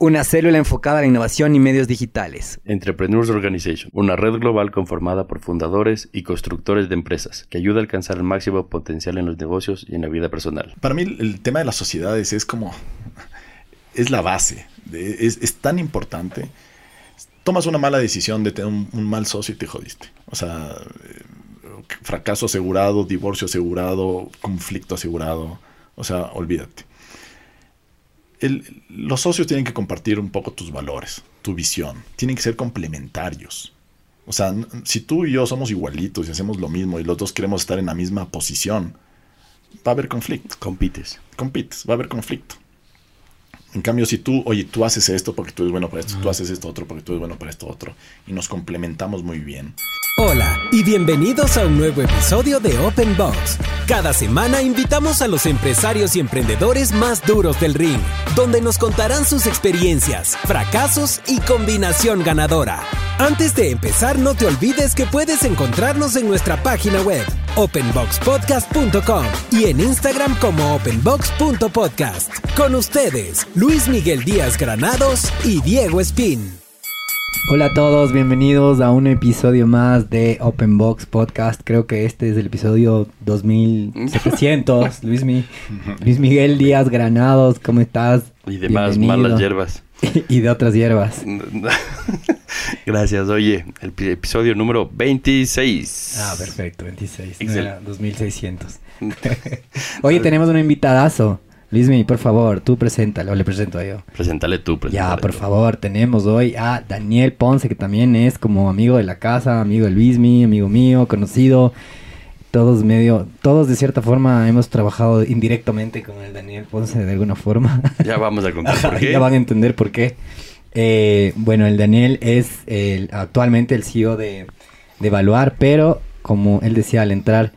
una célula enfocada a la innovación y medios digitales. Entrepreneurs Organization, una red global conformada por fundadores y constructores de empresas que ayuda a alcanzar el máximo potencial en los negocios y en la vida personal. Para mí el tema de las sociedades es como, es la base, es, tan importante. Tomas una mala decisión de tener un, un mal socio y te jodiste. O sea, fracaso asegurado, divorcio asegurado, conflicto asegurado. O sea, olvídate los socios tienen que compartir un poco tus valores, tu visión. Tienen que ser complementarios. O sea, si tú y yo somos igualitos y hacemos lo mismo y los dos queremos estar en la misma posición, va a haber conflicto. Compites. Compites, va a haber conflicto. En cambio, si tú, oye, tú haces esto porque tú eres bueno para esto, tú haces esto otro porque tú eres bueno para esto otro, y nos complementamos muy bien. Hola y bienvenidos a un nuevo episodio de Open Box. Cada semana invitamos a los empresarios y emprendedores más duros del ring, donde nos contarán sus experiencias, fracasos y combinación ganadora. Antes de empezar, no te olvides que puedes encontrarnos en nuestra página web, openboxpodcast.com y en Instagram como openbox.podcast. Con ustedes, Luis Miguel Díaz Granados y Diego Espín. Hola a todos, bienvenidos a un episodio más de Open Box Podcast. Creo que este es el episodio 2700. Luis, Luis Miguel Díaz Granados, ¿cómo estás? Y demás malas hierbas. y de otras hierbas. Gracias. Oye, el episodio número 26. Ah, perfecto, 26. No 2600. Oye, tenemos un invitadazo. Luismi, por favor, tú preséntale, o le presento yo. Preséntale tú, Ya, por favor, tenemos hoy a Daniel Ponce, que también es como amigo de la casa, amigo de Luismi, amigo mío, conocido. Todos medio, todos de cierta forma hemos trabajado indirectamente con el Daniel Ponce de alguna forma. Ya vamos a contar por qué. ya van a entender por qué. Eh, bueno, el Daniel es el, actualmente el CEO de, de Evaluar, pero como él decía al entrar,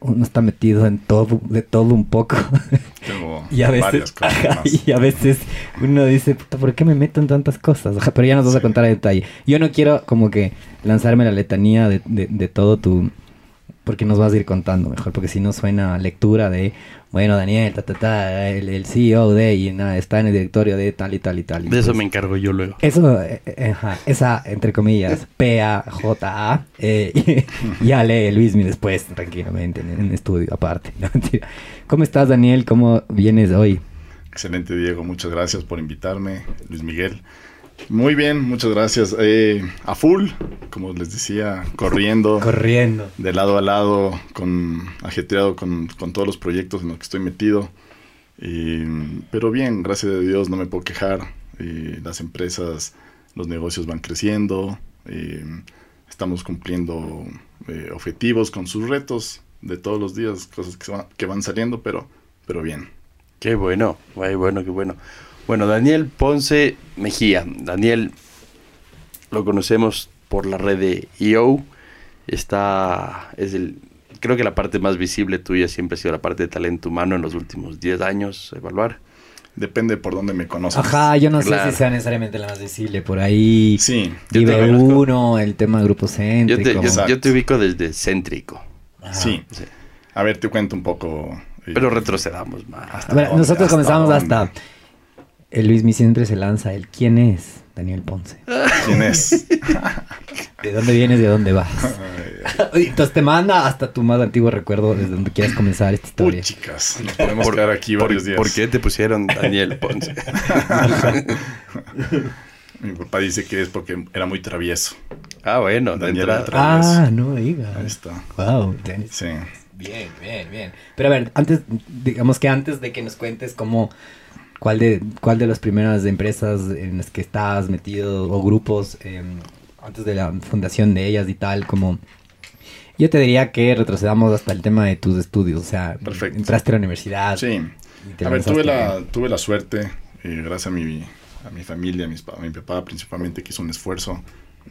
uno está metido en todo, de todo un poco. y a veces, y a veces uno dice, ¿por qué me meto en tantas cosas? pero ya nos vas a contar a detalle. Yo no quiero como que lanzarme la letanía de, de, de todo tu, porque nos vas a ir contando mejor, porque si no suena lectura de, bueno, Daniel, ta, ta, ta, el, CEO de, y nada, está en el directorio de tal y tal y tal. de eso me encargo yo luego. Eso, eh, eh, esa, entre comillas, P-A-J-A, eh, ya lee Luismi después, tranquilamente, en, en estudio, aparte. ¿Cómo estás, Daniel? ¿Cómo vienes hoy? Excelente, Diego. Muchas gracias por invitarme, Luis Miguel. Muy bien, muchas gracias. Eh, a full, como les decía, corriendo. corriendo. De lado a lado, con ajetreado con, todos los proyectos en los que estoy metido. pero bien, gracias a Dios no me puedo quejar. las empresas, los negocios van creciendo. estamos cumpliendo eh, objetivos con sus retos de todos los días, cosas que, que van saliendo, pero, pero bien. Qué bueno, qué bueno, qué bueno. Bueno, Daniel Ponce Mejía. Daniel lo conocemos por la red de EO. Está, es el, creo que la parte más visible tuya siempre ha sido la parte de talento humano en los últimos 10 años, evaluar. Depende por dónde me conoces. Ajá, yo no sé si sea necesariamente la más visible. Por ahí. Sí. Vive uno, el tema grupo céntrico. Yo te, ubico desde céntrico. Sí. A ver, te cuento un poco. Eh, Pero retrocedamos más. nosotros comenzamos hasta el Luis Mi siempre se lanza el ¿Quién es Daniel Ponce? ¿Quién es? ¿De dónde vienes? ¿De dónde vas? Entonces te manda hasta tu más antiguo recuerdo desde donde quieras comenzar esta historia. Uy, chicas, nos podemos quedar aquí varios días. ¿Por qué te pusieron Daniel Ponce? Mi papá dice que es porque era muy travieso. Ah, bueno, Daniel era travieso. Ah, no diga. Ahí está. Wow, Sí. Bien, bien, bien. Pero a ver, antes, digamos que antes de que nos cuentes cómo ¿Cuál de, cuál de las primeras empresas en las que estás metido o grupos em, antes de la fundación de ellas y tal, como... Yo te diría que retrocedamos hasta el tema de tus estudios, o sea, entraste a la universidad. Sí. A ver, tuve la, tuve la suerte, eh, gracias a mi, a mi familia, a, mi papá principalmente, que hizo un esfuerzo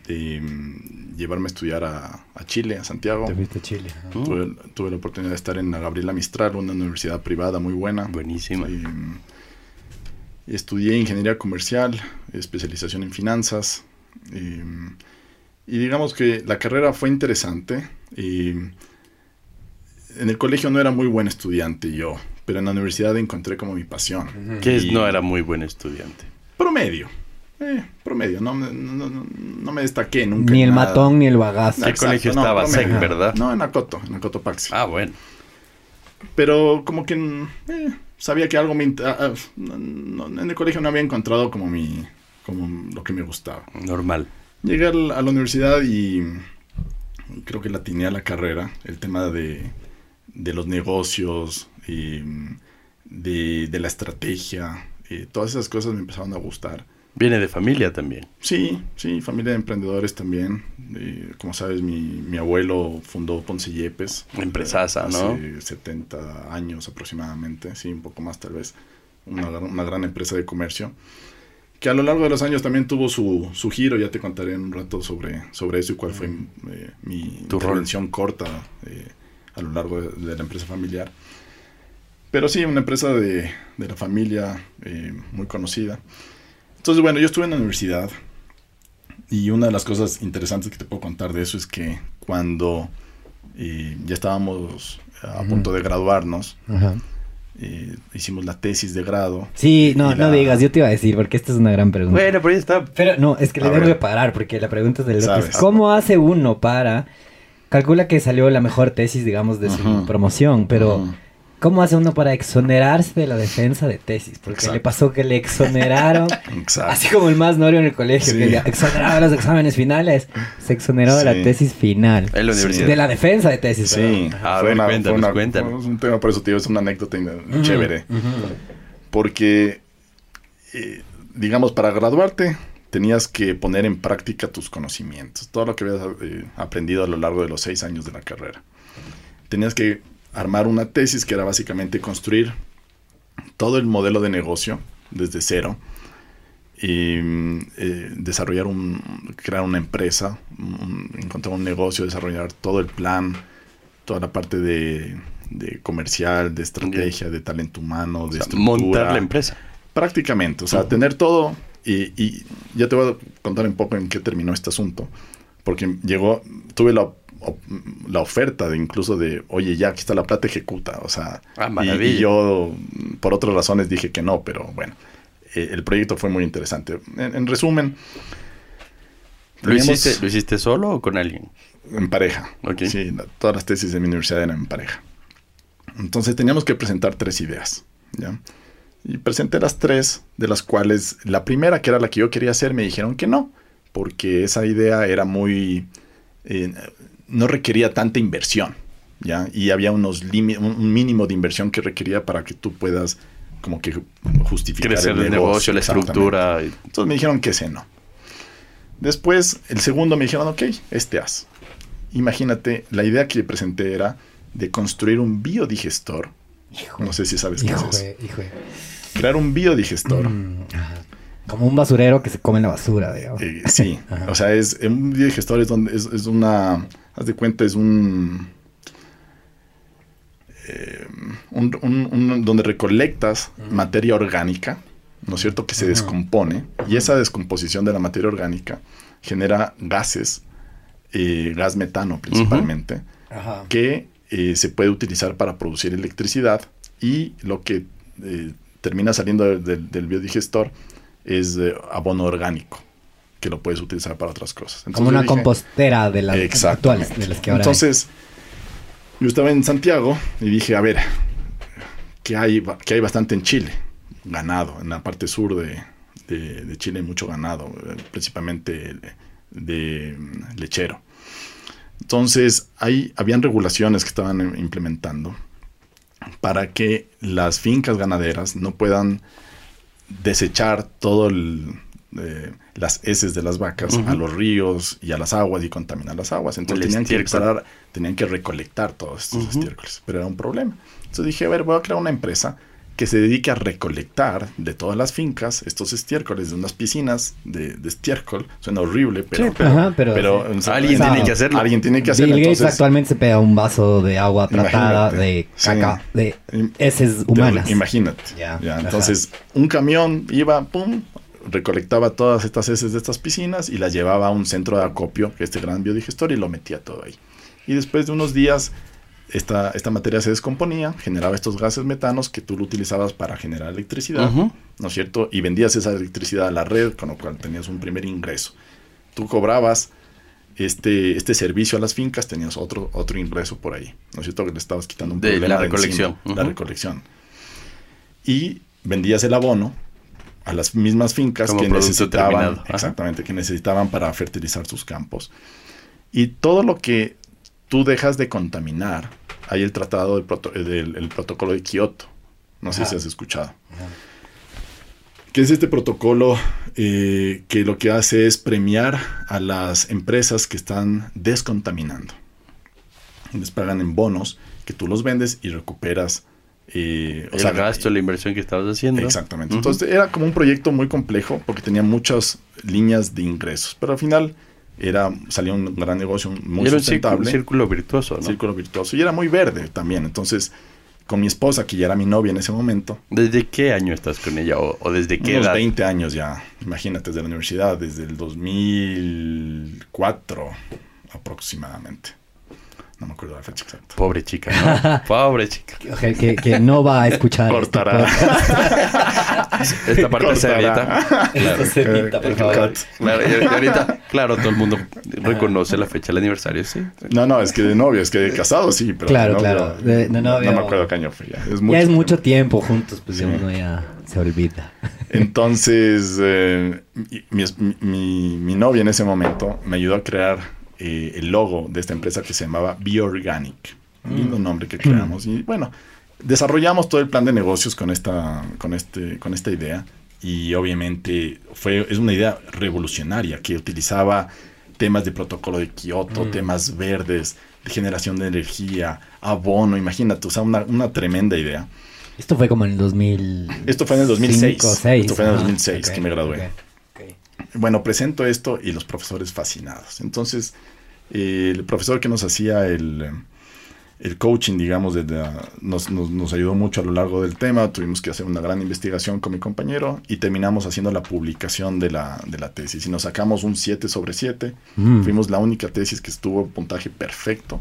de mm, llevarme a estudiar a, a Chile, a Santiago. Te fuiste a Chile. Tuve, tuve la oportunidad de estar en la Gabriela Mistral, una universidad privada muy buena. Buenísima. Y, mm, estudié ingeniería comercial, especialización en finanzas. Y, mm, y digamos que la carrera fue interesante. Y en el colegio no era muy buen estudiante yo, pero en la universidad encontré como mi pasión. Que es- no era muy buen estudiante. Promedio. Eh, promedio. No, me- no, no- no me destaqué nunca. Ni el nada. matón ni el bagazo. ¿Qué colegio estaba? SEC, ¿verdad? No, en Acoto, en Acoto Paxi. Ah, bueno. Pero como que eh, sabía que algo me... ah, ah, no- no, en el colegio no había encontrado como mi... como lo que me gustaba. Normal. Llegué a la universidad y creo que la atiné a la carrera, el tema de, de los negocios y mm, de, de la estrategia, y todas esas cosas me empezaron a gustar. Viene de familia también. Sí, sí, familia de emprendedores también. Eh, como sabes, mi, mi abuelo fundó Ponce Yepes. Empresaza, hace ¿no? 70 años aproximadamente, sí, un poco más tal vez. Una, gran- una gran empresa de comercio. Que a lo largo de los años también tuvo su, su giro. Ya te contaré en un rato sobre, sobre eso y cuál fue eh, mi Tu rol. intervención corta eh, a lo largo de, de la empresa familiar. Pero sí, una empresa de, de la familia eh, muy conocida. Entonces, bueno, yo estuve en la universidad y una de las cosas interesantes que te puedo contar de eso es que cuando eh, ya estábamos a punto de graduarnos, eh, hicimos la tesis de grado. Sí, no, no digas, yo te iba a decir, porque esta es una gran pregunta. Bueno, pero ahí está. Pero no, es que le tengo que parar, porque la pregunta es de. Sabes. ¿Cómo hace uno para... Calcula que salió la mejor tesis, digamos, de su promoción, pero. ¿Cómo hace uno para exonerarse de la defensa de tesis? Porque Exacto. le pasó que le exoneraron, Exacto. así como el más norio en el colegio, Sí. que ya exonerado de los exámenes finales, se exoneró de la tesis final. En la universidad. De la defensa de tesis. Sí, A ver, cuéntanos, cuéntanos. fue un tema, por eso te digo, es una anécdota chévere. Porque, eh, digamos, para graduarte tenías que poner en práctica tus conocimientos, todo lo que habías eh, aprendido a lo largo de los seis años de la carrera. Tenías que armar una tesis que era básicamente construir todo el modelo de negocio desde cero y eh, desarrollar un, crear una empresa, un- encontrar un negocio, desarrollar todo el plan, toda la parte de, de comercial, de estrategia, de talento humano, O de sea, estructura. montar la empresa. Prácticamente, o sea, tener todo y, y ya te voy a contar un poco en qué terminó este asunto, porque llegó, tuve la, la oferta de incluso de, oye, ya aquí está la plata, ejecuta, o sea, Ah, y- yo por otras razones dije que no, pero bueno, eh, el proyecto fue muy interesante. En, en resumen, ¿Lo hiciste, ¿Lo hiciste solo o con alguien? en pareja. Ok. Sí, la- todas las tesis de mi universidad eran en pareja. Entonces teníamos que presentar tres ideas. ¿ya? Y presenté las tres, de las cuales la primera, que era la que yo quería hacer, me dijeron que no, porque esa idea era muy... eh, no requería tanta inversión. ¿ya? Y había unos un mínimo de inversión que requería para que tú puedas como que justificar Crecer el negocio, la estructura. Entonces me dijeron que ese no. Después, el segundo me dijeron, ok, este haz. Imagínate, la idea que le presenté era de construir un biodigestor. No sé si sabes qué es Hijo eso. hijo Crear un biodigestor. Mm. Como un basurero que se come la basura, digamos. Eh, sí, Ajá. o sea, es un biodigestor es donde es, es una, haz de cuenta, es un, eh, un- un- un- donde recolectas materia orgánica, ¿no es cierto? Que se descompone y esa descomposición de la materia orgánica genera gases, eh, gas metano principalmente, que eh, se puede utilizar para producir electricidad y lo que termina saliendo de- del- del biodigestor es abono orgánico que lo puedes utilizar para otras cosas. Como una dije- compostera de las actuales, de las que ahora Entonces, yo estaba en Santiago y dije, a ver, que hay, que hay bastante en Chile, ganado, en la parte sur de, de- de Chile hay mucho ganado, principalmente de lechero. Entonces, ahí habían regulaciones que estaban implementando para que las fincas ganaderas no puedan desechar todo el, eh, las heces de las vacas Ujú. a los ríos y a las aguas y contaminar las aguas. Entonces tenían que, a- tenían que recolectar todos estos Ujú. estiércoles, pero era un problema. Entonces dije, a ver, voy a crear una empresa que se dedique a recolectar de todas las fincas estos estiércoles de unas piscinas de, de estiércol. Suena horrible, pero, Sí, pero, ajá, pero pero, sí. o sea, Alguien tiene que hacerlo. Alguien tiene que hacerlo. Bill Gates entonces- actualmente se pega un vaso de agua tratada de sí. caca, de Im- heces de- humanas. Imagínate. Ya, Ya, entonces, un camión iba, pum, recolectaba todas estas heces de estas piscinas y las llevaba a un centro de acopio, que es este gran biodigestor, y lo metía todo ahí. Y después de unos días, esta, esta materia se descomponía, generaba estos gases metanos que tú lo utilizabas para generar electricidad. ¿no es cierto? Y vendías esa electricidad a la red, con lo cual tenías un primer ingreso. Tú cobrabas este, este servicio a las fincas, tenías otro, otro ingreso por ahí, ¿no es cierto? Que le estabas quitando un De problema la de recolección. La recolección. Y vendías el abono a las mismas fincas Como que necesitaban. Ajá. exactamente, que necesitaban para fertilizar sus campos. Y todo lo que tú dejas de contaminar, hay el tratado del, proto- del- el protocolo de Kioto. No sé Ajá. si has escuchado. Que es este protocolo eh, que lo que hace es premiar a las empresas que están descontaminando. Les pagan en bonos que tú los vendes y recuperas. Eh, El gasto, la inversión que estabas haciendo. Exactamente. Entonces era como un proyecto muy complejo porque tenía muchas líneas de ingresos, pero al final era salió un gran negocio muy era un círculo, sustentable, un círculo virtuoso, ¿no? círculo virtuoso y era muy verde también. Entonces con mi esposa que ya era mi novia en ese momento, ¿Desde qué año estás con ella o, o desde qué unos edad? 20 años ya, imagínate desde la universidad, desde el 2004 aproximadamente. No me acuerdo la fecha exacta. Pobre chica, ¿no? Pobre chica. Que, que- que no va a escuchar. este Cortará. Esta parte se edita. Claro. Esto se edita, por favor. cut. Claro, y ahorita, claro, todo el mundo reconoce la fecha del aniversario, sí. No, no, es que de novio, es que de casado sí, pero Claro, de novio, claro, de- de novio- No me acuerdo qué año fue ya. Es ya es mucho tiempo. juntos, pues ya Sí. uno ya se olvida. Entonces, eh, mi, mi- mi- mi novia en ese momento me ayudó a crear eh, el logo de esta empresa que se llamaba Bioorganic. Un lindo nombre que creamos. Y bueno, desarrollamos todo el plan de negocios con esta, con este, con esta idea. Y obviamente fue, es una idea revolucionaria que utilizaba temas de protocolo de Kioto, temas verdes, de generación de energía, abono, imagínate, o sea, una, una tremenda idea. Esto fue como en el 2000. Esto fue en el 2006. Cinco, seis, Esto fue en el ajá. 2006 Ok, que me gradué. ok, ok. Bueno, presento esto y los profesores fascinados. Entonces, eh, el profesor que nos hacía el, el coaching, digamos, de la- nos, nos- nos ayudó mucho a lo largo del tema. Tuvimos que hacer una gran investigación con mi compañero y terminamos haciendo la publicación de la, de la tesis. Y nos sacamos un 7 sobre 7. Mm. Fuimos la única tesis que estuvo puntaje perfecto.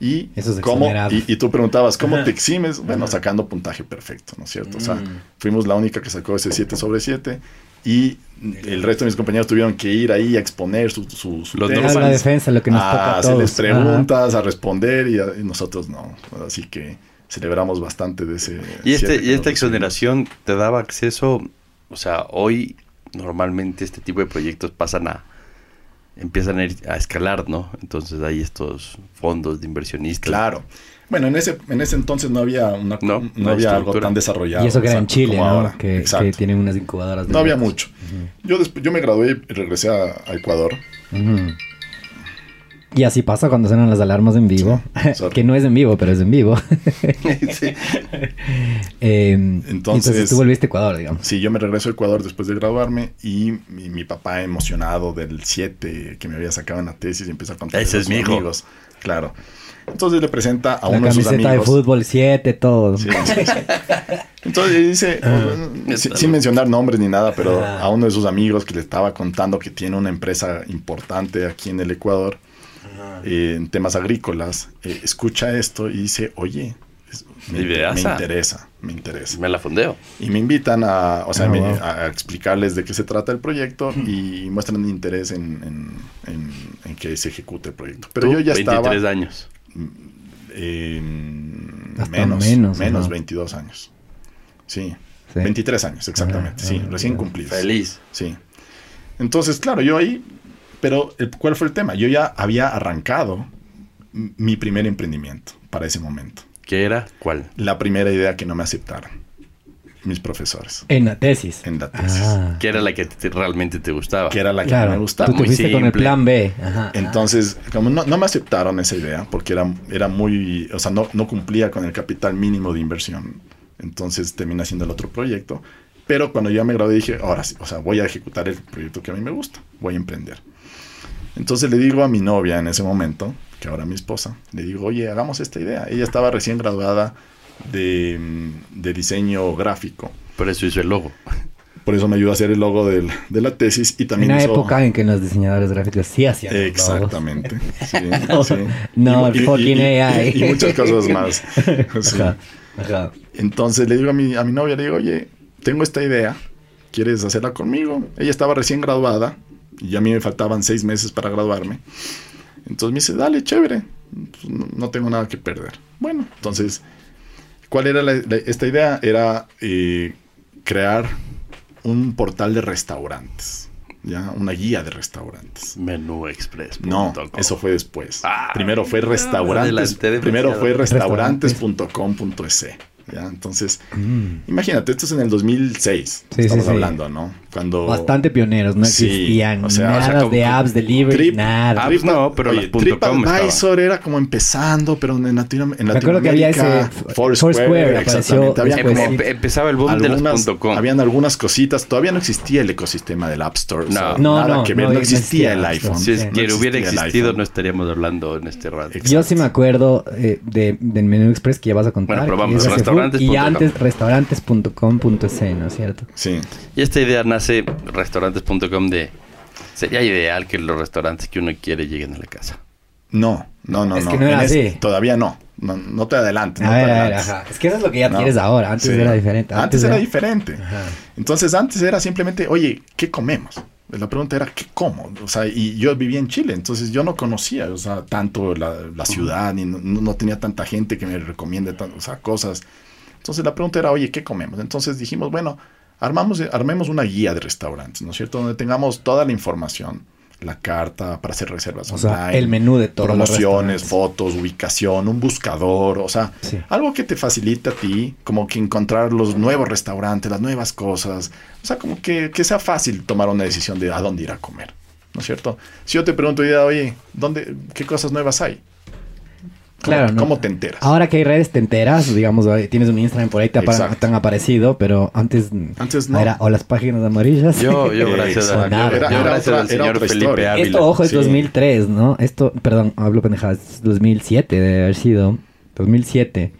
Y, Esos cómo, exonerados. y, y tú preguntabas, ¿cómo Ajá. te eximes? Bueno, Ajá. sacando puntaje perfecto, ¿no es cierto? O sea, Mm. fuimos la única que sacó ese 7 sobre 7 y el resto de mis compañeros tuvieron que ir ahí a exponer su, su, su Los Era la defensa lo que nos toca a a hacerles. Ajá. preguntas, a responder y, a- y nosotros no. Así que celebramos bastante de ese... Y, este, y esta exoneración te daba acceso, o sea, hoy normalmente este tipo de proyectos pasan a, empiezan a, ir a escalar, ¿no? Entonces hay estos fondos de inversionistas. Claro. Bueno, en ese, en ese entonces no había, una, No, no, había algo tan desarrollado. Y eso que era en exacto, Chile, ¿no? ahora. Que, tienen unas incubadoras. de No había mucho. Yo, después, yo me gradué y regresé a, a Ecuador. Y así pasa cuando suenan las alarmas en vivo. Sí, que no es en vivo, pero es en vivo. Sí. Eh, entonces, Entonces- tú volviste a Ecuador, digamos. Sí, yo me regreso a Ecuador después de graduarme y mi, mi papá emocionado del 7 que me había sacado en la tesis y empieza a contar Ese a es mi hijo. amigos. Claro. Entonces le presenta a La uno de sus camiseta de amigos. fútbol 7, todo. Sí, sí, sí. Entonces dice, oh, sin, sin mencionar nombres ni nada, pero Ah. a uno de sus amigos que le estaba contando que tiene una empresa importante aquí en el Ecuador eh, en temas agrícolas, eh, escucha esto y dice, oye, es- me, interesa, me interesa. Me la fondeo. Y me invitan a, o sea, Ah, me- wow. a explicarles de qué se trata el proyecto y muestran interés en, en- en- en que se ejecute el proyecto. Pero Tú, yo ya 23 estaba años. Eh, Hasta menos, menos, menos, ajá. 22 años. Sí, Sí. 23 años, exactamente. Sí, recién ajá. cumplidos. Feliz. Sí. Entonces, claro, yo ahí, pero el- ¿cuál fue el tema? Yo ya había arrancado mi primer emprendimiento para ese momento. ¿Qué era? ¿Cuál? La primera idea que no me aceptaron mis profesores En la tesis. en la tesis, Ah, ¿Qué era la que te- realmente te gustaba? que era la que claro. me gustaba. Tú te Muy fuiste con el plan B. Ajá. Entonces, como no, no me aceptaron esa idea, porque era, era muy, o sea, no, no cumplía con el capital mínimo de inversión Entonces terminé haciendo el otro proyecto. Pero cuando ya me gradué dije, ahora sí, o sea, voy a ejecutar el proyecto que a mí me gusta, voy a emprender. Entonces le digo a mi novia en ese momento, que ahora mi esposa, le digo, oye, hagamos esta idea. Ella estaba recién graduada de, de diseño gráfico. Por eso hizo el logo. Por eso me ayudó a hacer el logo del- de la tesis y En también una hizo- época en que los diseñadores gráficos sí hacían. Exactamente. Sí, No, sí. no, Y- y- fucking y- y- AI. Y, muchas cosas más. Sí. Ajá, ajá. Entonces le digo a mi, a mi novia, le digo, oye, tengo esta idea, ¿quieres hacerla conmigo? Ella estaba recién graduada y a mí me faltaban seis meses para graduarme. Entonces me dice, dale, chévere, pues, no, no tengo nada que perder. Bueno, entonces, ¿cuál era la- la- esta idea? Era eh, crear un portal de restaurantes, ¿ya? Una guía de restaurantes. Menúexpress. No, eso fue después. Ah, primero fue restaurantes. Primero fue restaurantes.com.es. ¿ya? Entonces, Mm. imagínate, esto es en el 2006. Sí, estamos sí, sí. hablando, ¿no? Cuando Bastante pioneros, no Sí, existían o sea, nada o sea, como- de apps, delivery, Trip- nada. Apps no, pero oye, TripAdvisor era como empezando, pero en, Latino, en Me acuerdo que había Latinoamérica, ese- Foursquare, Foursquare apareció exactamente. Había como sí. Em- empezaba el boom de algunas, las .com. habían algunas cositas. Todavía no existía el ecosistema del App Store. o sea, No. No, nada no, que ver. no No, existía existía el iPhone. Si es Sí. No hubiera existido, no estaríamos hablando en este radio. Exacto. Yo sí me acuerdo eh, de, del menú express que ya vas a contar. Bueno, pero Y antes restaurantes.com.es, ¿no es cierto? Sí. Y esta idea nace restaurantes.com de... Sería ideal que los restaurantes que uno quiere lleguen a la casa. No, no, no. Es no. que no era así. Todavía no. No, no te adelantes. no a te ver, a ver, adelantes. ajá. Es que eso es lo que ya No. quieres ahora. Antes Sí. era diferente. Antes, era diferente. Ajá. Entonces antes era simplemente, oye, ¿qué comemos? La pregunta era, ¿qué como? O sea, y yo vivía en Chile, entonces yo no conocía, o sea, tanto la, la ciudad, ni no, no tenía tanta gente que me recomiende o sea, cosas. Entonces la pregunta era, oye, ¿qué comemos? Entonces dijimos, bueno, armamos, armemos una guía de restaurantes, ¿no es cierto? Donde tengamos toda la información, la carta para hacer reservas O sea, online, el menú de todos promociones, fotos, ubicación, un buscador, o sea, Sí. algo que te facilite a ti, como que encontrar los nuevos restaurantes, las nuevas cosas, o sea, como que, que sea fácil tomar una decisión de a dónde ir a comer, ¿no es cierto? Si yo te pregunto, oye, ¿dónde, ¿qué cosas nuevas hay? ¿Cómo, Claro, ¿no? ¿Cómo te enteras? Ahora que hay redes te enteras, digamos, tienes un Instagram por ahí, te, apa- Exacto. te han aparecido, pero antes, Antes no. era o las páginas amarillas. Yo, yo gracias, a, yo- Era- yo era gracias otra- al señor Felipe. Ávila. Esto, ojo, es Sí. 2003, ¿no? Esto, perdón, hablo pendejadas, 2007 debe haber sido. 2007.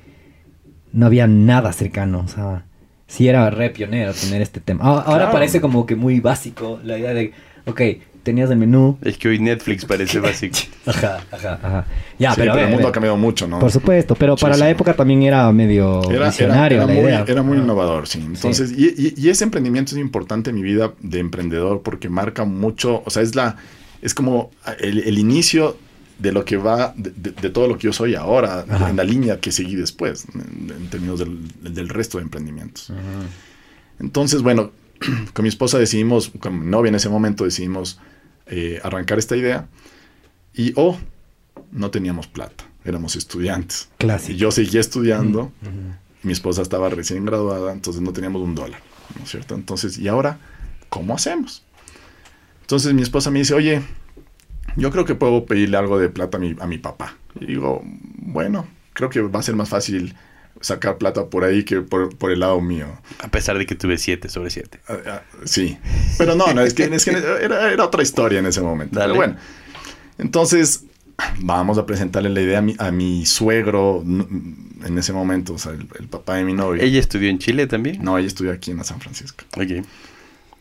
No había nada cercano, o sea, sí era re pionero tener este tema. Ah, Ahora Claro. parece como que muy básico la idea de, ok, tenías el menú. Es que hoy Netflix parece básico. Ajá, ajá, ajá. Ya, Sí, pero, ver, el mundo ha cambiado mucho, ¿no? Por supuesto, pero para la época también era medio Era, era- visionario era la muy, idea. era muy innovador, sí. Entonces, Y, y- y ese emprendimiento es importante en mi vida de emprendedor porque marca mucho, o sea, es la, es como el, el inicio de lo que va, de, de- de todo lo que yo soy ahora, Ajá. en la línea que seguí después, en, en términos del, del resto de emprendimientos. Entonces, bueno, con mi esposa decidimos, con mi novia en ese momento decidimos eh, arrancar esta idea y, oh, no teníamos plata, éramos estudiantes. Clásico. Y yo seguía estudiando, Ujú. mi esposa estaba recién graduada, entonces no teníamos un dólar, ¿no es cierto? Entonces, ¿y ahora cómo hacemos? Entonces mi esposa me dice, oye, yo creo que puedo pedirle algo de plata a mi, a mi papá. Y digo, bueno, creo que va a ser más fácil sacar plata por ahí que por, por el lado mío. A pesar de que tuve 7 sobre 7. Ah, ah, sí, pero no, no, es que, es que era, era otra historia en ese momento. Dale. Pero bueno, entonces vamos a presentarle la idea a mi, a mi suegro en ese momento, o sea, el, el papá de mi novia. ¿Ella estudió en Chile también? No, ella estudió aquí en San Francisco. Ok.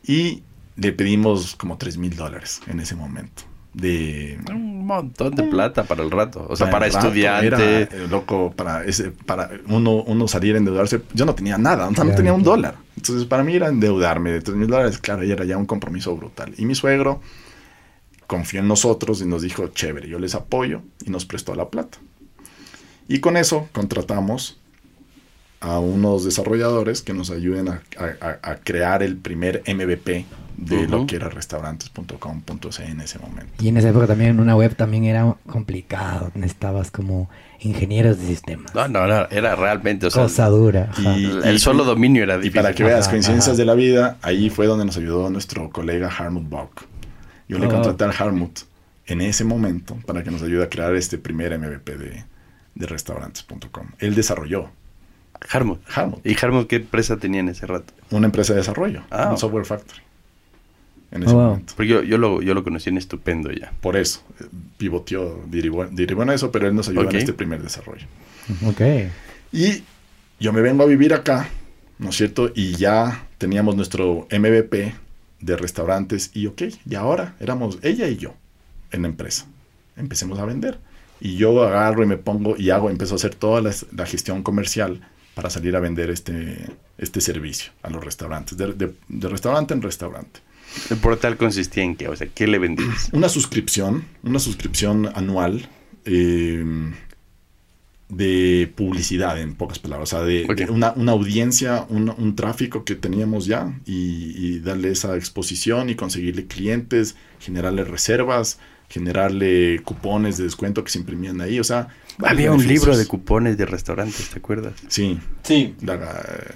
Y le pedimos como 3 mil dólares en ese momento. De, Un montón de plata para el rato. O sea, para, estudiante. Era, eh, loco, para, ese, para uno, uno salir a endeudarse. Yo no tenía nada, o sea, no tenía un dólar. Entonces, para mí era endeudarme de 3 mil dólares. Claro, y era ya un compromiso brutal. Y mi suegro confió en nosotros y nos dijo, chévere, yo les apoyo. Y nos prestó la plata. Y con eso contratamos a unos desarrolladores que nos ayuden a, a- a- a crear el primer MVP de lo que era restaurantes.com.c en ese momento. Y en esa época también una web también era complicado. Necesitabas como ingenieros de sistemas. No, no, no, era realmente, o sea, Cosa dura. Y- el, solo dominio era Y difícil. para que veas, Ajá, coincidencias ajá. de la vida, ahí fue donde nos ayudó nuestro colega Harmut Bock. Yo le Oh. contraté al Harmut en ese momento para que nos ayude a crear este primer MVP de, de restaurantes.com. Él desarrolló Harmut. Harmut. ¿Y Harmut qué empresa tenía en ese rato? Una empresa de desarrollo, Ah. un software factory. En ese Oh, wow. momento. Porque yo, yo, lo, yo lo conocí en Estupendo ya. Por eso, eh, pivoteó, en eso, pero él nos ayudó Ok. en este primer desarrollo. Ok. Y yo me vengo a vivir acá, ¿no es cierto? Y ya teníamos nuestro MVP de restaurantes y ok, y ahora éramos ella y yo en la empresa. Empecemos a vender. Y yo agarro y me pongo y hago, empiezo a hacer toda la, la gestión comercial para salir a vender este, este servicio a los restaurantes, de, de- de restaurante en restaurante. ¿El portal consistía en qué? O sea, ¿qué le vendías? Una suscripción, una suscripción anual eh, de publicidad, en pocas palabras. O sea, de, una, una audiencia, un, un tráfico que teníamos ya y, y darle esa exposición y conseguirle clientes, generarle reservas, generarle cupones de descuento que se imprimían ahí. O sea, Había un libro de cupones de restaurantes, ¿te acuerdas? Sí. Sí. la- eh,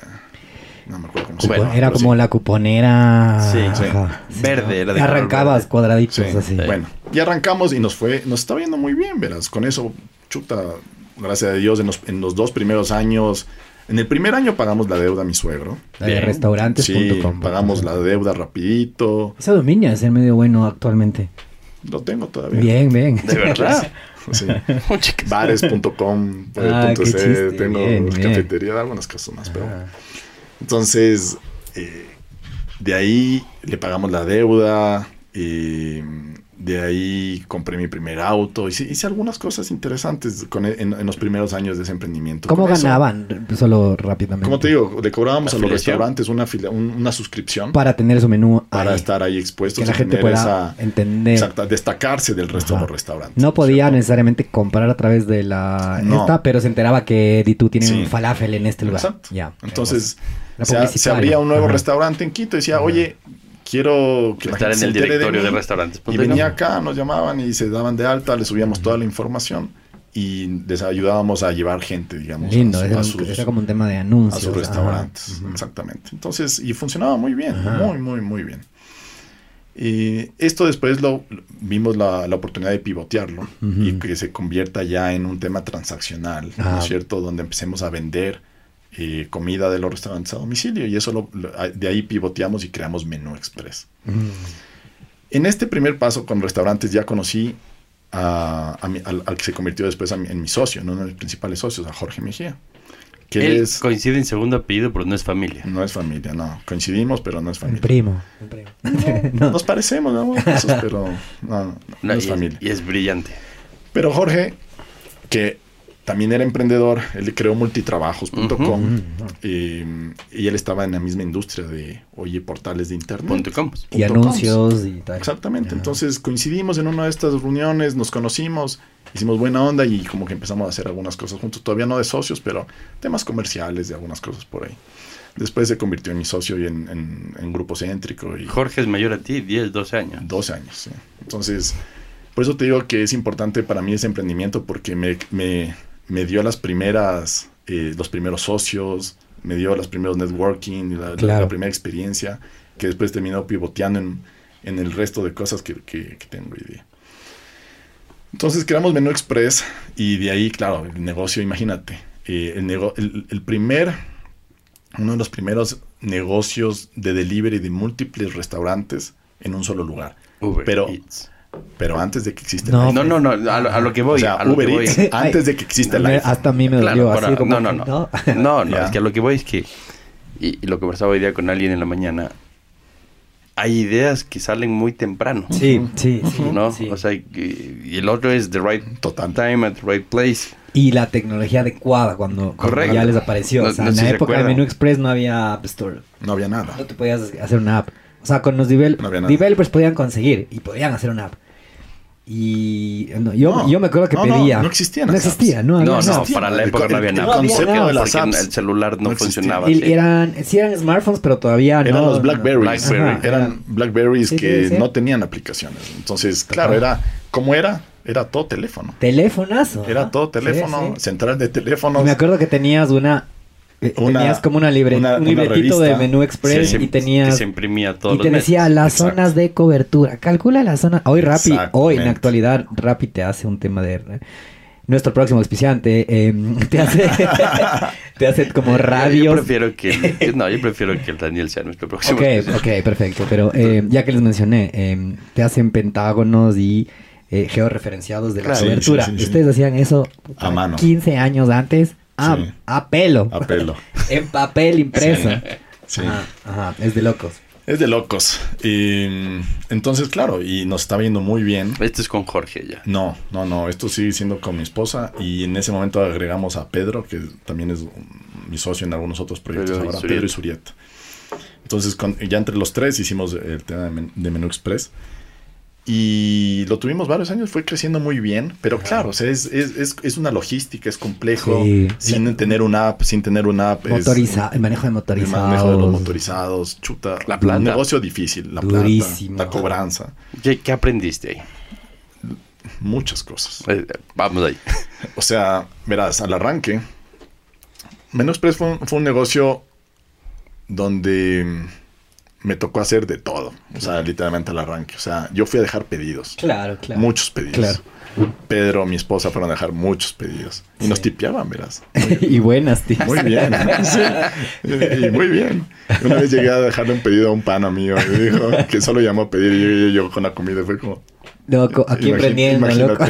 no me acuerdo cómo se Bueno, era como sí. la cuponera. Sí, sí. Verde, era de Arrancabas cuadraditos Sí, así. Bueno, y arrancamos y nos fue, nos está viendo muy bien, verás. Con eso, chuta, gracias a Dios, en los, en los dos primeros años, en el primer año pagamos la deuda a mi suegro. La de restaurantes.com. Sí, pagamos la deuda rapidito. Ese dominio es el medio bueno actualmente. Lo tengo todavía. Bien, bien. ¿De verdad? Sí. Bares.com, Ah, tengo bien, bien. cafetería, algunas cosas más, pero... Ah. Entonces, eh, de ahí le pagamos la deuda, eh, de ahí compré mi primer auto, hice, hice algunas cosas interesantes con, e, en, en los primeros años de ese emprendimiento. ¿Cómo eso, ganaban? Solo rápidamente. Como te digo, le cobrábamos a los restaurantes una, un- una suscripción Para tener su menú para ahí, estar ahí expuestos que la gente pueda esa- entender. exacta, destacarse del resto Ajá. de los restaurantes. No podía ¿cierto? necesariamente comprar a través de la No. esta, pero se enteraba que Di2 tiene Sí. un falafel en este lugar. Exacto. Ya. Entonces, se, abría un nuevo Ajá. restaurante en Quito y decía, oye, quiero que la Estar gente en el directorio de, mí". restaurantes. Y venía acá, nos llamaban y se daban de alta, les subíamos toda la información y les ayudábamos a llevar gente, digamos, Lindo, a, era, a sus, era como un tema de a anuncios. sus ajá. restaurantes. Exactamente. Entonces, y funcionaba muy bien, Ajá. muy, muy, muy bien. Y esto después lo vimos la, la oportunidad de pivotearlo y que se convierta ya en un tema transaccional, ¿no Ah. es cierto? Donde empecemos a vender eh, comida de los restaurantes a domicilio y eso lo- lo- de ahí pivoteamos y creamos Menú Express. Mm. En este primer paso con restaurantes ya conocí a, a mi- al, al que se convirtió después a mi- en mi socio, ¿no? uno de mis principales socios, a Jorge Mejía. Que él es, coincide en segundo apellido, pero no es familia. no es familia, no. Coincidimos, pero no es Un familia. primo. un primo. No. Nos parecemos, ¿no? Pero no, no, no y, es familia. y es brillante. Pero Jorge, que también era emprendedor, él creó multitrabajos.com y, y él estaba en la misma industria de, oye, portales de internet. Punto com. Y anuncios y tal. Exactamente. Ya. Entonces coincidimos en una de estas reuniones, nos conocimos, hicimos buena onda y como que empezamos a hacer algunas cosas juntos. Todavía no de socios, pero temas comerciales de algunas cosas por ahí. Después se convirtió en mi socio y en, en- en grupo céntrico y Jorge es mayor a ti, 10, 12 años. 12 años. sí. Entonces, por eso te digo que es importante para mí ese emprendimiento porque me, me, me dio las primeras, eh, los primeros socios, me dio los primeros networking, la, la- Claro. la primera experiencia que después terminó pivoteando en, en el resto de cosas que, que- que tengo hoy día. Entonces creamos Menú Express y de ahí, claro, el negocio, imagínate, eh, el, nego- el, el primer, uno de los primeros negocios de delivery de múltiples restaurantes en un solo lugar. Uber Pero- Eats. Pero antes de que exista No, el No, no, no, a lo, a lo que voy. o sea, a lo Uber que voy. Eats, antes de que exista el iPhone. Hasta a mí me Claro, dolió para- así como no, no, no. No, no, es que a lo que voy es que, y, y lo conversaba hoy día con alguien en la mañana, hay ideas que salen muy temprano, Sí, sí, sí. ¿no? sí. O sea, y el otro es the right Total. time at the right place. Y la tecnología adecuada cuando, cuando ya les apareció. No- o sea, en sé la si se época de. Menú Express no había App Store. No había nada. No te podías hacer una app. O sea, con los devel- No developers podían conseguir y podían hacer una app. Y no, yo, No, yo me acuerdo que no, pedía. no existían No existía, no No, existía. para la El época no había el nada. concepto Porque- de las porque apps el celular no, no existía. funcionaba. Y- sí. eran, sí eran smartphones, pero todavía Eran no. los Blackberries. Blackberry. Ajá, Eran Blackberries Sí, sí, que sí. no tenían aplicaciones. Entonces, claro, era como era, era todo teléfono. Teléfonazo. Era todo Sí, teléfono, sí. central de teléfonos. Y me acuerdo que tenías una. Eh, Una- tenías como una libre, una- un una libretito de menú express y tenías. se imprimía todos Y te decía las Exacto. zonas de cobertura. Calcula las zonas. Hoy Rappi, hoy en la actualidad, Rappi te hace un tema de. nuestro próximo auspiciante em, te hace te hace como Yo radios. prefiero que no, yo prefiero que el Daniel sea nuestro próximo. Ok, ok, perfecto. Pero em, ya que les mencioné, em, te hacen pentágonos y eh, georreferenciados de la Claro. Cobertura. sí, sí, sí. Ustedes hacían eso A mano. 15 años antes a, Sí. a pelo. A pelo. en papel impreso. Sí. Ajá, ajá, es de locos. Es de locos. Y, mm, entonces, claro, y nos está viendo muy bien. Este es con Jorge ya. No, no, no, esto sigue siendo con mi esposa y en ese momento agregamos a Pedro, que también es mi socio en algunos otros proyectos Pedro ahora. Pedro y Surieta. Entonces, con- ya entre los tres hicimos el tema de, Men- de Menú Express y lo tuvimos varios años, fue creciendo muy bien, pero claro, o sea, es, es, es, es una logística, es complejo, Sí. sin tener una app, sin tener una app. es- Motoriza, el manejo de el motorizados. manejo de los motorizados, chuta, La plata. un negocio difícil, la Durísimo. plata, la cobranza, ¿Qué, qué aprendiste ahí? muchas cosas. Eh, vamos ahí. O sea, verás, al arranque, Menú Express fue un, fue un negocio donde me tocó hacer de todo. O sea, literalmente al arranque. O sea, yo fui a dejar pedidos. Claro, claro. Muchos pedidos. Claro. Pedro, mi esposa, fueron a dejar muchos pedidos. Y nos tipeaban, verás. y buenas, tío. Muy bien. Sí. Y, y muy bien. Una vez llegué a dejarle un pedido a un pana mío. Y dijo que solo llamó a pedir y yo yo con la comida. Fue como, Loco, aquí Imagi- emprendiendo, loco.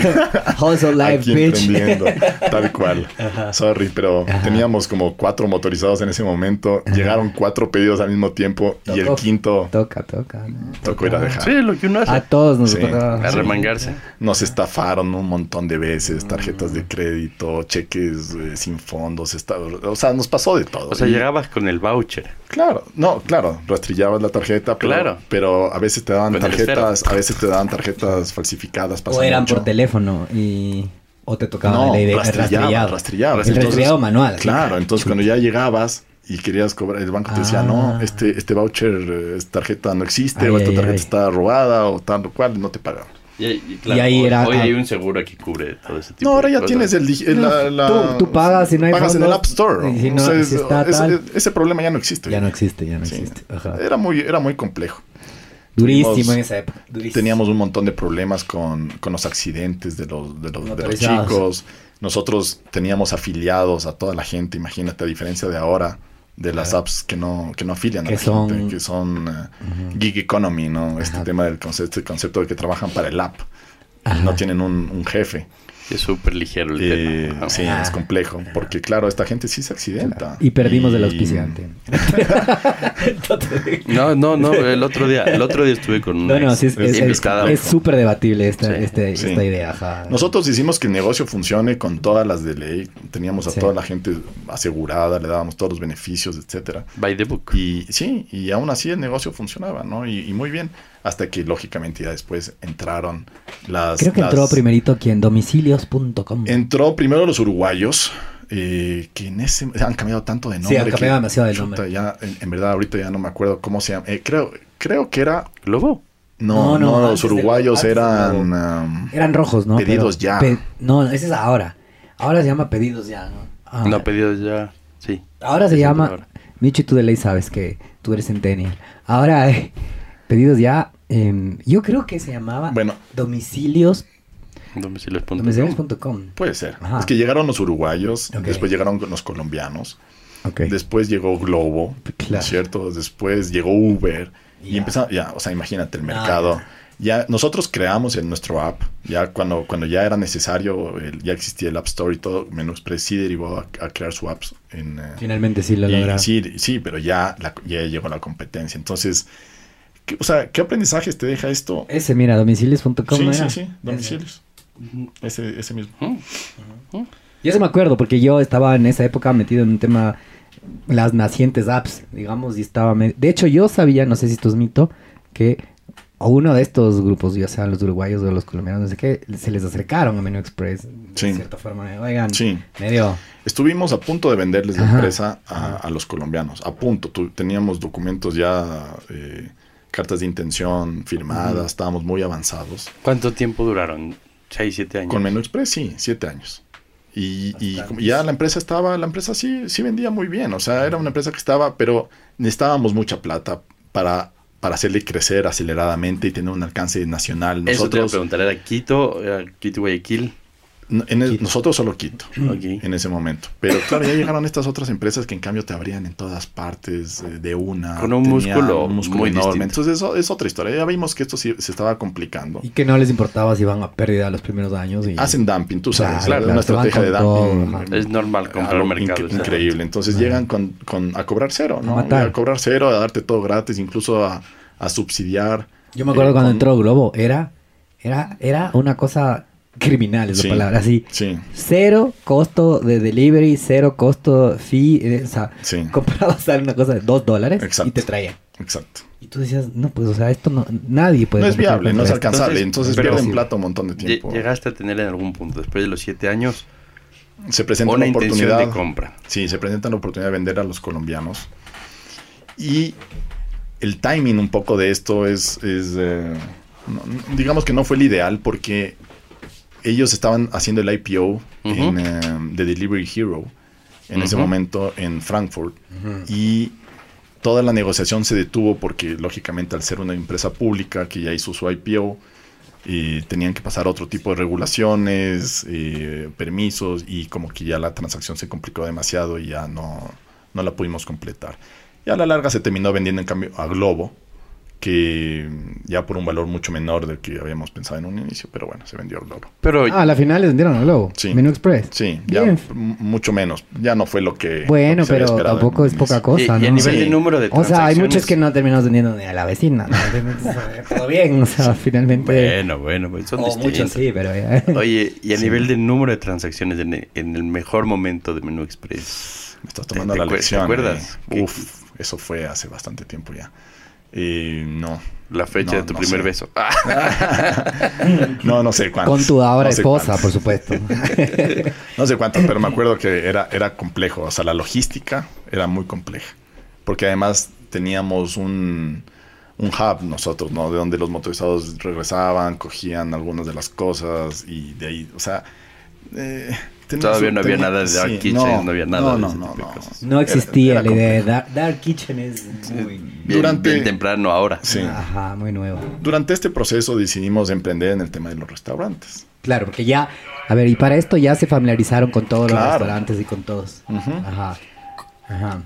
Hustle life, Aquí bitch. emprendiendo, tal cual. Sorry, pero Ajá. teníamos como cuatro motorizados en ese momento. Llegaron cuatro pedidos al mismo tiempo y el quinto Toca, toca. ¿no? tocó ir a dejar. Sí, lo que uno hace. A todos nos Sí. tocaba. a remangarse. Nos estafaron un montón de veces, tarjetas de crédito, cheques eh, sin fondos, esta- o sea, nos pasó de todo. O sea, Y- llegabas con el voucher. Claro, no, claro, rastrillabas la tarjeta, pero, Claro. pero a veces te daban el tarjetas, a veces te daban tarjetas falsificadas. O eran mucho. por teléfono y... O te tocaba No, la idea rastrillaba, rastrillaba. El Entonces- rastrillado manual. Claro, entonces cuando ya llegabas y querías cobrar, el banco te decía, Ah. no, este, este voucher, eh, esta tarjeta no existe, o esta ay, tarjeta ay. está robada, o tal o cual, no te pagaban. Y, y Y ahí hoy, era- hoy ah. hay un seguro que cubre todo ese tipo No, ahora de ya cosas. tienes el... digi- la- la- Tú- tú pagas y no hay Pagas en el App Store. y si no- O sea, si es- está ese, tal- ese problema ya no existe. Ya no existe, ya no Sí. existe. Ajá. Era muy, era muy complejo. Durísimo tuvimos- en esa época. durísimo. Teníamos un montón de problemas con, con los accidentes de los, de los, de los chicos. Nosotros teníamos afiliados a toda la gente, imagínate, a diferencia de ahora, de las apps que no, que no afilian Que a la son- gente, que son eh, gig economy, ¿no? Este Ajá. tema del concepto, este concepto de que trabajan para el app. Ajá. No tienen un, un jefe. Es súper ligero el Eh, tema. Sí, Ah. es complejo, porque claro, esta gente sí se accidenta. Y perdimos el Y- auspiciante. No, no, no, el otro día, el otro día estuve con una No, no, sí, es es- súper debatible esta, Sí, este- sí. esta idea. ajá. Nosotros hicimos que el negocio funcione con todas las de ley. Teníamos a Sí. toda la gente asegurada, le dábamos todos los beneficios, etcétera. By the book. Y sí, y aún así el negocio funcionaba, ¿no? Y, y muy bien. Hasta que lógicamente ya después entraron las. Creo que las- entró primerito aquí en domicilios.com. Entró primero los uruguayos. eh, que en ese han cambiado tanto de nombre. han cambiado que, demasiado de chuta, nombre. Ya, en, en verdad, ahorita ya no me acuerdo cómo se llama. Eh, creo, creo que era. Globo. No, No, no, no, antes los uruguayos eran. Um, Eran rojos, ¿no? Pedidos ya. pe- no, ese es ahora. Ahora se llama pedidos ya, ¿no? Ah. No, pedidos ya. Sí. Ahora se llama. ahora. Michi, tú de ley sabes que tú eres centennial. Ahora, eh, pedidos ya. em, yo creo que se llamaba Bueno. domicilios. Domicilios.com. Domicilios.com. Puede ser. Ajá. Es que llegaron los uruguayos, después llegaron los colombianos, después llegó Globo, ¿no Claro. es cierto? Después llegó Uber y empezamos, ya, o sea, imagínate el Ah, mercado. ya nosotros creamos en nuestro app, ya cuando, cuando ya era necesario, el- ya existía el App Store y todo, Menú Express sí derivó a, a crear su apps en, eh, Finalmente sí lo lograron. sí, sí, pero ya, la- ya llegó la competencia. Entonces, ¿qué- o sea, ¿qué aprendizajes te deja esto? Ese, mira, domicilios.com. Sí, ¿no sí, era? sí, domicilios. Ese, ese mismo. Mm. Y eso me acuerdo, porque yo estaba en esa época metido en un tema, las nacientes apps, digamos, y estaba... me- De hecho, yo sabía, no sé si esto es mito, que a uno de estos grupos, ya sean los uruguayos o los colombianos, no sé qué, se les acercaron a Menú Express, Sí. de cierta forma, oigan, Sí. medio... Estuvimos a punto de venderles la Ajá. empresa a, a los colombianos. A punto. Tu- teníamos documentos ya, eh, cartas de intención firmadas, estábamos muy avanzados. ¿Cuánto tiempo duraron? ¿Seis, siete años? Con Menú Express, sí, siete años. Y, y ya la empresa estaba, la empresa sí, sí vendía muy bien. O sea, era una empresa que estaba, pero necesitábamos mucha plata para, para hacerle crecer aceleradamente y tener un alcance nacional. Eso te iba a Nosotros, preguntar. ¿Era Quito? ¿Era Quito y Guayaquil? No, en el- nosotros solo Quito. Ok. en ese momento. Pero claro, ya llegaron estas otras empresas que en cambio te abrían en todas partes eh, de una. Con un músculo un músculo muy enorme. distinto. Entonces eso es otra historia. Ya vimos que esto sí se estaba complicando. Y que no les importaba si iban a pérdida los primeros años. Y... Hacen dumping, tú sabes. Claro, una claro, van estrategia de todo, dumping. Es normal comprar mercado. inc- increíble. Entonces llegan con, con- a cobrar cero, ¿no? A cobrar cero, a darte todo gratis, incluso a, a subsidiar. Yo me acuerdo eh, cuando con- entró Globo, era, era, era una cosa criminal, es Sí, la palabra, así. Sí, Cero costo de delivery, cero costo fee, eh, o sea, Sí. comprabas una cosa de dos dólares Exacto. y te traían. exacto. Y tú decías, no, pues, o sea, esto no, nadie puede no es viable, no es esto. alcanzable. Entonces, Entonces, pero- pierden plata un montón de tiempo. Llegaste a tener en algún punto, después de los siete años, Se presenta una oportunidad. de compra. Sí, se presenta la oportunidad de vender a los colombianos. Y el timing un poco de esto es, es, eh, no- digamos que no fue el ideal porque ellos estaban haciendo el IPO en, eh, de Delivery Hero en ese momento en Frankfurt. Y toda la negociación se detuvo porque lógicamente al ser una empresa pública que ya hizo su IPO y tenían que pasar otro tipo de regulaciones, eh, permisos y como que ya la transacción se complicó demasiado y ya no, no la pudimos completar. Y a la larga se terminó vendiendo en cambio a Globo, que ya por un valor mucho menor del que habíamos pensado en un inicio, pero bueno, se vendió a Globo. Pero Ah, a la final les vendieron a Globo. Sí. Menú Express. Sí, ya Bien. mucho menos. Ya no fue lo que... Bueno, lo que se había pero tampoco es poca cosa, y, y a ¿no? nivel Sí. de número de O sea, hay transacciones... muchos que no terminamos vendiendo ni a la vecina. ¿no? Todo bien, o sea, finalmente. Bueno, bueno, pues son o distintos. muchos sí, pero ya. Oye, y a Sí. nivel de número de transacciones en el, en el mejor momento de Menú Express. Me estás ¿Te- tomando te la te lección. acuerdas? eh. ¿Qué- Uf, eso fue hace bastante tiempo ya. Eh, no. La fecha No, de tu no primer sé. beso. Ah, No, no sé cuánto. Con tu ahora No sé esposa, por supuesto. No sé cuánto, pero me acuerdo que era, era complejo. O sea, la logística era muy compleja. Porque además teníamos un, un hub nosotros, ¿no? De donde los motorizados regresaban, cogían algunas de las cosas y de ahí, o sea... eh, Todavía no había nada de Dark Kitchen, no había nada No, de no, ese no, tipo de no. cosas. No Era- existía era la idea de. Dark, Dark Kitchen es muy... bien, Durante- bien temprano ahora. Sí. Ajá, muy nuevo. Durante este proceso decidimos emprender en el tema de los restaurantes. Claro, porque ya, a ver, y para esto ya se familiarizaron con todos los restaurantes y con todos. Ajá. Ajá.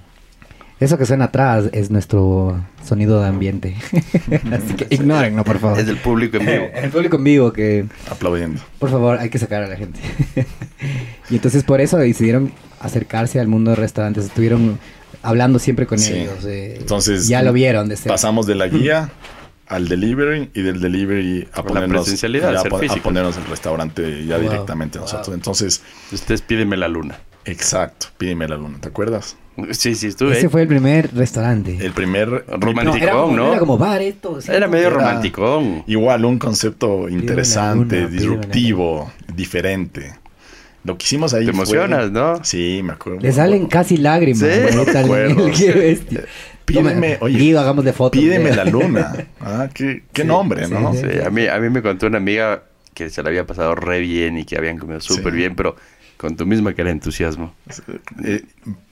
Eso que suena atrás es nuestro sonido de ambiente. Así que ignórenlo, por favor. Es del público en vivo. El público en vivo que, Aplaudiendo. por favor, hay que sacar a la gente. y entonces por eso decidieron acercarse al mundo de restaurantes. Estuvieron hablando siempre con Sí. ellos. eh, Entonces, ya lo vieron de. Pasamos de la guía al delivery y del delivery a Por la ponernos, presencialidad, a, físico. ponernos el restaurante ya Wow, directamente wow. nosotros. Entonces, Ustedes pídeme la luna. Exacto, pídeme la luna, ¿te acuerdas? Sí, sí, estuve. Ese fue el primer restaurante. El primer como, ¿no? era como bar esto. sí. Era medio romanticón. igual un concepto interesante, luna, disruptivo, diferente. Lo que hicimos ahí Te fue- emocionas, ¿no? Sí, me acuerdo. Le salen casi lágrimas. Sí. ¿no? Me Tal- acuerdo, Qué bestia. Pídeme, oye, Guido, hagamos de fotos. Pídeme de- la luna. Ah, qué, qué Sí, nombre, sí, ¿no? sí. Sí, a, mí, a mí me contó una amiga que se la había pasado re bien y que habían comido súper Sí. bien, pero con tu misma cara de entusiasmo. Eh,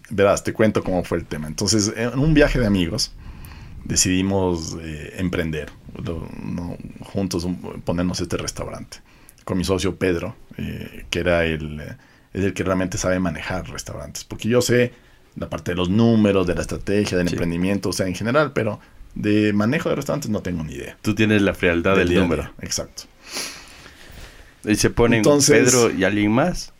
verás, te cuento cómo fue el tema. Entonces, en un viaje de amigos, decidimos eh, emprender, lo- no, juntos un- ponernos este restaurante. Con mi socio Pedro, eh, que era el, eh, es el que realmente sabe manejar restaurantes. Porque yo sé la parte de los números, de la estrategia, del Sí. emprendimiento, o sea, en general, pero de manejo de restaurantes no tengo ni idea. Tú tienes la frialdad del a número. día, Exacto. Y se ponen Entonces- Pedro y alguien más.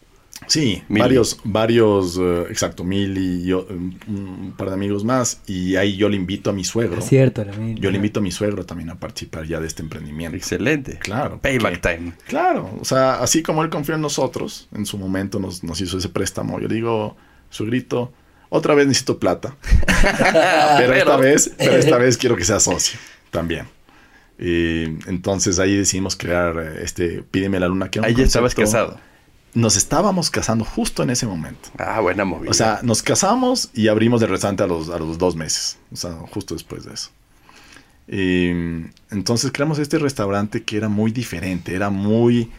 Sí, varios, varios, eh, exacto, mil y yo, un, par de amigos más. Y ahí yo le invito a mi suegro. Es cierto, la. Yo le invito a mi suegro también a participar ya de este emprendimiento. Excelente. Claro. Payback porque- time. Claro, o sea, así como él confió en nosotros, en su momento nos, nos hizo ese préstamo. Yo digo, suegrito, otra vez necesito plata. pero, esta vez, pero esta vez quiero que sea socio también. Y entonces ahí decidimos crear eh, este Pídeme la Luna. Que Ahí ya estabas casado. Nos estábamos casando justo en ese momento. Ah, buena movida. O sea, nos casamos y abrimos el restaurante a los, a los dos meses. O sea, justo después de eso. Y, entonces creamos este restaurante que era muy diferente, era muy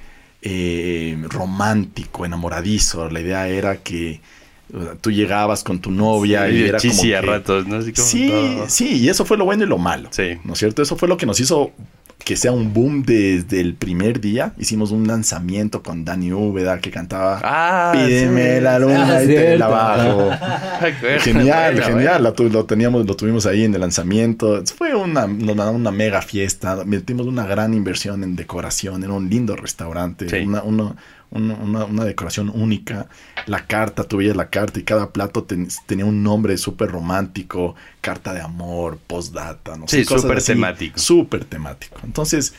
eh, romántico, enamoradizo. La idea era que o sea, tú llegabas con tu novia Sí, y era como a que- ratos, ¿no? Así como Sí, todo. sí, y eso fue lo bueno y lo malo. Sí. ¿No es cierto? Eso fue lo que nos hizo que sea un boom desde el primer día. Hicimos un lanzamiento con Dani Úbeda que cantaba Ah, Pídeme sí. la luna y te la bajo. Genial, genial. Lo teníamos, lo tuvimos ahí en el lanzamiento. Fue una, una, una mega fiesta. Metimos una gran inversión en decoración. Era un lindo restaurante. Sí. Una, uno- una, una- una decoración única. La carta, tú veías la carta y cada plato ten- tenía un nombre súper romántico. Carta de amor, postdata, no sé. Sí, cosas súper temático. Súper temático. Entonces,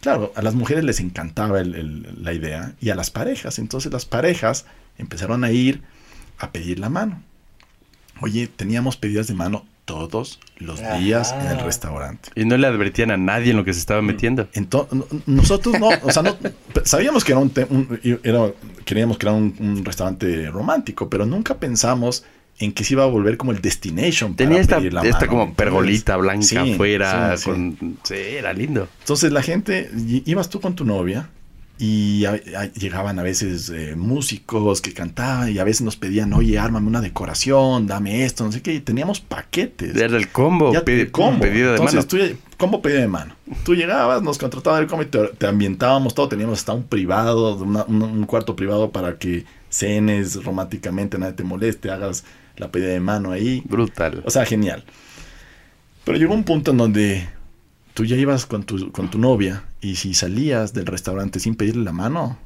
claro, a las mujeres les encantaba el- el- la idea y a las parejas. Entonces las parejas empezaron a ir a pedir la mano. Oye, teníamos pedidas de mano todos los días en el restaurante. Y no le advertían a nadie en lo que se Mm. estaba metiendo. Entonces, nosotros no, o sea, no, sabíamos que era un, un- era- queríamos que era un, un restaurante romántico, pero nunca pensamos en que se iba a volver como el destination. para Tenía esta, pedir la esta mano, como pergolita blanca Sí, afuera. sí, sí. con... sí, era lindo. Entonces la gente, ibas tú con tu novia y a- a- llegaban a veces eh, músicos que cantaban y a veces nos pedían, oye, ármame una decoración, dame esto, no sé qué, y teníamos paquetes. Era el combo. Ya, pedi- combo. Pedido de Entonces, mano. tú, combo pedido de mano. Tú llegabas, nos contrataban el combo y te, te ambientábamos todo. Teníamos hasta un privado, una- un, un cuarto privado para que cenes románticamente, nadie te moleste, hagas la pedida de mano ahí. Brutal. O sea, genial. Pero llegó un punto en donde tú ya ibas con tu, con tu novia y si salías del restaurante sin pedirle la mano,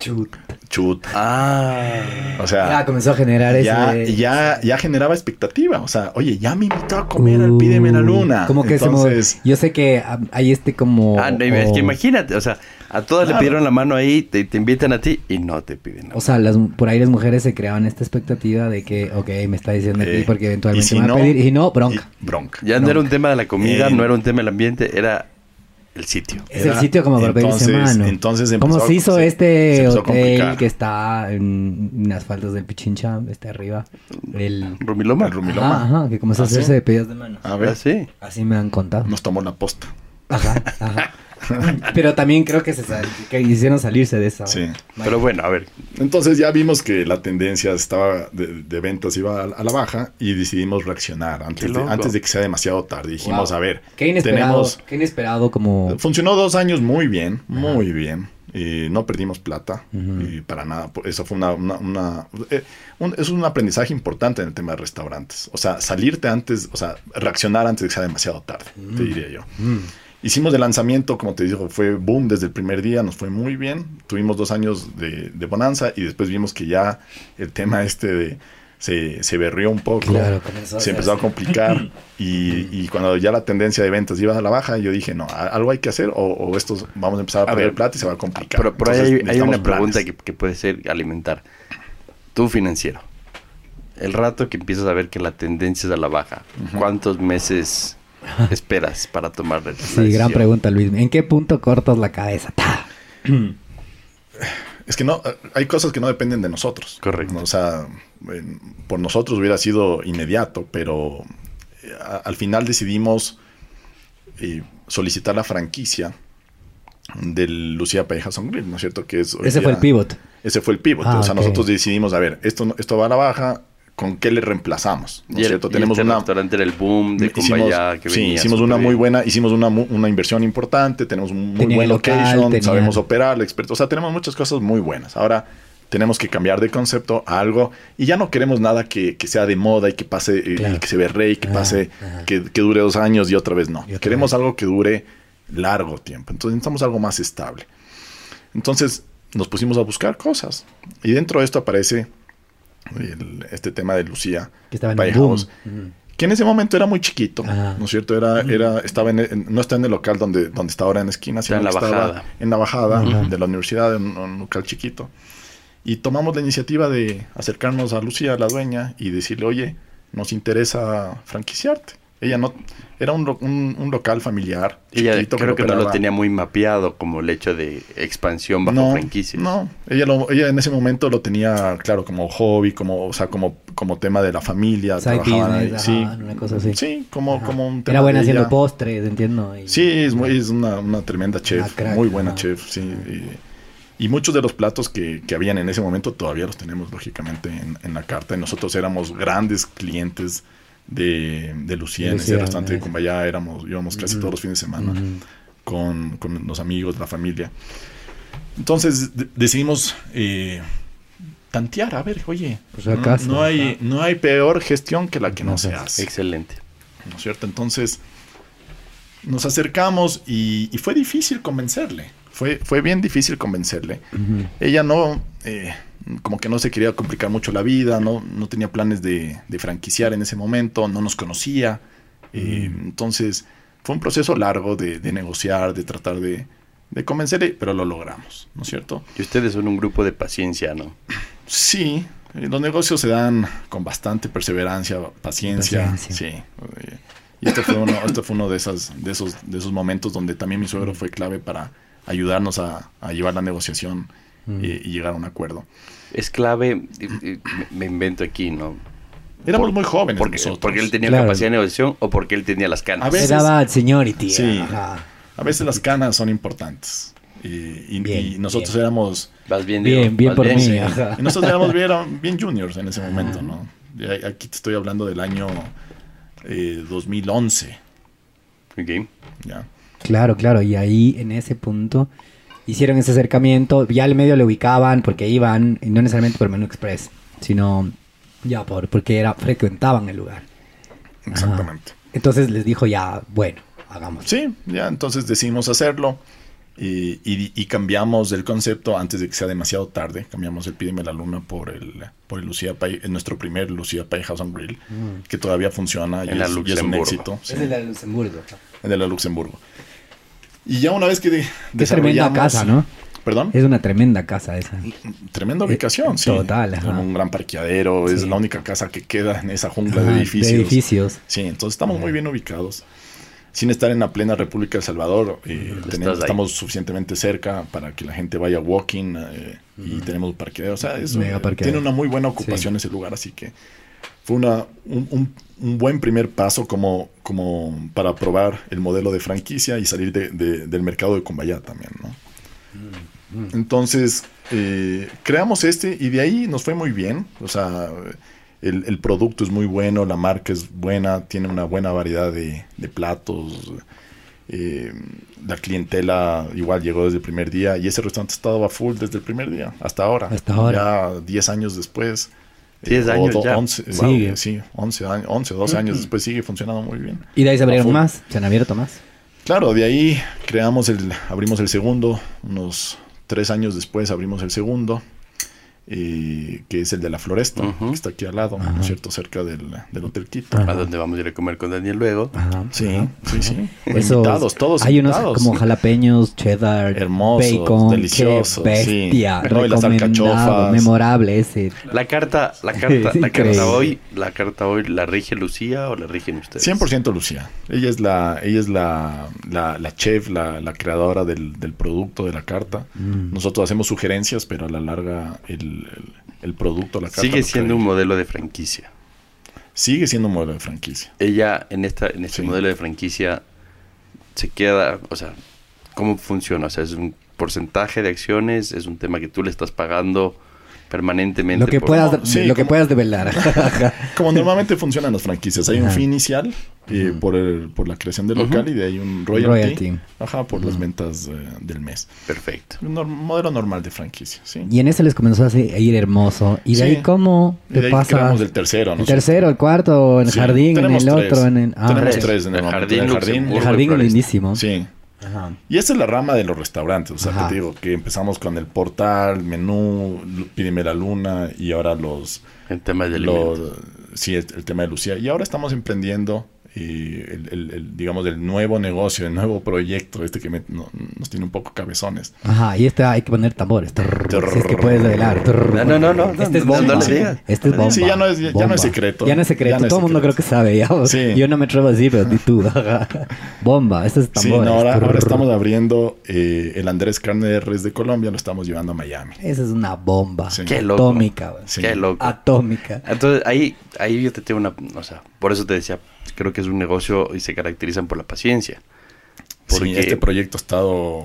Chut. chut. Ah. O sea, Ya comenzó a generar ya, ese... ya, ya generaba expectativa. O sea, oye, ya me invitó a comer al Pídeme la Luna. Como que Entonces, se Yo sé que ah, hay este como... Ah, no, es que o- imagínate, o sea, a todas Claro. le pidieron la mano ahí, te, te invitan a ti y no te piden. la O sea, las, por ahí las mujeres se creaban esta expectativa de que, ok, me está diciendo aquí Eh, porque y eventualmente si me va no- a pedir. Y no, bronca. y- bronca. Ya no era un tema de la comida, Eh, no era un tema del ambiente, era el sitio. Es Era- el sitio como para pedirse entonces- mano. entonces Como empezó- se hizo se- se este a hotel que está en, en las faldas del Pichincha, este arriba. El... Rumiloma. El Rumiloma. Ajá, ajá, que comenzó a ¿Ah, sí? hacerse de pedidos de mano. A Ah, ver, sí. Así me han contado. nos tomó la posta. Ajá, ajá. Pero también creo que se sal- que hicieron salirse de esa. Sí. Pero bueno, a ver, Entonces ya vimos que la tendencia estaba de, de ventas iba a, a la baja y decidimos reaccionar antes, de, antes de que sea demasiado tarde. Dijimos, Wow. a ver, Qué inesperado, tenemos... qué inesperado como... Funcionó dos años muy bien, muy bien. Y no perdimos plata y para nada. Por- Eso fue una, una- una- eh, un- es un aprendizaje importante en el tema de restaurantes. O sea, salirte antes, o sea, reaccionar antes de que sea demasiado tarde, te diría yo. Mm. Hicimos el lanzamiento, como te digo, fue boom desde el primer día, nos fue muy bien. Tuvimos dos años de, de bonanza y después vimos que ya el tema este de se, se berrió un poco, Claro, comenzó se empezó a complicar y, y cuando ya la tendencia de ventas iba a la baja, yo dije, no, a- algo hay que hacer o, o esto vamos a empezar a, A perder ver, plata y se va a complicar. pero Entonces, hay, hay una pregunta que, que puede ser alimentar. Tú financiero, el rato que empiezas a ver que la tendencia es a la baja, ¿cuántos meses esperas para tomar la Sí, gran decisión? pregunta, Luis. ¿En qué punto cortas la cabeza? ¡Ta! Es que no, eh, hay cosas que no dependen de nosotros. Correcto. O sea, por nosotros hubiera sido inmediato, pero eh, al final decidimos eh, solicitar la franquicia del Lucía Pareja Grill, ¿no es cierto? Que es Ese fue el pivot. Ese fue el pivot. Ah, o sea, nosotros decidimos, a ver, esto, no- esto va a la baja, ¿con qué le reemplazamos? ¿No Y es el, cierto? y Tenemos este una, restaurante era el boom de hicimos, Cumbaya que sí, venía hicimos una súper muy bien. buena, hicimos una, una inversión importante, tenemos un muy Tenían buen local, location, tenían- sabemos operar, experto, o sea, tenemos muchas cosas muy buenas. Ahora tenemos que cambiar de concepto a algo y ya no queremos nada que, que sea de moda y que pase, eh, Claro. y que se ve rey, que Ah, pase, ajá. que, que dure dos años y otra vez no. Otra queremos vez. algo que dure largo tiempo. Entonces necesitamos algo más estable. Entonces nos pusimos a buscar cosas y dentro de esto aparece el- este tema de Lucía Que estaba en. House, que en ese momento era muy chiquito, Ah. ¿no es cierto? Era, era, estaba en, en- no está en el local donde, donde está ahora en la esquina, sino en la estaba bajada. en la bajada Ujú. de la universidad, en un local chiquito. Y tomamos la iniciativa de acercarnos a Lucía, la dueña, y decirle, oye, nos interesa franquiciarte. Ella no, era un, un- un local familiar. Ella chiquito creo que no lo tenía muy mapeado como el hecho de expansión bajo franquicia. no, ella, lo- ella en ese momento lo tenía, claro, como hobby, como, o sea, como, como tema de la familia. Side trabajaban business, ahí, ajá, una cosa así. Sí, como, Ajá. como un tema Era buena de haciendo ella. postres, entiendo. y- Sí, es, muy, es una, una tremenda chef, Una crack, muy buena ajá. chef, sí. Y, y muchos de los platos que, que habían en ese momento todavía los tenemos, lógicamente, en, en la carta. Y nosotros éramos grandes clientes de, de Lucía, De en ese restaurante de nice. Cumbaya, éramos, íbamos casi todos los fines de semana. Con, con los amigos, la familia. Entonces de- decidimos eh, tantear, a ver, oye, si no, hay, no hay peor gestión que la que no se hace. Excelente. ¿no es cierto? Entonces nos acercamos y, y fue difícil convencerle. Fue, fue bien difícil convencerle. Ella no, eh, como que no se quería complicar mucho la vida, no, no tenía planes de, de franquiciar en ese momento, no nos conocía. eh, entonces fue un proceso largo de, de negociar, de tratar de, de convencerle, pero lo logramos, ¿no es cierto? Y ustedes son un grupo de paciencia, ¿no? Sí, eh, los negocios se dan con bastante perseverancia, paciencia. Paciencia. Sí. Y este fue uno, este fue uno de, esas, de, esos, de esos momentos donde también mi suegro fue clave para ayudarnos a, a llevar la negociación Mm. eh, y llegar a un acuerdo. Es clave, me, invento aquí, ¿no? Éramos Por- muy jóvenes Porque, nosotros. porque él tenía Claro. capacidad de negociación o porque él tenía las canas. A veces- Se daba seniority. Sí. ajá. A veces las canas son importantes. Y, y- Bien, y nosotros bien. éramos... Vas bien, Bien, Diego, bien vas por mí. sí, y nosotros éramos bien, bien juniors en ese momento, ¿no? Y aquí te estoy hablando del año eh, 2011, Ok. ¿ya? Claro, claro. Y ahí, en ese punto, hicieron ese acercamiento. Ya al medio le ubicaban porque iban, y no necesariamente por Menú Express, sino ya por porque era, frecuentaban el lugar. Exactamente. Entonces les dijo ya, bueno, hagamos. Sí, ya entonces decidimos hacerlo y, y- y cambiamos el concepto antes de que sea demasiado tarde. Cambiamos el Pídeme la Luna por el, por el Lucía Pay, en nuestro primer Lucía Pay House and Grill, que todavía funciona y, En la es, y es un éxito. sí, Es el de Luxemburgo. en la Luxemburgo. Y ya una vez que de- Qué tremenda desarrollamos- casa, ¿no? ¿Perdón? Es una tremenda casa esa. Tremenda ubicación, Eh, sí. total, ajá. Con un gran parqueadero, es la única casa que queda en esa jungla Ajá, de edificios. edificios. Sí, entonces estamos muy bien ubicados. Sin estar en la plena República de El Salvador, eh, tenemos- estamos suficientemente cerca para que la gente vaya walking eh, y tenemos parqueadero. O sea, es un- Mega parqueadero. tiene una muy buena ocupación ese lugar, así que fue una, un, un- un buen primer paso como, como para probar el modelo de franquicia y salir de- de- del mercado de Cumbayá también, ¿no? Entonces, eh, creamos este y de ahí nos fue muy bien. O sea, el, el producto es muy bueno, la marca es buena, tiene una buena variedad de, de platos. eh, la clientela igual llegó desde el primer día y ese restaurante estaba full desde el primer día hasta ahora. Hasta ahora. Ya 10 años después. 10 o años do- ya. 11, Sigue. wow, sí, 11 años, 11 12 años después sigue funcionando muy bien. Y de ahí se abrieron más, se han abierto más. Claro, de ahí creamos el, abrimos el segundo, unos tres años después abrimos el segundo, eh, que es el de la Floresta, que está aquí al lado, ¿no Ajá. es cierto? Cerca del, del Hotel Quito. Ajá. A donde vamos a ir a comer con Daniel luego. Ajá. Sí, sí, sí. Esos- invitados, todos Hay unos como jalapeños, cheddar, Hermosos, bacon, deliciosos, qué sí. bestia, No, y las alcachofas. memorable ese. La carta, la carta, la carta hoy, la carta hoy, ¿la rige Lucía o la rigen ustedes? 100% Lucía. Ella es la, ella es la, la, la chef, la, la creadora del, del producto, de la carta. Mm. Nosotros hacemos sugerencias, pero a la larga el, el, el producto, la carta... Sigue siendo un modelo de franquicia. Sigue siendo un modelo de franquicia. Ella en esta, en este Sí. modelo de franquicia se queda, o sea, ¿cómo funciona? O sea, es un porcentaje de acciones, es un tema que tú le estás pagando permanentemente. Lo que por- puedas, Sí, lo que como- puedas develar. Como normalmente funcionan las franquicias. Hay un fee inicial eh, por, el- por la creación del local y de ahí un royalty. Royalty. Ajá, por las ventas eh, del mes. Perfecto. Un modelo normal de franquicia, sí. y en eso les comenzó a ir hermoso. Y de Sí. ahí, ¿cómo Y de te ahí pasa? el tercero. El ¿no? tercero, el cuarto, en el Sí, jardín, en tenemos el tres. otro, en el... ah, tenemos tres. tres en el, El jardín, en el jardín. el Luxemburgo. jardín es lindísimo. Sí. Ajá. Y esta es la rama de los restaurantes. O sea, Ajá. que te digo que empezamos con el portal, menú, pídeme la luna y ahora los... En temas de los sí, el, el tema de Lucía. Y ahora estamos emprendiendo y el, el- el, digamos, el nuevo negocio, el nuevo proyecto, este que me- no- nos tiene un poco cabezones. Ajá, y este hay que poner tambores. Trrr, Trrr. si es que puedes develar. Trrr. No, no, no, no, no, Este es no, bomba. no le digas. Este es bomba. Sí, ya no es- ya no es secreto. Ya no es secreto. Ya no es Todo el mundo creo secreto. que sabe. Ya. Sí. Yo no me atrevo a decir, pero di tú. Bomba. Este es Sí, tambores. no, ahora, ahora estamos abriendo eh, el Andrés Carne de Res de Colombia, lo estamos llevando a Miami. Esa es una bomba. Sí. Qué loco. Atómica. Sí. Qué loco. Atómica. Entonces, ahí, ahí yo te tengo una... O sea, por eso te decía, creo que es un negocio y se caracterizan por la paciencia. Porque Sí, este proyecto ha estado...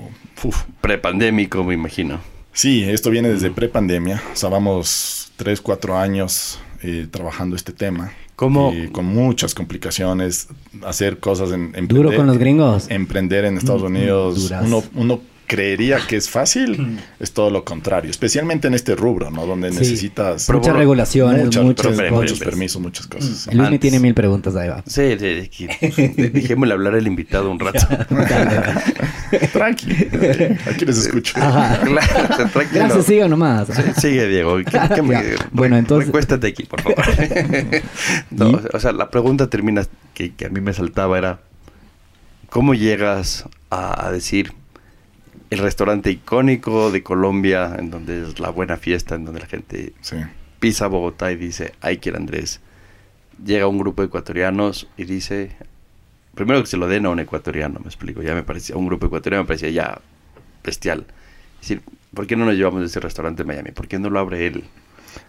prepandémico, me imagino. Sí, esto viene desde prepandemia. O sea, vamos 3, 4 años eh, trabajando este tema. ¿Cómo? Y con muchas complicaciones, hacer cosas en... Duro emprender- con los gringos. Emprender en Estados Mm, Unidos, duras. uno, uno creería que es fácil, es todo lo contrario, especialmente en este rubro, ¿no? Donde Sí. necesitas Muchas bueno, regulaciones, muchas- muchos, pero- pero- muchos pero- permisos, muchas cosas. El Luis Antes. tiene mil preguntas, ahí va. Sí, sí, aquí- dejémosle hablar al invitado un rato. Tranqui, aquí les escucho. Claro, tranquilo. Gracias, siga nomás. Sí, Sigue, Diego. ¿Qué- qué me- Ya. Bueno, entonces- Recuéstate aquí, por favor. o sea, la pregunta termina que, que a mí me saltaba era... ¿Cómo llegas a, a decir el restaurante icónico de Colombia, en donde es la buena fiesta, en donde la gente Sí. pisa Bogotá y dice, ay, quiero Andrés. Llega un grupo de ecuatorianos y dice, primero que se lo den a un ecuatoriano, me explico, ya me parecía, un grupo ecuatoriano me parecía ya bestial. Es decir, ¿por qué no nos llevamos de ese restaurante en Miami? ¿Por qué no lo abre él?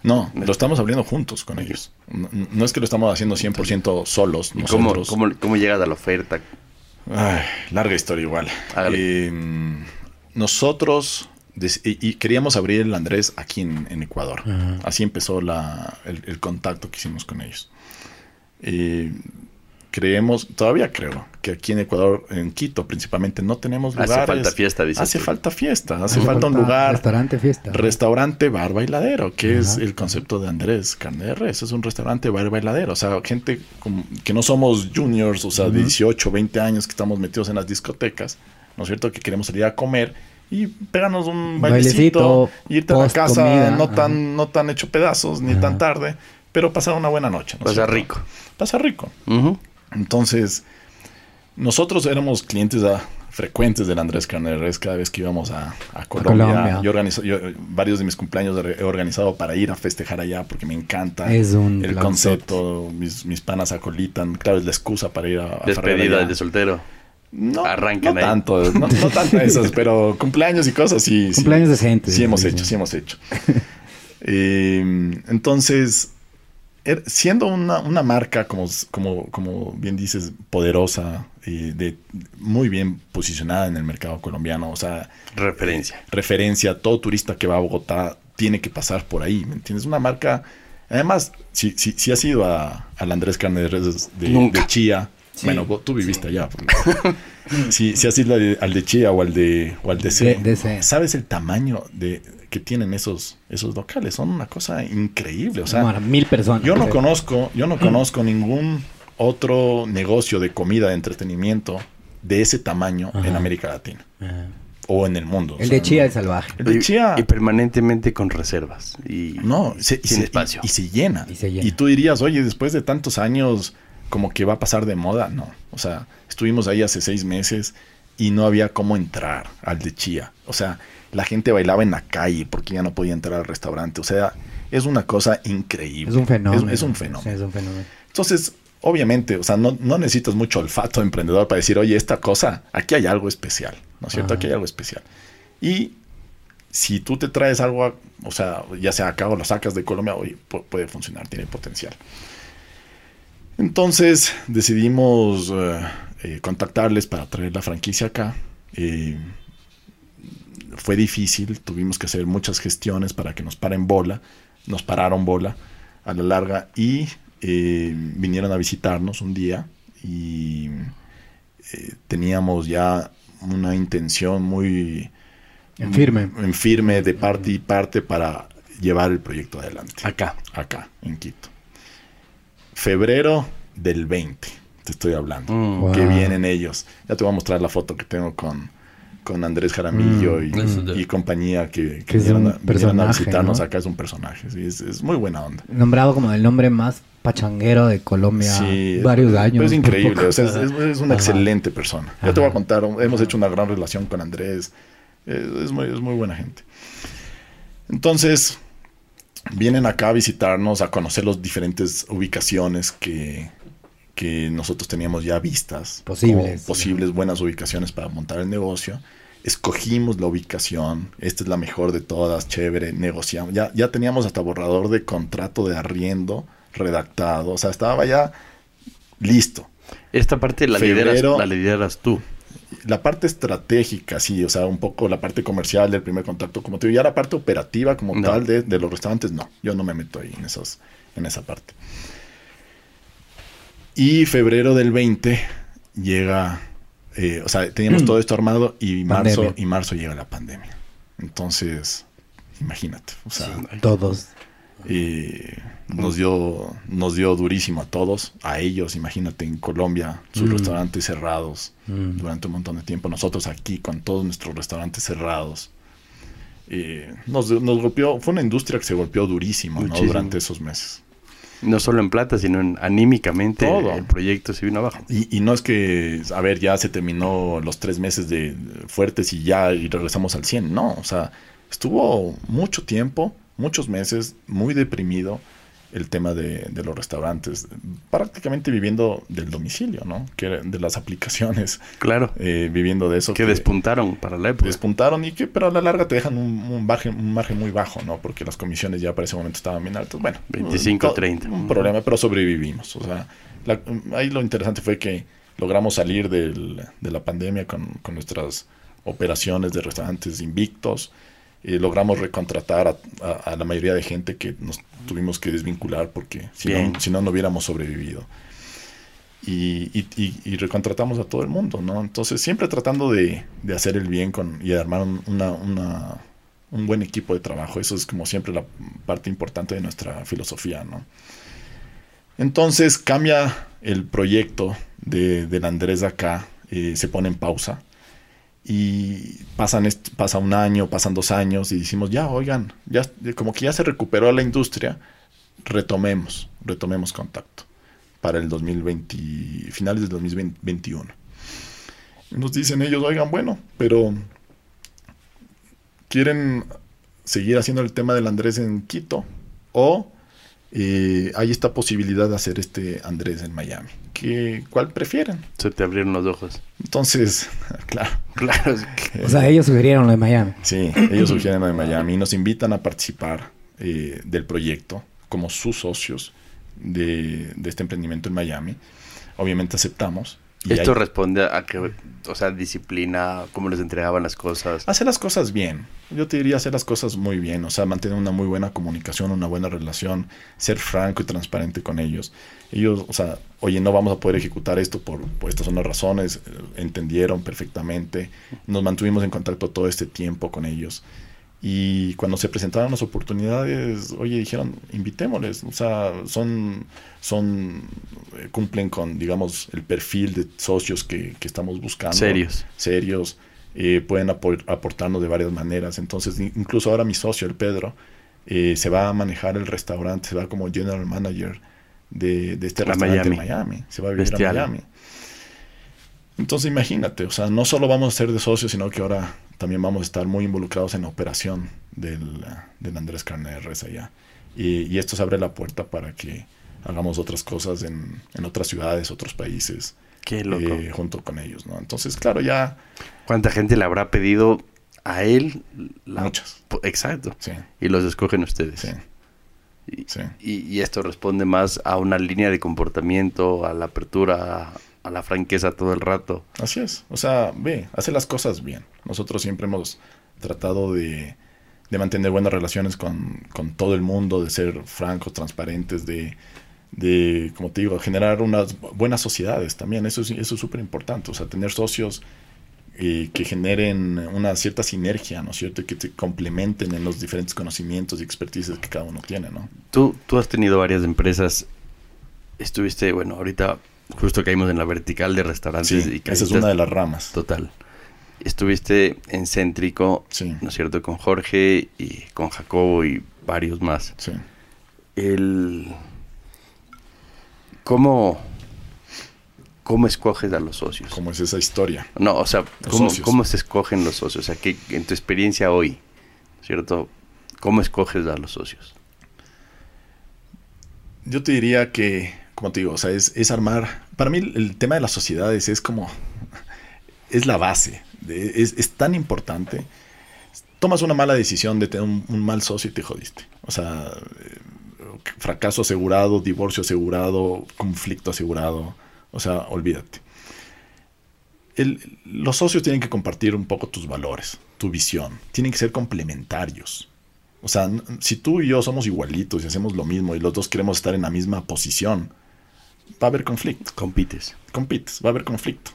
No, lo estamos abriendo juntos con ellos. No, no es que lo estamos haciendo 100% solos ¿Y cómo, cómo, cómo llegas a la oferta? Ay, larga historia igual. Eh, nosotros y, y queríamos abrir el Andrés aquí en, en Ecuador. Así empezó la- el, el contacto que hicimos con ellos. Eh, creemos, todavía creo, que aquí en Ecuador, en Quito principalmente, no tenemos Hace lugares. falta fiesta, dices Hace tú. falta fiesta, hace Hace falta un lugar. Restaurante, fiesta. Restaurante bar bailadero, que es el concepto de Andrés Carne de Res. Es un restaurante bar bailadero. O sea, gente como- que no somos juniors, o sea, de 18, 20 años que estamos metidos en las discotecas, ¿no es cierto? Que queremos salir a comer y pegarnos un bailecito, Bailecito, irte a la casa comida, no ajá. tan, no tan hecho pedazos ni Ajá. tan tarde, pero pasar una buena noche. ¿no cierto? rico. Pasar rico. Entonces, nosotros éramos clientes frecuentes del Andrés Carne de Res cada vez que íbamos a, a Colombia. Colombia. Yo organizo, yo, varios de mis cumpleaños he organizado para ir a festejar allá porque me encanta Es un el concepto. Mis, mis panas acolitan. Claro, es la excusa para ir a, a Despedida allá. de soltero. No, no ahí. tanto, no, no tanto esas, pero cumpleaños y cosas sí. sí. Cumpleaños decentes. Sí hemos Sí, hecho, sí. sí hemos hecho. Eh, entonces, er- siendo una, una marca, como, como, como bien dices, poderosa, y de, muy bien posicionada en el mercado colombiano, o sea, Referencia. referencia, todo turista que va a Bogotá tiene que pasar por ahí, ¿me entiendes? Una marca, además, si, si, si has ido a, al Andrés Carne de de Chía, Sí. bueno, vos- tú viviste allá. porque- si, si has ido al de, al de Chía o al de, o al de C, De- de C. ¿sabes el tamaño de, que tienen esos, esos locales? Son una cosa increíble, o sea... Bueno, mil personas. Yo no Sí. conozco, yo no conozco ningún otro negocio de comida, de entretenimiento de ese tamaño en. América Latina Ajá. o en el mundo. o El sea, de Chía no- es salvaje. El de Y- Chía, Y, permanentemente con reservas. Y no, se- y sin se- espacio. Y, y se llena. Y se llena. Y tú dirías, oye, después de tantos años, como que va a pasar de moda. No, o sea, estuvimos ahí hace seis meses y no había cómo entrar al de Chía. O sea, la gente bailaba en la calle porque ya no podía entrar al restaurante. O sea, es una cosa increíble. Es un fenómeno. Es, es un fenómeno. Sí, es un fenómeno. Entonces, obviamente, o sea, no, no necesitas mucho olfato emprendedor para decir, oye, esta cosa, aquí hay algo especial, ¿no es cierto? Ajá. Aquí hay algo especial. Y si tú te traes algo, a- o sea, ya sea acá o lo sacas de Colombia, oye, pu- puede funcionar, tiene potencial. Entonces decidimos eh, eh, contactarles para traer la franquicia acá. Eh, fue difícil, tuvimos que hacer muchas gestiones para que nos paren bola. Nos pararon bola a la larga y eh, vinieron a visitarnos un día y teníamos ya una intención muy En firme. en firme de parte y parte para llevar el proyecto adelante Acá. acá en Quito. Febrero del 20, te estoy hablando. Mm. Wow. Que vienen ellos. Ya te voy a mostrar la foto que tengo con, con Andrés Jaramillo Mm. y, Eso de- y compañía que, Que vinieron, a, vinieron a personaje, visitarnos ¿no? acá. Es un personaje, sí, es, es muy buena onda. Nombrado como el nombre más pachanguero de Colombia Sí, varios es, años. Es increíble, Tampoco- o sea, es, una Ajá. excelente persona. Ya te voy a contar, hemos hecho una gran relación con Andrés. Es, es muy, es muy buena gente. Entonces, vienen acá a visitarnos, a conocer las diferentes ubicaciones que, que nosotros teníamos ya vistas. Posibles. como posibles buenas ubicaciones para montar el negocio. Escogimos la ubicación, esta es la mejor de todas, chévere, negociamos. Ya, ya teníamos hasta borrador de contrato de arriendo redactado, o sea, estaba ya listo. Esta parte la Febrero. lideras, la lideras tú. La parte estratégica, sí, o sea, un poco la parte comercial del primer contacto, como te digo, ya la parte operativa como No. tal de, de los restaurantes, no, yo no me meto ahí en, esos, en esa parte. Y febrero del 20 llega, eh, o sea, teníamos todo esto armado y marzo, Pandemia. y marzo llega la pandemia. Entonces, imagínate, o sea, Todos. Y nos dio, nos dio durísimo a todos, a ellos, imagínate, en Colombia, sus Mm. restaurantes cerrados Mm. durante un montón de tiempo, nosotros aquí con todos nuestros restaurantes cerrados. Y nos, nos golpeó, fue una industria que se golpeó durísimo, durante esos meses. No solo en plata, sino en, anímicamente Todo. el proyecto se vino abajo. Y, y no es que, a ver, ya se terminó los tres meses de fuertes y ya y regresamos al 100. No, o sea, estuvo mucho tiempo, muchos meses, muy deprimido el tema de, de los restaurantes, prácticamente viviendo del domicilio, ¿no? Que de las aplicaciones, Claro. eh, viviendo de eso. Que despuntaron para la época. despuntaron y que, pero a la larga te dejan un, un, margen, un margen muy bajo, ¿no? Porque las comisiones ya para ese momento estaban bien altas. Bueno, 25, to- 30. Un problema, pero sobrevivimos. O sea, la- ahí lo interesante fue que logramos salir del- de la pandemia con, con nuestras operaciones de restaurantes invictos. Y logramos recontratar a, a- a la mayoría de gente que nos tuvimos que desvincular porque si no, si no, no hubiéramos sobrevivido. Y, y- y- y recontratamos a todo el mundo, ¿no? Entonces, siempre tratando de, de hacer el bien con, y de armar un, una- una- un buen equipo de trabajo. Eso es como siempre la parte importante de nuestra filosofía, ¿no? Entonces cambia el proyecto de, del Andrés de acá, eh, se pone en pausa y pasan pasa un año, pasan dos años y decimos, ya, oigan, ya, como que ya se recuperó la industria, retomemos, retomemos contacto para el 2020, finales del 2021. Y Nos dicen ellos, oigan, bueno, pero quieren seguir haciendo el tema del Andrés en Quito o eh, hay esta posibilidad de hacer este Andrés en Miami. ¿Qué, ¿Cuál prefieren? Se te abrieron los ojos. Entonces, claro, Claro. es que- O sea, ellos sugirieron lo de Miami. sí, ellos sugieren lo de Miami y nos invitan a participar eh, del proyecto como sus socios de, de este emprendimiento en Miami. Obviamente aceptamos. Y Esto responde a que, o sea, disciplina, cómo les entregaban las cosas. Hacer las cosas bien. Yo te diría hacer las cosas muy bien. O sea, mantener una muy buena comunicación, una buena relación, ser franco y transparente con ellos. Ellos, o sea, oye, no vamos a poder ejecutar esto por, por estas son las razones. eh, Entendieron perfectamente. Nos mantuvimos en contacto todo este tiempo con ellos. Y cuando se presentaron las oportunidades, oye, dijeron, invitémosles. O sea, son, son, eh, cumplen con, digamos, el perfil de socios que, que estamos buscando Serios. serios, eh, pueden apo- aportarnos de varias maneras. Entonces, in- incluso ahora mi socio, el Pedro, eh, se va a manejar el restaurante, se va como general manager de, de este A restaurante Miami. en Miami. Se va a vivir Bestial. a Miami. Entonces, imagínate, o sea, no solo vamos a ser de socios, sino que ahora también vamos a estar muy involucrados en la operación del, del Andrés Carne Res allá. Y, y esto se abre la puerta para que hagamos otras cosas en, en otras ciudades, otros países, Qué loco. eh, junto con ellos, ¿no? Entonces, claro, ya ¿Cuánta gente le habrá pedido a él? La... Muchas. Exacto. Sí, Y los escogen ustedes. sí, Y, sí. y- y esto responde más a una línea de comportamiento, a la apertura, a, la franqueza todo el rato. Así es. O sea, ve, hace las cosas bien. Nosotros siempre hemos tratado de, de mantener buenas relaciones con, con todo el mundo, de ser francos, transparentes, de, de, como te digo, generar unas bu- buenas sociedades también. Eso es eso es súper importante. O sea, tener socios eh, que generen una cierta sinergia, ¿no es cierto? Y que te complementen en los diferentes conocimientos y expertices que cada uno tiene, ¿no? Tú, tú has tenido varias empresas. Estuviste, bueno, ahorita justo caímos en la vertical de restaurantes Sí, y esa es una de las ramas. Total. Estuviste en Céntrico, Sí, ¿no es cierto? Con Jorge y con Jacobo y varios más. sí. El... ¿Cómo, ¿Cómo escoges a los socios? ¿Cómo es esa historia? No, o sea, ¿cómo, cómo se escogen los socios? O sea, que en tu experiencia hoy, ¿cierto? ¿Cómo escoges a los socios? Yo te diría que, como te digo, o sea, es, es armar. Para mí, el, tema de las sociedades es como. Es la base. es, es tan importante. Tomas una mala decisión de tener un, un mal socio y te jodiste. O sea, eh, fracaso asegurado, divorcio asegurado, conflicto asegurado. O sea, olvídate. El- los socios tienen que compartir un poco tus valores, tu visión. Tienen que ser complementarios. O sea, si tú y yo somos igualitos y hacemos lo mismo y los dos queremos estar en la misma posición, va a haber conflicto. Compites. Compites, va a haber conflicto.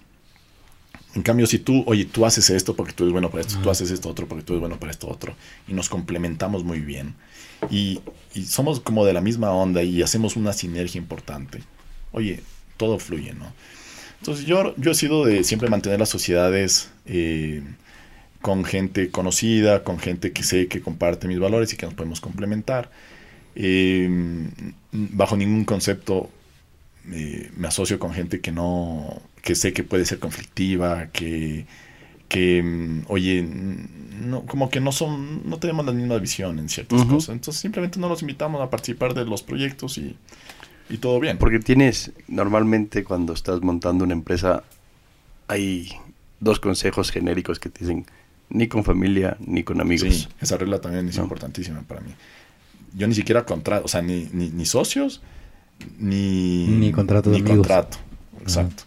En cambio, si tú, oye, tú haces esto porque tú eres bueno para esto, tú haces esto otro porque tú eres bueno para esto otro, y nos complementamos muy bien, y, y somos como de la misma onda y hacemos una sinergia importante, oye, todo fluye, ¿no? Entonces yo, yo he sido de siempre mantener las sociedades eh, con gente conocida, con gente que sé que comparte mis valores y que nos podemos complementar. Eh, bajo ningún concepto eh, me asocio con gente que no, que sé que puede ser conflictiva, que, que mm, oye, no, como que no son, no tenemos la misma visión en ciertas cosas. Entonces simplemente no los invitamos a participar de los proyectos y, y todo bien. Porque tienes, normalmente cuando estás montando una empresa, hay dos consejos genéricos que te dicen, ni con familia, ni con amigos. Sí, esa regla también es No. importantísima para mí. Yo ni siquiera contrato, o sea, ni, ni, ni socios, ni... Ni contrato de ni amigos. contrato, exacto.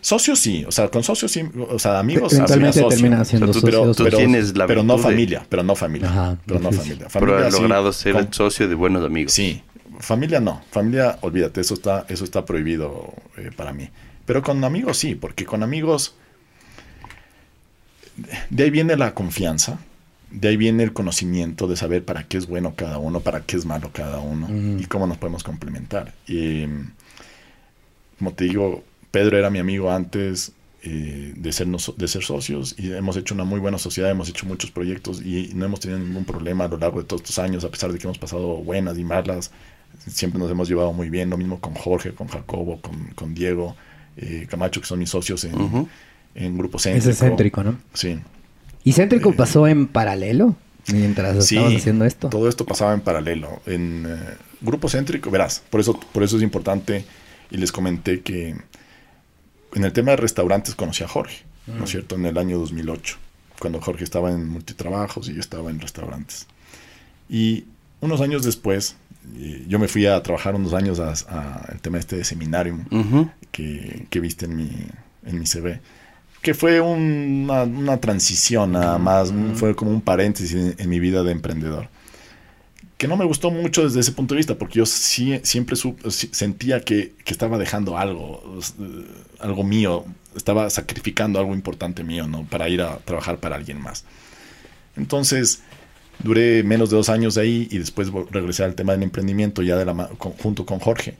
Socios sí, o sea, con socios sí, o sea, amigos Eventualmente hacen socio. termina siendo O sea, tú- pero socios. tú pero, tienes la pero no de- familia, pero no familia, Ajá, pero no familia. Pero has sí, logrado ser con- el socio de buenos amigos. Sí, familia no, familia, olvídate, eso está, eso está prohibido eh, para mí. Pero con amigos sí, porque con amigos de ahí viene la confianza, de ahí viene el conocimiento de saber para qué es bueno cada uno, para qué es malo cada uno y cómo nos podemos complementar. Como te digo, Pedro era mi amigo antes eh, de, ser nos- de ser socios y hemos hecho una muy buena sociedad, hemos hecho muchos proyectos y no hemos tenido ningún problema a lo largo de todos estos años, a pesar de que hemos pasado buenas y malas, siempre nos hemos llevado muy bien, lo mismo con Jorge, con Jacobo, con, con Diego, eh, Camacho, que son mis socios en, en Grupo Es Céntrico. céntrico, ¿no? Sí. ¿Y céntrico Eh, pasó en paralelo mientras Sí, estabas haciendo esto? Todo esto pasaba en paralelo. En eh, Grupo Céntrico, verás, por eso, por eso es importante y les comenté que en el tema de restaurantes conocí a Jorge, ¿no es cierto? En el año 2008, cuando Jorge estaba en multitrabajos y yo estaba en restaurantes. Y unos años después, eh, yo me fui a trabajar unos años a, a tema este de seminario que, que viste en mi, en mi CV, que fue una, una transición nada más, fue como un paréntesis en, en mi vida de emprendedor. Que no me gustó mucho desde ese punto de vista, porque yo sí, siempre su- sentía que, que estaba dejando algo, eh, algo mío, estaba sacrificando algo importante mío, ¿no? Para ir a trabajar para alguien más. Entonces, duré menos de dos años ahí y después regresé al tema del emprendimiento ya de la, con- junto con Jorge.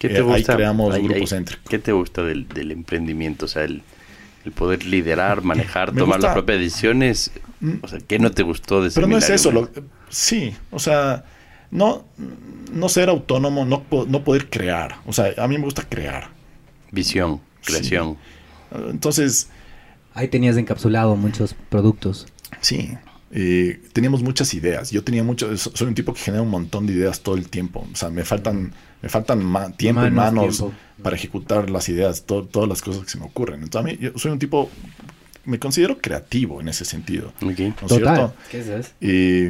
¿Qué Eh, te ahí gusta? creamos Ahí- Grupo ahí- Céntrico. ¿Qué te gusta del, del emprendimiento? O sea, el, el poder liderar, manejar, Me tomar gusta- las propias decisiones. Mm. O sea, ¿qué no te gustó de Pero no es eso. Lo, sí, o sea, no, no ser autónomo, no, no poder crear. O sea, a mí me gusta crear. Visión, creación. Entonces, Ahí tenías encapsulado muchos productos. sí, eh, teníamos muchas ideas. Yo tenía mucho, so- soy un tipo que genera un montón de ideas todo el tiempo. O sea, me faltan, me faltan ma- tiempo y Manos, tiempo. para ejecutar las ideas, to- todas las cosas que se me ocurren. Entonces, a mí, yo soy un tipo, me considero creativo en ese sentido. Ok. ¿No es Total. cierto? ¿Qué es eso? Y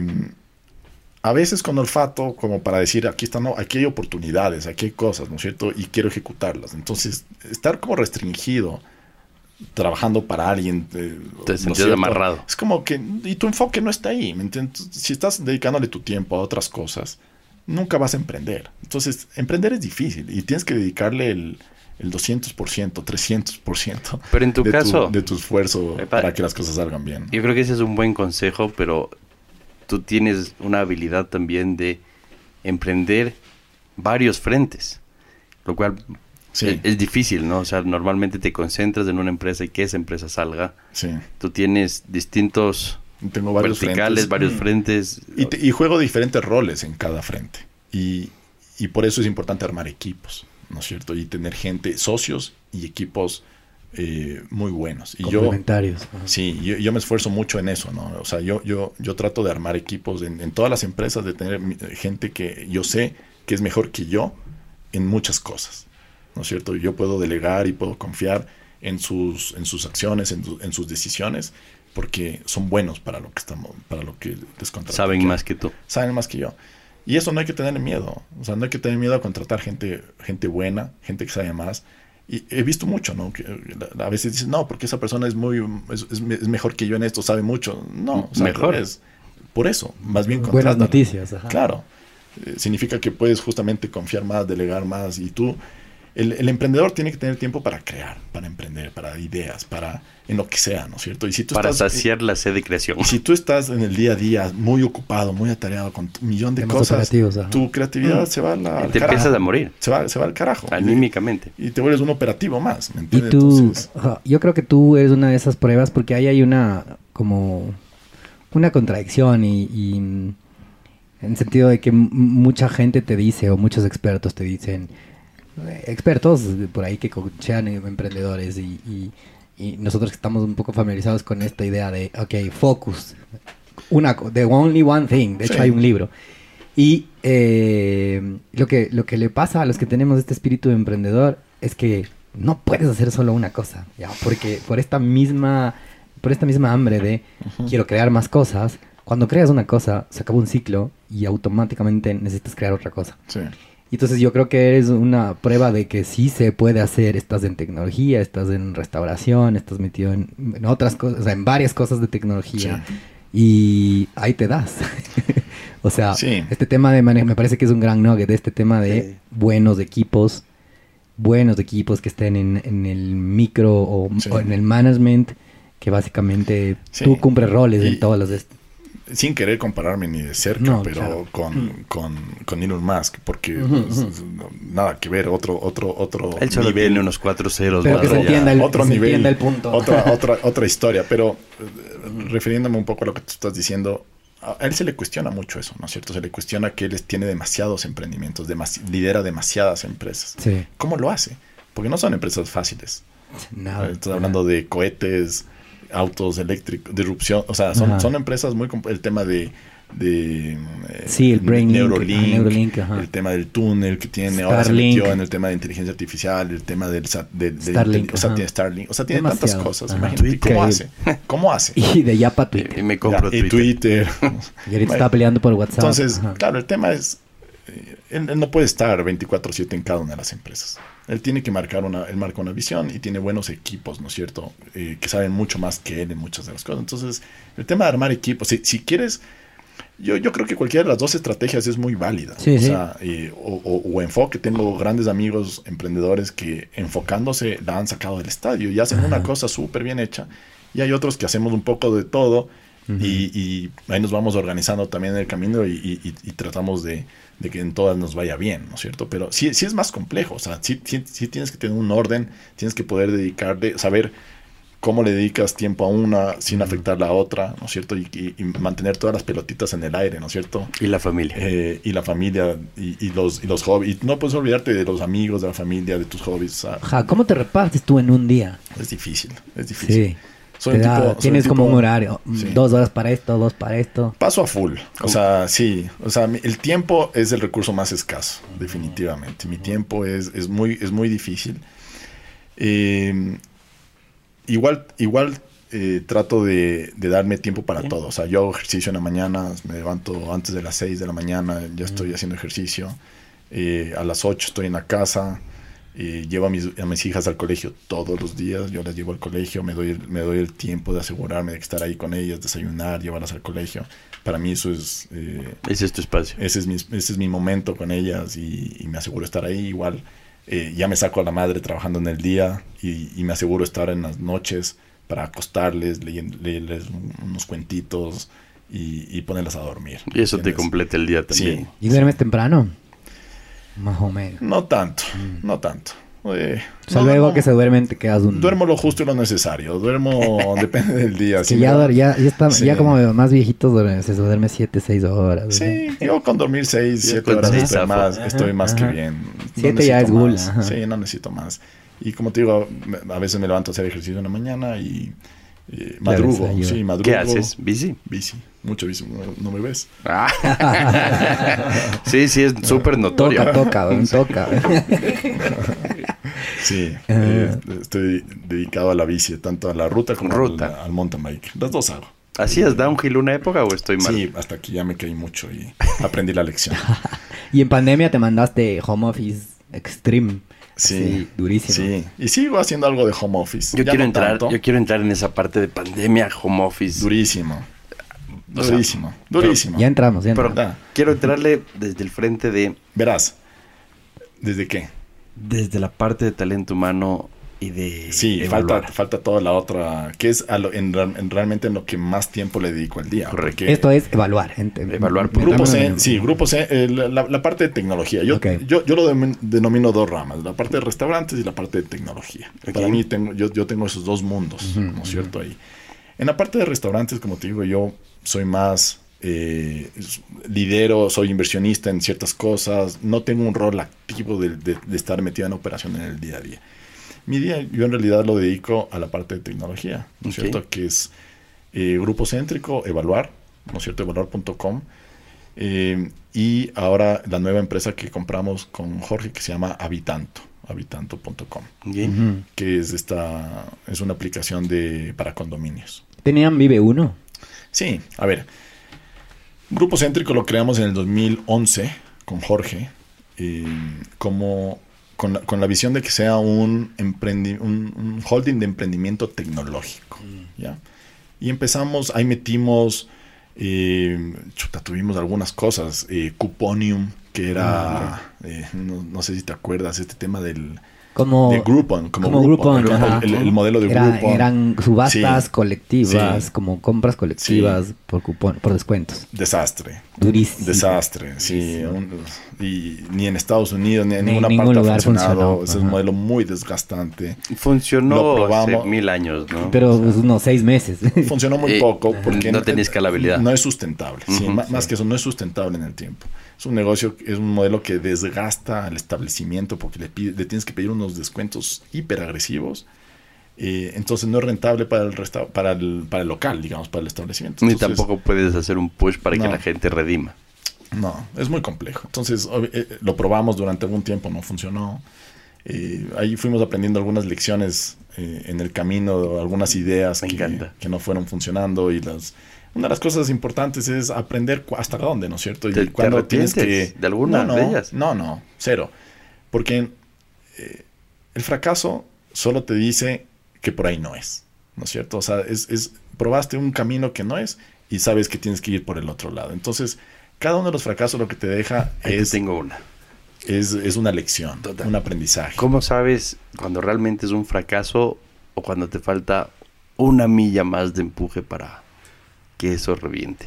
a veces con olfato, como para decir, aquí está, no, aquí hay oportunidades, aquí hay cosas, ¿no es cierto? Y quiero ejecutarlas. Entonces, estar como restringido, trabajando para alguien. eh, Te ¿no sentías amarrado. Es como que, y tu enfoque no está ahí, ¿me entiendes? Si estás dedicándole tu tiempo a otras cosas, nunca vas a emprender. Entonces, emprender es difícil y tienes que dedicarle el, el 200%, 300% Pero en tu de, caso, de tu esfuerzo Epa, para que las cosas salgan bien. yo creo que ese es un buen consejo, pero tú tienes una habilidad también de emprender varios frentes, lo cual Sí. es, es difícil, ¿no? O sea, normalmente te concentras en una empresa y que esa empresa salga. Sí. Tú tienes distintos Tengo varios verticales, frentes. varios Mm. frentes. Y, te- y juego diferentes roles en cada frente. Y, y por eso es importante armar equipos, ¿no es cierto? Y tener gente, socios y equipos eh, muy buenos. Y yo, Complementarios. Ajá. sí, yo, yo me esfuerzo mucho en eso, ¿no? O sea, yo, yo, yo trato de armar equipos en, en todas las empresas, de tener gente que yo sé que es mejor que yo en muchas cosas, ¿no es cierto? Yo puedo delegar y puedo confiar en sus, en sus acciones, en, en sus decisiones, porque son buenos para lo que estamos, para lo que les contraté. Saben Que- más que tú. saben más que yo. Y eso no hay que tener miedo. O sea, no hay que tener miedo a contratar gente, gente buena, gente que sabe más. Y he visto mucho, ¿no? Que eh, a veces dicen, no, porque esa persona es muy, es, es- es mejor que yo en esto, sabe mucho. No, o sea, Mejor. revés. Por eso, más bien Buenas noticias. Ajá. Claro. Eh, significa que puedes justamente confiar más, delegar más y tú el, el emprendedor tiene que tener tiempo para crear, para emprender, para ideas, para en lo que sea, ¿no es cierto? Y si tú Para estás, saciar la sed de creación. y si tú estás en el día a día muy ocupado, muy atareado con un millón de Temas cosas, tu creatividad se va a la, Y al te carajo. empiezas a morir. Se va, se va al carajo. Anímicamente. Y te vuelves un operativo más, ¿me Y entiendes? tú, Entonces, ajá, yo creo que tú eres una de esas pruebas porque ahí hay una como una contradicción y, y, mm, en el sentido de que mucha gente te dice o muchos expertos te dicen eh, expertos por ahí que coachean emprendedores y, y- y nosotros que estamos un poco familiarizados con esta idea de ok focus una the only one thing de hecho Sí. hay un libro y eh, lo, que, lo que le pasa a los que tenemos este espíritu de emprendedor es que no puedes hacer solo una cosa, ¿ya? Porque por esta misma, por esta misma hambre de quiero crear más cosas, cuando creas una cosa, se acaba un ciclo y automáticamente necesitas crear otra cosa. sí. Entonces yo creo que eres una prueba de que sí se puede hacer. Estás en tecnología, estás en restauración, estás metido en, en otras cosas, o sea, en varias cosas de tecnología. Y ahí te das. o sea, Sí. este tema de manejo, me parece que es un gran nugget, este tema de Sí. buenos equipos, buenos equipos que estén en, en el micro o, en el management, que básicamente tú cumples roles Y- en todas las... sin querer compararme ni de cerca, No, pero claro. con, con, con Elon Musk, porque pues, no- nada que ver, otro, otro, otro Él solo nivel, tiene unos cuatro ceros. Pero más que se allá. entienda el- otro que se nivel, entienda el punto. Otra, otra, otra historia, pero eh, refiriéndome un poco a lo que tú estás diciendo, a él se le cuestiona mucho eso, ¿no es cierto? Se le cuestiona que él tiene demasiados emprendimientos, demasi- lidera demasiadas empresas. Sí, ¿Cómo lo hace? Porque no son empresas fáciles. nada. Estás hablando de cohetes, autos eléctricos, disrupción, o sea, son, Ajá. son empresas muy... El tema de... de eh, Sí, el Brainlink, Neurolink, ajá, Neurolink, ajá. el tema del túnel que tiene, ahora se Starlink. metió en el tema de inteligencia artificial, el tema del de, de- Starlink, o sea, tiene Starlink, o sea, tiene tantas Demasiado, cosas, ajá. imagínate, ¿cómo hace? ¿Cómo hace? Y de ya para Y, Twitter. y me compro Ya, Twitter. Y ahorita está peleando por WhatsApp. Entonces, Ajá. claro, el tema es, eh, él, él no puede estar 24/7 en cada una de las empresas. Él tiene que marcar una, él marca una visión y tiene buenos equipos, ¿no es cierto? Eh, que saben mucho más que él en muchas de las cosas. Entonces, el tema de armar equipos, si, si quieres, yo, yo creo que cualquiera de las dos estrategias es muy válida. Sí, o sí. sea, eh, o, o- o enfoque. Tengo grandes amigos emprendedores que enfocándose la han sacado del estadio y hacen una cosa súper bien hecha. Y hay otros que hacemos un poco de todo y, y ahí nos vamos organizando también en el camino y, y- y- y tratamos de, de que en todas nos vaya bien, ¿no es cierto? Pero sí, sí es más complejo, o sea, sí, sí- sí tienes que tener un orden, tienes que poder dedicarle, saber cómo le dedicas tiempo a una sin afectar la otra, ¿no es cierto? Y, y- y mantener todas las pelotitas en el aire, ¿no es cierto? Y la familia. Eh, y la familia y, y los, y los hobbies. Y no puedes olvidarte de los amigos, de la familia, de tus hobbies. Ajá, ¿cómo te repartes tú en un día? es difícil, es difícil. Sí. Soy Te un da- tipo- soy tienes un como tipo- un horario. mm, Sí. Dos horas para esto, dos para esto. Paso a full. O sea, sí. O sea, el tiempo es el recurso más escaso, definitivamente. Mi tiempo es, es, muy, es muy difícil. Eh, igual, igual eh, trato de, de darme tiempo para Sí. todo. O sea, yo hago ejercicio en la mañana, me levanto antes de las 6 de la mañana, ya estoy haciendo ejercicio. Eh, a las 8 estoy en la casa. Eh, llevo a mis, a mis hijas al colegio todos los días. Yo las llevo al colegio, me doy, el, me doy el tiempo de asegurarme de estar ahí con ellas, desayunar, llevarlas al colegio. Para mí eso es... eh, Ese es tu espacio. ese es mi, ese es mi momento con ellas y, y me aseguro estar ahí. Igual eh, ya me saco a la madre trabajando en el día y, y me aseguro estar en las noches para acostarles, leerles un- unos cuentitos y, y ponerlas a dormir. Y eso te completa el día también. Sí. ¿Y duermes temprano? Más o menos. No tanto, no tanto. Eh, O sea, no, luego no. que se duermen te quedas un... Duermo lo justo y lo necesario. Duermo, depende del día. Que ya, ya, ya, está, Sí. ya como más viejitos duermen, se duerme 7, 6 horas. Sí, yo con dormir 6, Yo 7 con horas seis estoy más, Ajá, estoy más que bien. No Siete ya necesito es gula. Sí, no necesito más. Y como te digo, a veces me levanto a hacer ejercicio en la mañana y eh, madrugo. Sí, madrugo. ¿Qué haces? ¿Bici? Bici, mucho bici. No, no me ves. Ah. sí, sí, es súper notorio. Toca, toca, toca. Sí, Ah. eh, estoy dedicado a la bici, tanto a la ruta como Ruta. Al, al mountain bike. Las dos hago. ¿Hacías downhill una época o estoy mal? Sí, hasta aquí ya me caí mucho y aprendí la lección. y en pandemia te mandaste home office extreme. Sí, Sí, durísimo. Sí, y sigo haciendo algo de home office. Yo Ya quiero no entrar, tanto. yo quiero entrar en esa parte de pandemia, home office. Durísimo. O sea, Durísimo. durísimo. Ya entramos, ya Pero entramos. Ah. quiero entrarle desde el frente de Verás. ¿Desde qué? desde la parte de talento humano y de Sí, evaluar. falta, falta toda la otra, que es a lo- en, real- en realmente en lo que más tiempo le dedico al día. Correcto. Esto es evaluar. Evaluar por- Grupo C, el- sí, Grupo C, eh, la, parte de tecnología. Yo, yo, yo lo denom- denomino dos ramas, la parte de restaurantes y la parte de tecnología. Para mí tengo, yo, yo tengo esos dos mundos, ¿no es cierto? Ahí. En la parte de restaurantes, como te digo, yo soy más eh, lidero, soy inversionista en ciertas cosas, no tengo un rol activo de, de- de estar metido en operación en el día a día. Mi día yo en realidad lo dedico a la parte de tecnología, ¿no es cierto? Que es eh, grupo céntrico, evaluar, ¿no es cierto? Evaluar.com. Eh, y ahora la nueva empresa que compramos con Jorge que se llama Habitanto, habitanto.com, que es esta es una aplicación de para condominios. Tenían Vive Uno. Sí, a ver. Grupo Céntrico lo creamos en el 2011 con Jorge, eh, como con la, con la visión de que sea un, emprendi- un, un holding de emprendimiento tecnológico. ¿ya? Y empezamos, ahí metimos, eh, chuta, tuvimos algunas cosas, eh, Cuponium, que era, eh, no, no sé si te acuerdas, este tema del Como, de Groupon, como, como Groupon, Groupon, el- ajá. el, el modelo de Era- Groupon. Eran subastas Sí. colectivas, Sí. como compras colectivas por cupón, por descuentos. Desastre. Durísimo. Desastre, sí. un- y ni en Estados Unidos ni en Ni en ninguna ningún parte ha lugar funcionado. es un modelo muy desgastante. Funcionó Lo probamos. hace mil años, ¿no? Pero pues, unos seis meses. Funcionó muy Eh, poco porque no tenía escalabilidad. No es sustentable. más, que eso, no es sustentable en el tiempo. Es un negocio, es un modelo que desgasta al establecimiento porque le, pide- le tienes que pedir unos descuentos hiper agresivos. eh, entonces no es rentable para el, resta- para, el, para el local, digamos, para el establecimiento. Ni tampoco puedes hacer un push para que la gente redima. No, es muy complejo. Entonces, eh, lo probamos durante algún tiempo, no funcionó. Eh, ahí fuimos aprendiendo algunas lecciones eh, en el camino, algunas ideas Me que, encanta. que no fueron funcionando y las... Una de las cosas importantes es aprender hasta dónde, ¿no es cierto? ¿Te- Y te cuándo tienes que... de alguna no, de no, ellas? No, no, cero. Porque eh, el fracaso solo te dice que por ahí no es, ¿no es cierto? O sea, es, es- probaste un camino que no es y sabes que tienes que ir por el otro lado. Entonces, cada uno de los fracasos lo que te deja Ahí te es, tengo una. es, es una lección, Total. un aprendizaje. ¿Cómo sabes cuando realmente es un fracaso o cuando te falta una milla más de empuje para que eso reviente?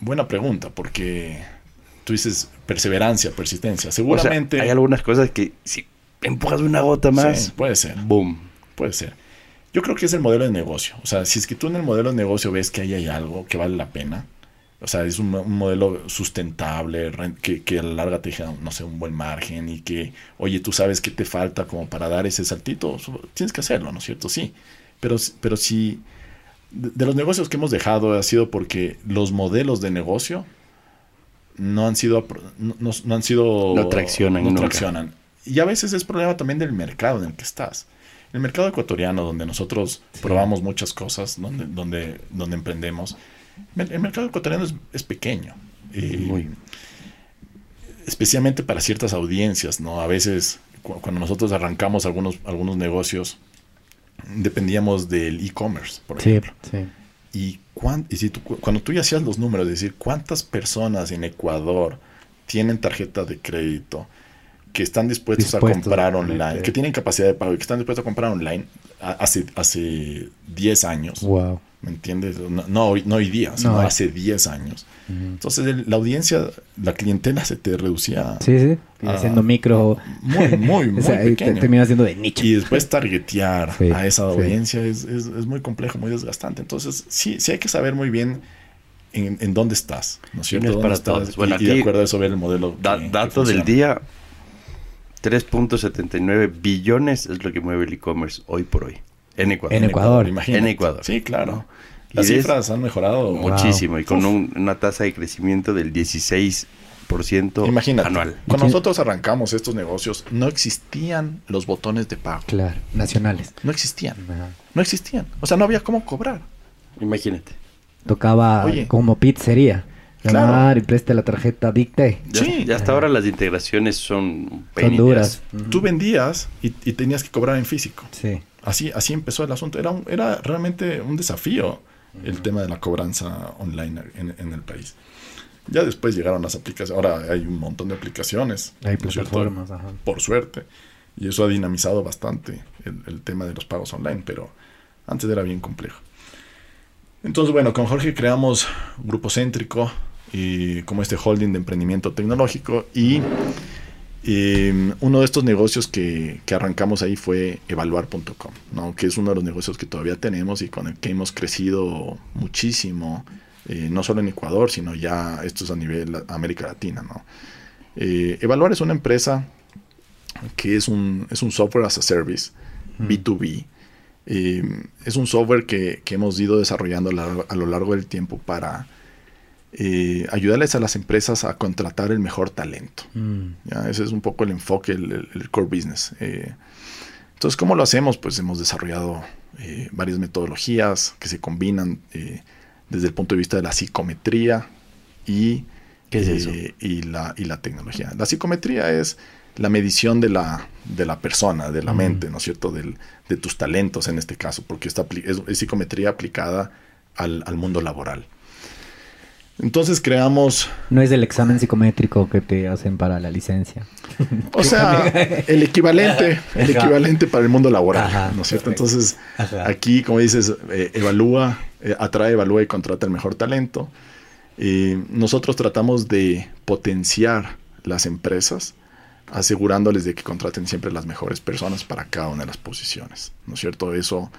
Buena pregunta, porque tú dices perseverancia, persistencia. O sea, Seguramente... hay algunas cosas que si empujas una gota más, Sí, puede ser. boom. Puede ser. Yo creo que es el modelo de negocio. O sea, si es que tú en el modelo de negocio ves que ahí hay algo que vale la pena, o sea, es un, un modelo sustentable, que, que a la larga te deja, no sé, un buen margen y que, oye, tú sabes qué te falta como para dar ese saltito, tienes que hacerlo, ¿no es cierto? Sí. Pero, pero si de, los negocios que hemos dejado ha sido porque los modelos de negocio no han sido, no, han sido, No traccionan no traccionan. Y a veces es problema también del mercado en el que estás. El mercado ecuatoriano, donde nosotros probamos muchas cosas, donde, donde, donde emprendemos, el mercado ecuatoriano es, es pequeño. Y especialmente para ciertas audiencias, ¿no? A veces, cu- cuando nosotros arrancamos algunos, algunos negocios, dependíamos del e-commerce, por Sí, ejemplo. sí. Y, cuán- y si tú- cuando tú ya hacías los números, es decir, cuántas personas en Ecuador tienen tarjeta de crédito, que están dispuestos, Dispuestos a comprar online, que tienen capacidad de pago y que están dispuestos a comprar online hace, hace 10 años, Wow. ¿me entiendes? No, no hoy, no hoy día, sino No, hace 10 años. Entonces el- la audiencia, la clientela se te reducía Sí, sí. Haciendo micro. muy, muy, muy o sea, pequeño. termina siendo de nicho. Y después targetear Sí, a esa sí. audiencia es, es- es muy complejo, muy desgastante. Entonces, sí, sí hay que saber muy bien en, en dónde estás, ¿no es cierto? no es ¿Dónde para estás? todos. Bueno, y, y de acuerdo a eso ver el modelo. Da- que- que dato del día, 3.79 billones es lo que mueve el e-commerce hoy por hoy. En Ecuador. En Ecuador. imagínate. En Ecuador. Sí, claro. Las Y cifras han mejorado Muchísimo. Y con un- una tasa de crecimiento del 16% Imagínate, anual. cuando ¿Y qué- nosotros arrancamos estos negocios, no existían los botones de pago. Claro, nacionales. No existían. No existían. O sea, no había cómo cobrar. Imagínate. Tocaba Oye. como pizzería. Claro. Y preste la tarjeta, dicte. Ya, Sí. ya hasta ahora las integraciones son duras. Tú vendías y, y tenías que cobrar en físico. Sí. Así, así empezó el asunto. Era, un- era realmente un desafío el tema de la cobranza online en, el país. Ya después llegaron las aplicaciones, ahora hay un montón de aplicaciones. Hay plataformas, por suerte. Y eso ha dinamizado bastante el, tema de los pagos online, pero antes era bien complejo. Entonces, bueno, con Jorge creamos Grupo Céntrico como este holding de emprendimiento tecnológico y uno de estos negocios que, arrancamos ahí fue evaluar.com, ¿no? que es uno de los negocios que todavía tenemos y con el que hemos crecido muchísimo, eh, no solo en Ecuador, sino ya esto es a nivel América Latina. ¿no? Eh, evaluar es una empresa que es un, es un software as a service, B2B. Eh, es un software que, hemos ido desarrollando a lo largo del tiempo para eh, ayudarles a las empresas a contratar el mejor talento. Mm. Ese es un poco el enfoque, el, core business. Eh, entonces, ¿cómo lo hacemos? Pues hemos desarrollado varias metodologías que se combinan desde el punto de vista de la psicometría y, y, la, y la tecnología. La psicometría es la medición de la, de la persona, de la mente, ¿no es cierto? de tus talentos en este caso, porque esta es, psicometría aplicada al, mundo laboral. Entonces creamos... No es el examen psicométrico que te hacen para la licencia. O sea, el equivalente, el equivalente para el mundo laboral, ¿no es cierto? Entonces, aquí, como dices, eh, evalúa, eh, atrae, evalúa y contrata el mejor talento. nosotros tratamos de potenciar las empresas asegurándoles de que contraten siempre las mejores personas para cada una de las posiciones, ¿no es cierto? Eso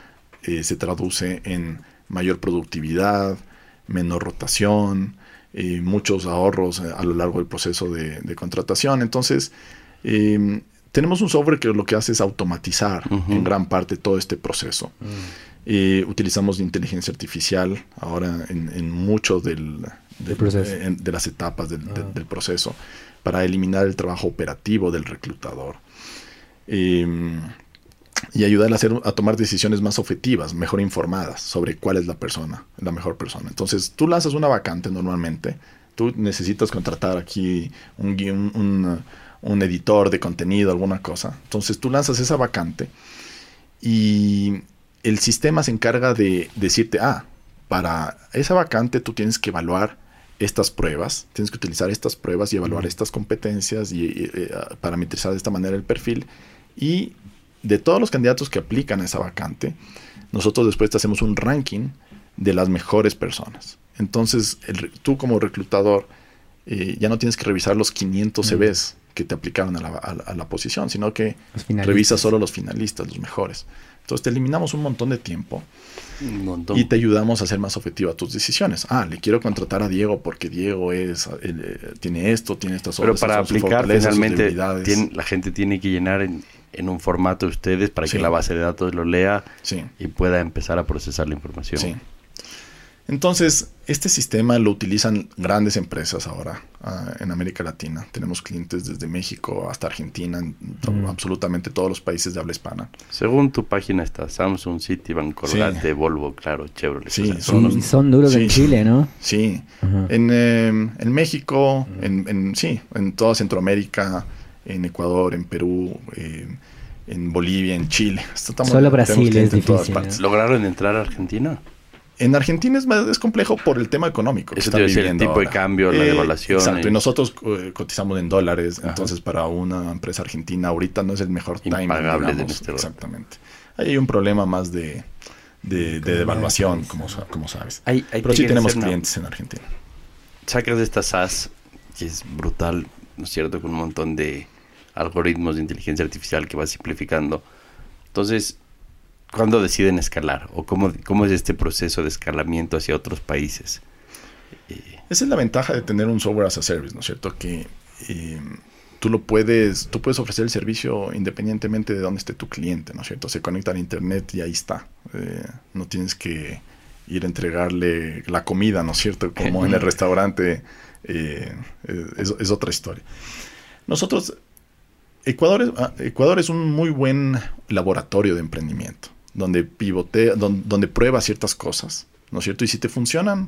eh, se traduce en mayor productividad, menor rotación, eh, muchos ahorros eh, a lo largo del proceso de, contratación. Entonces, em, tenemos un software que lo que hace es automatizar en gran parte todo este proceso. Mm. utilizamos inteligencia artificial ahora en, muchos del, de las etapas del, ah. del proceso para eliminar el trabajo operativo del reclutador. Y ayudar a, hacer, a tomar decisiones más objetivas, mejor informadas sobre cuál es la persona, la mejor persona. Entonces, tú lanzas una vacante normalmente, tú necesitas contratar aquí un, un, un editor de contenido, alguna cosa. Entonces, tú lanzas esa vacante y el sistema se encarga de decirte, ah, para esa vacante tú tienes que evaluar estas pruebas, tienes que utilizar estas pruebas y evaluar estas competencias y, eh, parametrizar de esta manera el perfil. Y de todos los candidatos que aplican a esa vacante, nosotros después te hacemos un ranking de las mejores personas. Entonces, tú como reclutador eh, ya no tienes que revisar los 500 CVs que te aplicaron a la, a la posición, sino que revisas solo los finalistas, los mejores. Entonces te eliminamos un montón de tiempo y te ayudamos a hacer más objetiva tus decisiones. Ah, le quiero contratar a Diego porque Diego es eh, tiene esto, tiene estas Pero para aplicar finalmente la gente tiene que llenar en, un formato de ustedes para que la base de datos lo lea y pueda empezar a procesar la información. Sí. Entonces, este sistema lo utilizan grandes empresas ahora ah, en América Latina. Tenemos clientes desde México hasta Argentina, en absolutamente todos los países de habla hispana. Según tu página está Samsung, Citibank, Colgate, Volvo, claro, Chevrolet. Sí, son, duros en Chile, ¿no? Sí. En, em, en, México, en, sí, en toda Centroamérica, en Ecuador, en Perú, em, en Bolivia, en Chile. Solo Brasil es difícil. ¿Lograron entrar a Argentina? En Argentina es más es complejo por el tema económico. Eso el tipo de cambio, la eh, devaluación. Exacto, y, nosotros eh, cotizamos en dólares, entonces para una empresa argentina ahorita no es el mejor timing. Impagable de nuestro Exactamente. Ahí hay un problema más de, de, devaluación, como, como sabes. Pero sí tenemos clientes en Argentina. Sacas de esta SaaS, que es brutal, ¿no es cierto? Con un montón de algoritmos de inteligencia artificial que va simplificando. Entonces, ¿Cuándo deciden escalar? ¿O cómo, cómo es este proceso de escalamiento hacia otros países? Esa es la ventaja de tener un software as a service, ¿no es cierto? Que eh, tú lo puedes, tú puedes ofrecer el servicio independientemente de dónde esté tu cliente, ¿no es cierto? Se conecta al internet y ahí está. Eh, no tienes que ir a entregarle la comida, ¿no es cierto? Como en el restaurante, eh, es, es, otra historia. Nosotros, Ecuador es, ah, Ecuador es un muy buen laboratorio de emprendimiento donde pivotea, donde, prueba ciertas cosas, ¿no es cierto? Y si te funcionan,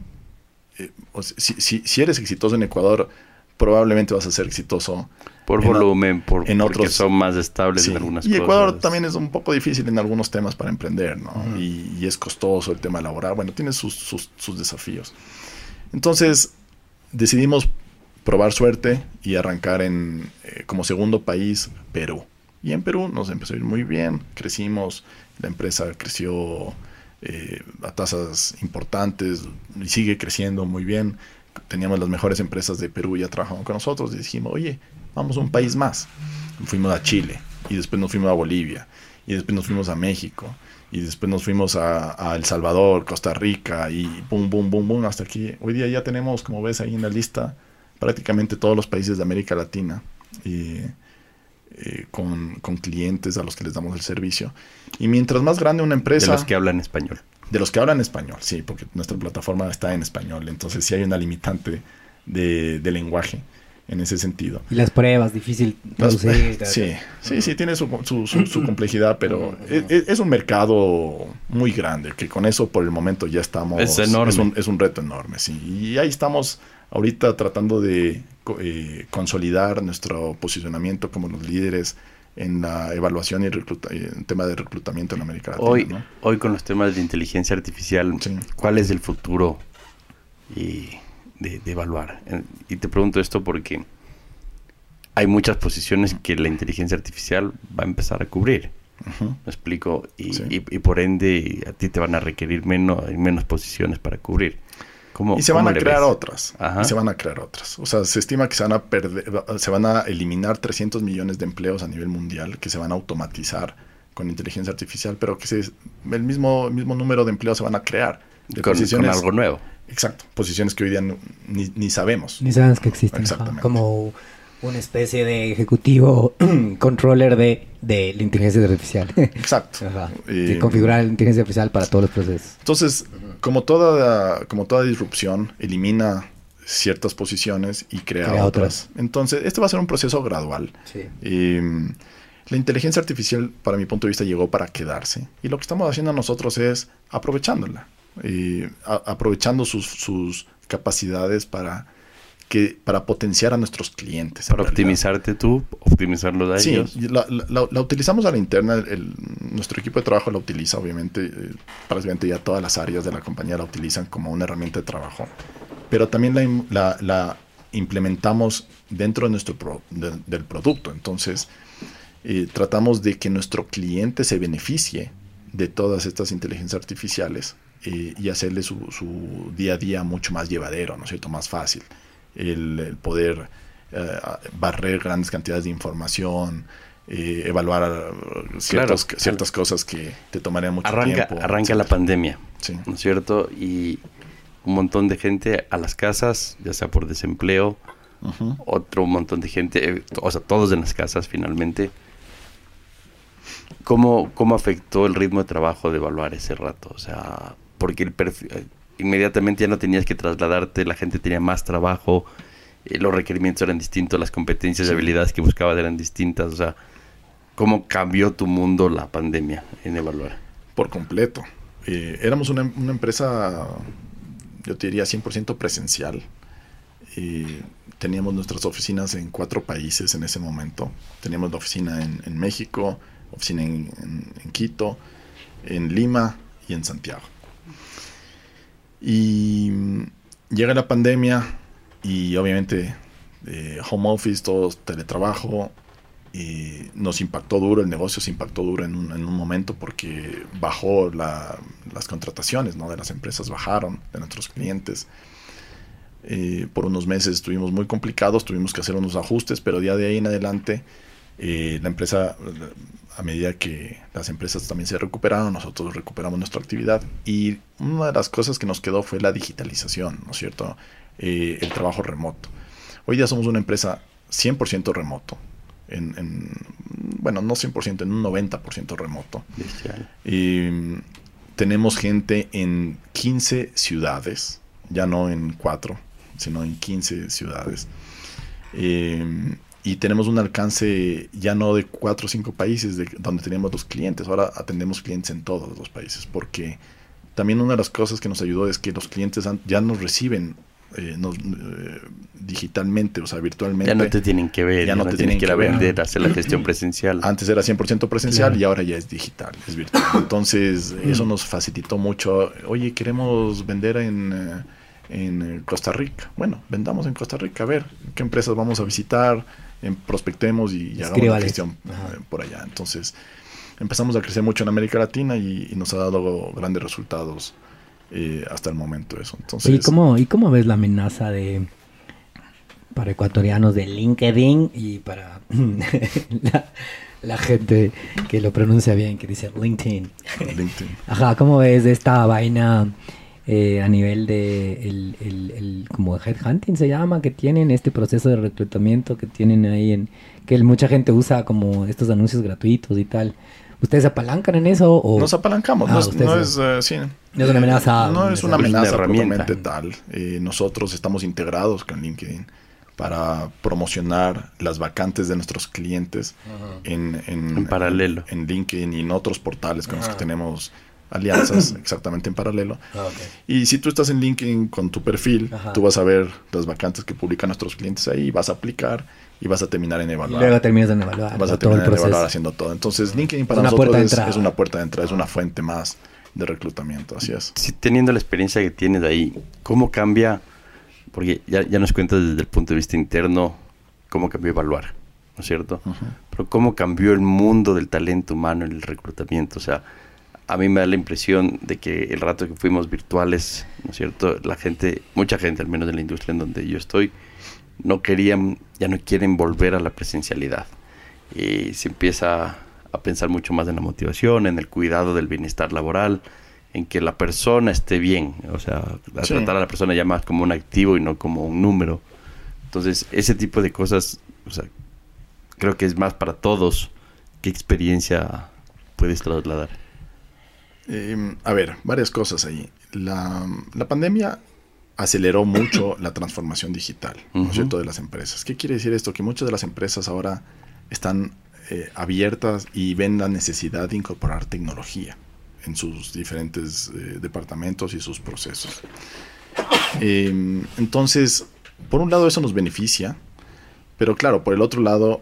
eh, si, si, eres exitoso en Ecuador, probablemente vas a ser exitoso Por en volumen, por, en porque otros- son más estables Sí, en algunas y cosas. Ecuador también es un poco difícil en algunos temas para emprender, ¿no? y, y es costoso el tema laboral. Bueno, tiene sus, sus, sus desafíos. Entonces, decidimos probar suerte y arrancar en, eh, como segundo país Perú. Y en Perú nos empezó a ir muy bien, crecimos, la empresa creció eh, a tasas importantes y sigue creciendo muy bien. Teníamos las mejores empresas de Perú ya trabajando con nosotros y dijimos, oye, vamos a un país más. Fuimos a Chile y después nos fuimos a Bolivia y después nos fuimos a México y después nos fuimos a, a El Salvador, Costa Rica y boom, boom, boom, boom, hasta aquí. Hoy día ya tenemos, como ves ahí en la lista, prácticamente todos los países de América Latina y, eh, con, con clientes a los que les damos el servicio. Y mientras más grande una De empresa... los que hablan español. De los que hablan español, sí, porque nuestra plataforma está en español, entonces sí hay una limitante de, de lenguaje en ese sentido. Y las pruebas, difícil Las- traducir. sí, sí, sí, tiene su, su, su- su complejidad, pero es, es- es un mercado muy grande, que con eso por el momento ya estamos... Es enorme. Es un, es un reto enorme, sí. Y ahí estamos ahorita tratando de eh, consolidar nuestro posicionamiento como los líderes en la evaluación y eh, en tema de reclutamiento en América Latina. Hoy, ¿no? hoy con los temas de inteligencia artificial, Sí. ¿cuál es el futuro y de, de evaluar? Eh, Y te pregunto esto porque hay muchas posiciones que la inteligencia artificial va a empezar a cubrir. ¿Me explico? Y, Sí. y- y por ende a ti te van a requerir menos, menos posiciones para cubrir. ¿Cómo, Y se van a crear ves? otras. Ajá. Y se van a crear otras. O sea, se estima que se van a perder, se van a eliminar 300 millones de empleos a nivel mundial que se van a automatizar con inteligencia artificial, pero que se, el mismo, el mismo número de empleos se van a crear. De Con, con algo nuevo. Exacto. Posiciones que hoy día no- ni, ni sabemos. Ni sabes que existen. ajá. Exactamente. Como una especie de ejecutivo controller de, de la inteligencia artificial. Exacto. Y- configurar la inteligencia artificial para todos los procesos. Entonces, como toda, como toda disrupción, elimina ciertas posiciones y crea, Crea otras. Entonces, este va a ser un proceso gradual. Sí. Y, la inteligencia artificial, para mi punto de vista, llegó para quedarse. Y lo que estamos haciendo nosotros es aprovechándola. Y a- aprovechando sus, sus capacidades para, que, para potenciar a nuestros clientes. en Para optimizarte tú, optimizarlo de Sí, ellos. y la, la- la- la utilizamos a la interna, el- nuestro equipo de trabajo la utiliza, obviamente, eh, prácticamente ya todas las áreas de la compañía la utilizan como una herramienta de trabajo, pero también la, im- la- la implementamos dentro de nuestro pro- de- del producto, entonces eh, tratamos de que nuestro cliente se beneficie de todas estas inteligencias artificiales eh, y hacerle su, su día a día mucho más llevadero, ¿no es cierto?, más fácil, el, el poder eh, barrer grandes cantidades de información, eh, evaluar eh, ciertos- Claro, ciertas cosas que te tomarían mucho Arranca, tiempo. arranca la pandemia, Sí. ¿no es cierto? Y un montón de gente a las casas, ya sea por desempleo, otro montón de gente, o sea, todos en las casas finalmente. ¿Cómo, ¿Cómo afectó el ritmo de trabajo de evaluar ese rato? O sea, porque el perfil, inmediatamente ya no tenías que trasladarte, la gente tenía más trabajo, eh, los requerimientos eran distintos, las competencias y habilidades que buscabas eran distintas. O sea, ¿cómo cambió tu mundo la pandemia en evaluar? Por completo. Eh, éramos una, una empresa, yo te diría, 100% presencial. Eh, teníamos nuestras oficinas en cuatro países en ese momento. Teníamos la oficina en, en México, oficina en, en- en Quito, en Lima y en Santiago. Y mm, llega la pandemia y obviamente eh, home office, todo teletrabajo, y nos impactó duro, el negocio se impactó duro en un, en un momento porque bajó la- las contrataciones ¿no? de las empresas, bajaron de nuestros clientes. Eh, por unos meses estuvimos muy complicados, tuvimos que hacer unos ajustes, pero ya de ahí en adelante eh, la empresa, a medida que las empresas también se recuperaron, nosotros recuperamos nuestra actividad y una de las cosas que nos quedó fue la digitalización, ¿no es cierto? Eh, el trabajo remoto. Hoy ya somos una empresa 100% remoto, en, en- bueno, no 100%, en un 90% remoto. Mm, tenemos gente en 15 ciudades, ya no en 4, sino en 15 ciudades. Eh, y tenemos un alcance ya no de 4 o 5 países de donde teníamos los clientes, ahora atendemos clientes en todos los países, porque también una de las cosas que nos ayudó es que los clientes ya nos reciben eh, nos, eh, digitalmente, o sea, virtualmente. Ya no te tienen que ver, ya no te tienen que ir a que ver. vender, hacer la gestión presencial. Antes era 100% presencial Claro. y ahora ya es digital, es virtual. Entonces, eso nos facilitó mucho. Oye, queremos vender en, eh, en Costa Rica. Bueno, vendamos en Costa Rica, a ver qué empresas vamos a visitar, en, prospectemos y, y hagamos la gestión Ajá. eh, por allá. Entonces, empezamos a crecer mucho en América Latina y, y nos ha dado grandes resultados eh, hasta el momento eso. Entonces, ¿Y cómo, ¿Y cómo ves la amenaza de para ecuatorianos de LinkedIn y para la, la gente que lo pronuncia bien, que dice LinkedIn? LinkedIn. Ajá, ¿cómo ves esta vaina eh, a nivel de el, el, el- como headhunting se llama, que tienen este proceso de reclutamiento que tienen ahí en que el- mucha gente usa como estos anuncios gratuitos y tal. ¿Ustedes se apalancan en eso o Nos apalancamos, Ah, no es, no eh, sí. No es una amenaza, No es una amenaza propiamente tal. Eh, nosotros estamos integrados con LinkedIn para promocionar las vacantes de nuestros clientes en, en, En paralelo. En, LinkedIn y en otros portales con los que tenemos alianzas exactamente en paralelo. Ah, ok. Y si tú estás en LinkedIn con tu perfil, Ajá. tú vas a ver las vacantes que publican nuestros clientes ahí, vas a aplicar y vas a terminar en Y evaluar. luego terminas de evaluar vas a todo el terminar en evaluar haciendo todo. Entonces, LinkedIn para una nosotros puerta de es, entrada. es una puerta de entrada, es una fuente más de reclutamiento. Así es. Si teniendo la experiencia que tienes ahí, ¿cómo cambia? Porque ya, ya nos cuentas desde el punto de vista interno cómo cambió evaluar, ¿no es cierto? Ujú. Pero cómo cambió el mundo del talento humano en el reclutamiento. O sea, a mí me da la impresión de que el rato que fuimos virtuales, ¿no es cierto? La gente, mucha gente, al menos en la industria en donde yo estoy, no querían, ya no quieren volver a la presencialidad. Y se empieza a pensar mucho más en la motivación, en el cuidado del bienestar laboral, en que la persona esté bien. O sea, a Sí. tratar a la persona ya más como un activo y no como un número. Entonces, ese tipo de cosas, o sea, creo que es más para todos. ¿Qué experiencia puedes trasladar? Eh, a ver, varias cosas ahí. La, la pandemia aceleró mucho la transformación digital, ¿no Ujú. es cierto?, de las empresas. ¿Qué quiere decir esto? Que muchas de las empresas ahora están eh, abiertas y ven la necesidad de incorporar tecnología en sus diferentes eh, departamentos y sus procesos. Eh, entonces, por un lado eso nos beneficia, pero claro, por el otro lado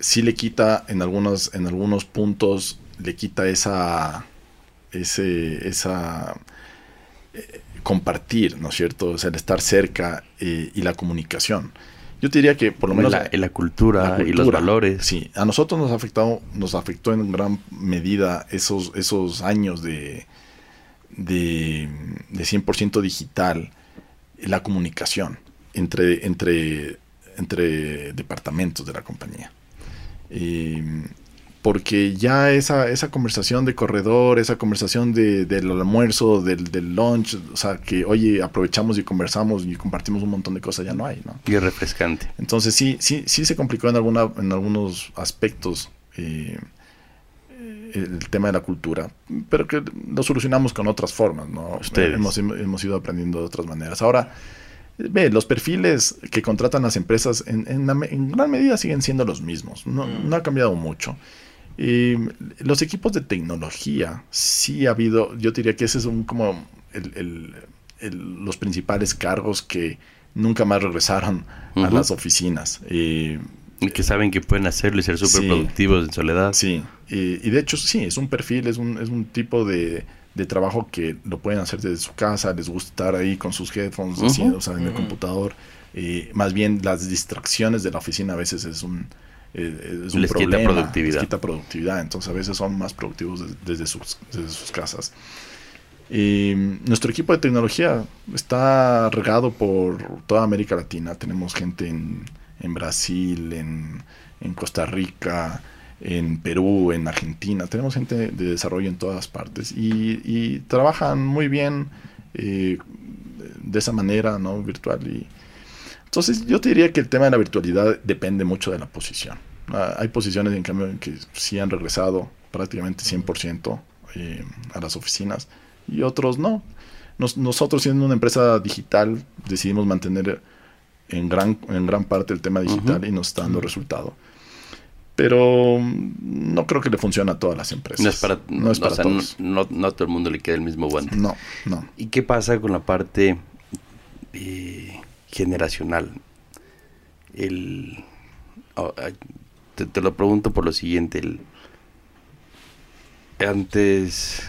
sí le quita en algunos, en algunos puntos, le quita esa, ese, esa eh, compartir, ¿no es cierto? O sea, el estar cerca eh, y la comunicación. Yo te diría que por lo menos la, en la cultura, la y los valores. Sí, a nosotros nos ha afectado, nos afectó en gran medida esos, esos años de, de, de 100% digital, la comunicación entre, entre, entre departamentos de la compañía. Eh, porque ya esa, esa conversación de corredor, esa conversación de, del almuerzo, del, del lunch, o sea, que oye, aprovechamos y conversamos y compartimos un montón de cosas, ya no hay, ¿no? Y refrescante. Entonces sí, sí, sí se complicó en, alguna, en algunos aspectos eh, el tema de la cultura, pero que lo solucionamos con otras formas, ¿no? Ustedes. Hemos, hemos ido aprendiendo de otras maneras. Ahora, ve, los perfiles que contratan las empresas en, en, en gran medida siguen siendo los mismos, no, no ha cambiado mucho. Y los equipos de tecnología, sí ha habido, yo diría que ese es un como el- el- el- los principales cargos que nunca más regresaron a las oficinas. Y, Y que saben que pueden hacerlo y ser súper Sí. productivos en soledad. sí, y, y de hecho sí, es un perfil, es un, es un tipo de, de trabajo que lo pueden hacer desde su casa, les gusta estar ahí con sus headphones, o sea, en el computador. Y más bien las distracciones de la oficina a veces es un, eh, es un Les quita problema. productividad. Les quita productividad. Entonces a veces son más productivos des- desde, sus, desde sus casas. Y nuestro equipo de tecnología está regado por toda América Latina. Tenemos gente en, en Brasil, en, en Costa Rica, en Perú, en Argentina. Tenemos gente de desarrollo en todas partes y, y trabajan muy bien eh, de esa manera, ¿no? Virtual. Y, entonces yo te diría que el tema de la virtualidad depende mucho de la posición. Ah, hay posiciones en cambio que sí han regresado prácticamente 100% eh, a las oficinas y otros no. Nos- nosotros siendo una empresa digital decidimos mantener en gran, en gran parte el tema digital Ujú. y nos está dando resultado. Pero no creo que le funcione a todas las empresas. No es para, no es o para sea, no, todos. no- no a todo el mundo le queda el mismo guante. No, no. ¿Y qué pasa con la parte eh, generacional? el oh, te, te, lo pregunto por lo siguiente. El, antes,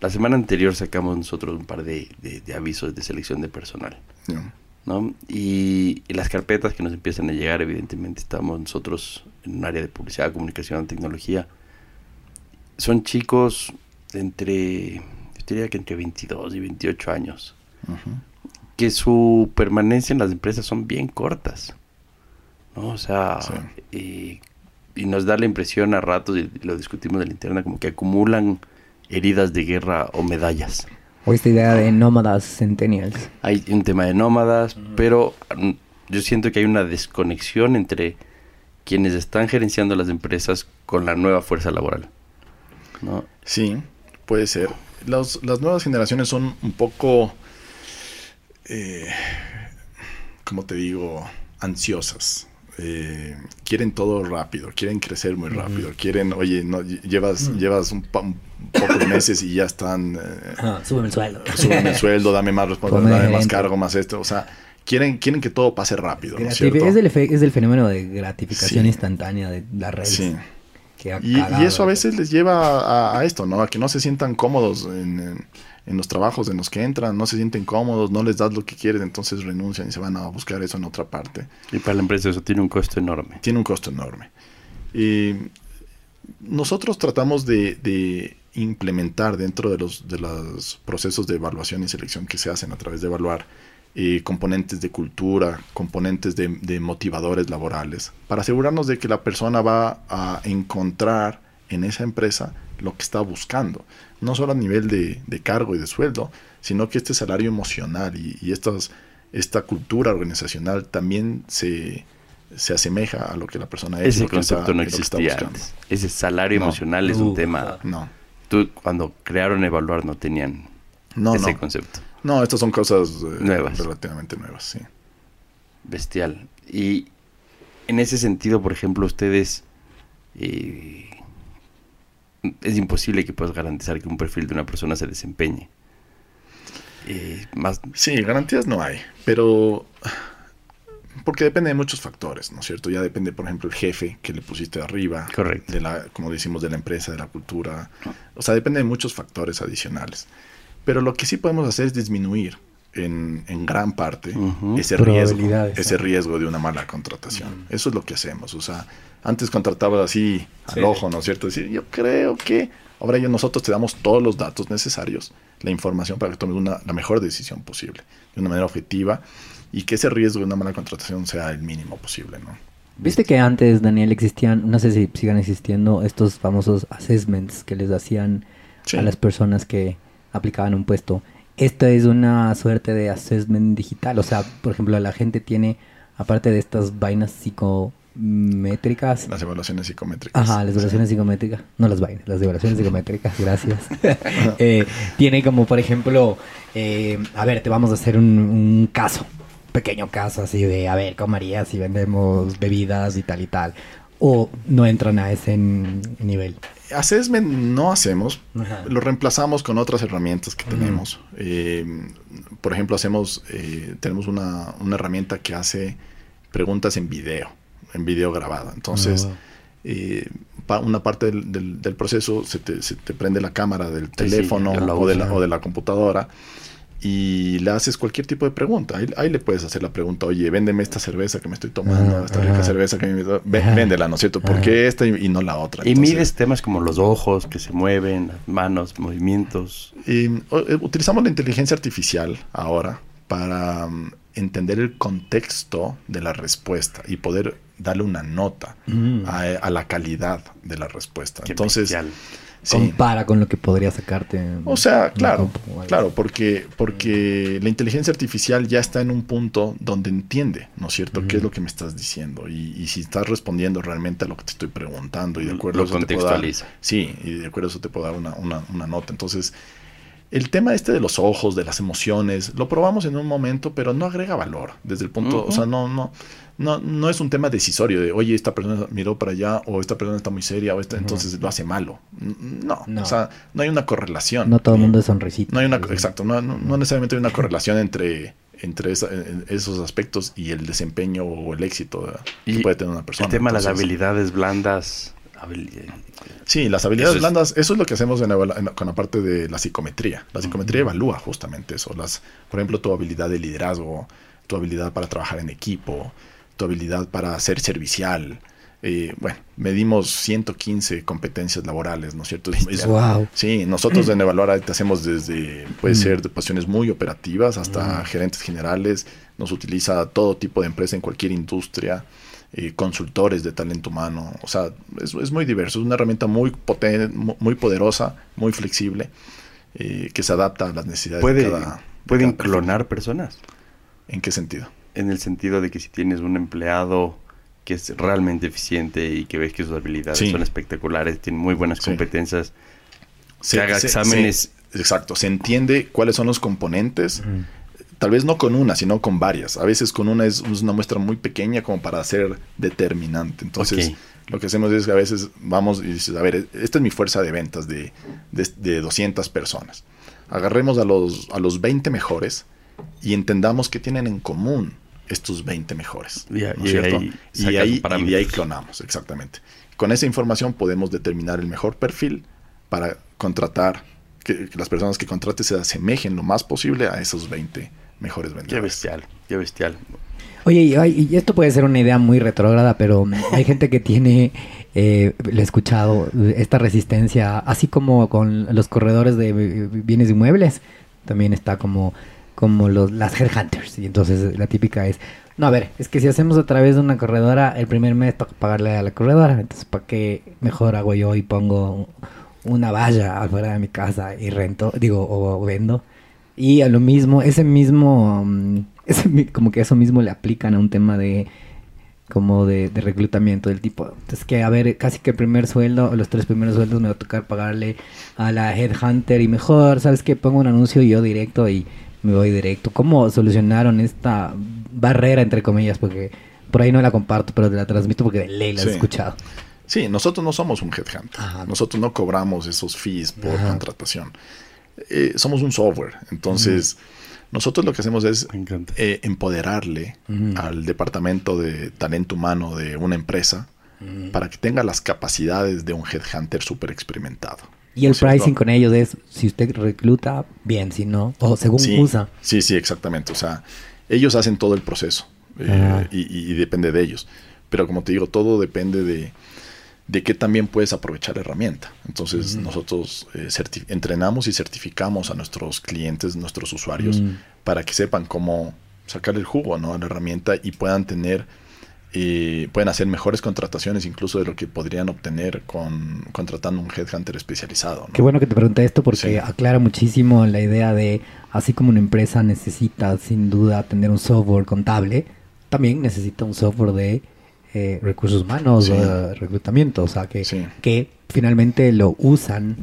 la semana anterior sacamos nosotros un par de, de, de avisos de selección de personal. Yeah. ¿no? Y, y, las carpetas que nos empiezan a llegar, evidentemente, estamos nosotros en un área de publicidad, comunicación, tecnología. Son chicos entre, yo diría que entre 22 y 28 años, uh -huh. Que su permanencia en las empresas son bien cortas, ¿no? O sea, sí. y, y, nos da la impresión a ratos, y lo discutimos en la interna, como que acumulan heridas de guerra o medallas. O esta idea de nómadas centennials. Hay un tema de nómadas, uh -huh. pero yo siento que hay una desconexión entre quienes están gerenciando las empresas con la nueva fuerza laboral. ¿no? Sí, puede ser. Los, las nuevas generaciones son un poco, eh, como te digo, ansiosas. Eh, quieren todo rápido, quieren crecer muy rápido, uh -huh. quieren, oye, no, llevas, uh -huh. llevas un, un, poco de meses y ya están... Eh, ah, súbeme el sueldo. Súbeme el sueldo, dame más responsabilidad, dame más cargo, más esto, o sea, quieren, quieren que todo pase rápido. ¿no es, el es el fenómeno de gratificación sí. instantánea de las redes. Sí. Y, y, eso a veces les lleva a, a, esto, ¿no? A que no se sientan cómodos en, en, en, los trabajos en los que entran, no se sienten cómodos, no les das lo que quieren, entonces renuncian y se van a buscar eso en otra parte. Y para la empresa eso tiene un costo enorme. Tiene un costo enorme. Y nosotros tratamos de, de implementar dentro de los, de los procesos de evaluación y selección que se hacen a través de evaluar eh, componentes de cultura, componentes de, de, motivadores laborales, para asegurarnos de que la persona va a encontrar en esa empresa lo que está buscando, no solo a nivel de, de cargo y de sueldo, sino que este salario emocional y, y estas, esta cultura organizacional también se, se asemeja a lo que la persona es. Ese concepto está, no existía antes. Ese salario no. emocional es un tema. No. Tú, cuando crearon Evaluar, no tenían no, ese no. concepto. No, estas son cosas eh, nuevas. relativamente nuevas, sí. Bestial. Y en ese sentido, por ejemplo, ustedes... Eh, es imposible que puedas garantizar que un perfil de una persona se desempeñe. Eh, más... Sí, garantías no hay, pero... Porque depende de muchos factores, ¿no es cierto? Ya depende, por ejemplo, el jefe que le pusiste arriba. Correcto. De la, como decimos, de la empresa, de la cultura. O sea, depende de muchos factores adicionales. Pero lo que sí podemos hacer es disminuir en, en gran parte uh -huh. ese, riesgo, ese riesgo de una mala contratación. Uh -huh. Eso es lo que hacemos. O sea, antes contratabas así al sí. ojo, ¿no es cierto? Decir, yo creo que ahora ya nosotros te damos todos los datos necesarios, la información para que tomes una, la mejor decisión posible, de una manera objetiva, y que ese riesgo de una mala contratación sea el mínimo posible, ¿no? Viste que antes, Daniel, existían, no sé si sigan existiendo, estos famosos assessments que les hacían sí. a las personas que aplicaban un puesto. Esto es una suerte de assessment digital. O sea, por ejemplo, la gente tiene, aparte de estas vainas psicométricas. Las evaluaciones psicométricas. Ajá, las evaluaciones sí. psicométricas. No las vainas, las evaluaciones psicométricas, gracias. eh, tiene como, por ejemplo, eh, a ver, te vamos a hacer un, un caso. Pequeño caso así de, a ver, ¿cómo harías si vendemos bebidas y tal y tal? O no entran a ese nivel assessment no hacemos, Ajá. lo reemplazamos con otras herramientas que tenemos. Uh -huh. eh, por ejemplo, hacemos, tenemos una, una, herramienta que hace preguntas en video, en video grabado. Entonces, -huh. eh, pa una parte del, del, del proceso se te, se te, prende la cámara del teléfono sí, sí, o, de la, o, de la, computadora y le haces cualquier tipo de pregunta. Ahí, ahí, le puedes hacer la pregunta, oye, véndeme esta cerveza que me estoy tomando, ah, esta rica ah, cerveza que me... Véndela, ¿no es cierto? ¿Por qué esta y, y, no la otra? Y mides temas como los ojos que se mueven, las manos, movimientos. Y, o, utilizamos la inteligencia artificial ahora para um, entender el contexto de la respuesta y poder darle una nota mm. a, a, la calidad de la respuesta. Qué Entonces... Sí. compara con lo que podría sacarte. O sea, claro, claro, porque, porque la inteligencia artificial ya está en un punto donde entiende, ¿no es cierto?, qué es lo que me estás diciendo y, y, si estás respondiendo realmente a lo que te estoy preguntando y de acuerdo lo a eso contextualiza. Te puedo dar, sí, y de acuerdo a eso te puedo dar una, una, una nota. Entonces, el tema este de los ojos, de las emociones, lo probamos en un momento, pero no agrega valor desde el punto, uh -huh. o sea, no, no, no, no es un tema decisorio de, oye, esta persona miró para allá o esta persona está muy seria o esta, uh -huh. entonces lo hace malo. No, no, o sea, no hay una correlación. No todo el mundo es sonrisito. No hay una, exacto, no, no, no necesariamente hay una correlación entre entre esos aspectos y el desempeño o el éxito que puede tener una persona. El tema de las habilidades blandas. sí, las habilidades blandas, eso es lo que hacemos con la parte de la psicometría. La psicometría evalúa justamente eso. Las, por ejemplo, tu habilidad de liderazgo, tu habilidad para trabajar en equipo, tu habilidad para ser servicial, eh, bueno, medimos 115 competencias laborales, ¿no es cierto? wow. Sí, nosotros en Evaluar te hacemos desde, puede mm. ser de posiciones muy operativas hasta mm. gerentes generales, nos utiliza todo tipo de empresa en cualquier industria, eh, consultores de talento humano, o sea, es, muy diverso, es una herramienta muy potente, muy poderosa, muy flexible, eh, que se adapta a las necesidades de cada... ¿Pueden clonar personas? ¿En qué sentido? En el sentido de que si tienes un empleado que es realmente eficiente y que ves que sus habilidades son espectaculares, tiene muy buenas competencias, se, haga exámenes. exacto, se entiende cuáles son los componentes. Tal vez no con una, sino con varias. A veces con una es, una muestra muy pequeña como para ser determinante. Entonces, lo que hacemos es que a veces vamos y dices, a ver, esta es mi fuerza de ventas de, de, 200 personas. Agarremos a los, a los 20 mejores y entendamos qué tienen en común estos 20 mejores. y, ahí, y, ahí, clonamos, exactamente. Con esa información podemos determinar el mejor perfil para contratar, que, las personas que contraten se asemejen lo más posible a esos 20 mejores vendedores. Qué bestial, qué bestial. Oye, y, esto puede ser una idea muy retrógrada, pero hay gente que tiene, eh, le he escuchado, esta resistencia, así como con los corredores de bienes inmuebles, también está como como los, las headhunters. Y entonces la típica es, no, a ver, es que si hacemos a través de una corredora, el primer mes toca pagarle a la corredora. Entonces, ¿para qué mejor hago yo y pongo una valla afuera de mi casa y rento, digo, o, vendo? Y a lo mismo, ese mismo, mm, ese, como que eso mismo le aplican a un tema de como de, de, reclutamiento del tipo. Entonces que, a ver, casi que el primer sueldo, los tres primeros sueldos me va a tocar pagarle a la headhunter y mejor, ¿sabes qué? Pongo un anuncio yo directo y me voy directo. ¿Cómo solucionaron esta barrera, entre comillas? Porque por ahí no la comparto, pero te la transmito porque de ley la he escuchado. Sí, nosotros no somos un headhunter. Nosotros no cobramos esos fees por contratación. Eh, somos un software. Entonces, nosotros lo que hacemos es eh, empoderarle al departamento de talento humano de una empresa para que tenga las capacidades de un headhunter súper experimentado. Y el pricing con ellos es, si usted recluta, bien, si no, o según usa. Sí, sí, exactamente. O sea, ellos hacen todo el proceso eh, y, depende de ellos. Pero como te digo, todo depende de, de qué también puedes aprovechar la herramienta. Entonces nosotros eh, entrenamos y certificamos a nuestros clientes, nuestros usuarios, para que sepan cómo sacar el jugo ¿no? a la herramienta y puedan tener y pueden hacer mejores contrataciones incluso de lo que podrían obtener con contratando un headhunter especializado. Qué bueno que te pregunte esto porque aclara muchísimo la idea de así como una empresa necesita sin duda tener un software contable, también necesita un software de eh, recursos humanos, de reclutamiento, o sea que, que finalmente lo usan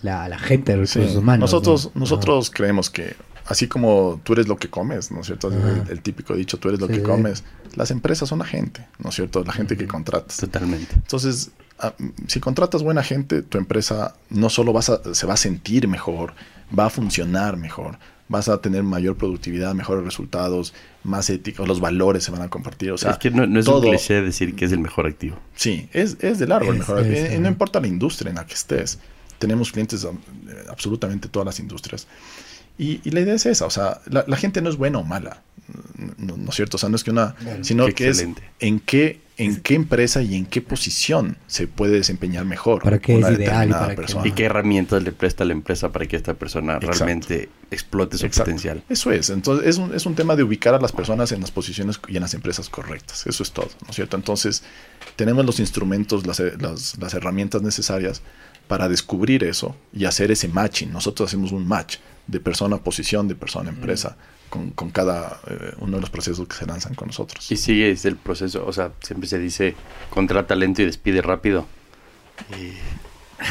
la, gente de recursos humanos. Nosotros, nosotros creemos que así como tú eres lo que comes, ¿no es cierto? El, típico dicho, tú eres lo que comes. Las empresas son la gente, ¿no es cierto? La gente que contratas. Totalmente. Entonces, ah, si contratas buena gente, tu empresa no solo vas a, se va a sentir mejor, va a funcionar mejor, vas a tener mayor productividad, mejores resultados, más éticos, los valores se van a compartir. O sea, es que no, es un cliché decir que es el mejor activo. Sí, es, es de largo el mejor activo. Y no importa la industria en la que estés. Tenemos clientes de absolutamente todas las industrias. Y, la idea es esa, o sea, la, gente no es buena o mala, no, es cierto, o sea, no es que una, sino que es en qué, en qué empresa y en qué posición se puede desempeñar mejor para qué es ideal y, para persona. y qué herramientas le presta a la empresa para que esta persona realmente explote su potencial. Eso es, entonces es un, es un tema de ubicar a las personas en las posiciones y en las empresas correctas, eso es todo, ¿no es cierto? Entonces, tenemos los instrumentos, las, las, las herramientas necesarias para descubrir eso y hacer ese matching. Nosotros hacemos un match de persona a posición, de persona a empresa, con, con, cada eh, uno de los procesos que se lanzan con nosotros. Y sigue el proceso, o sea, siempre se dice contrata lento y despide rápido.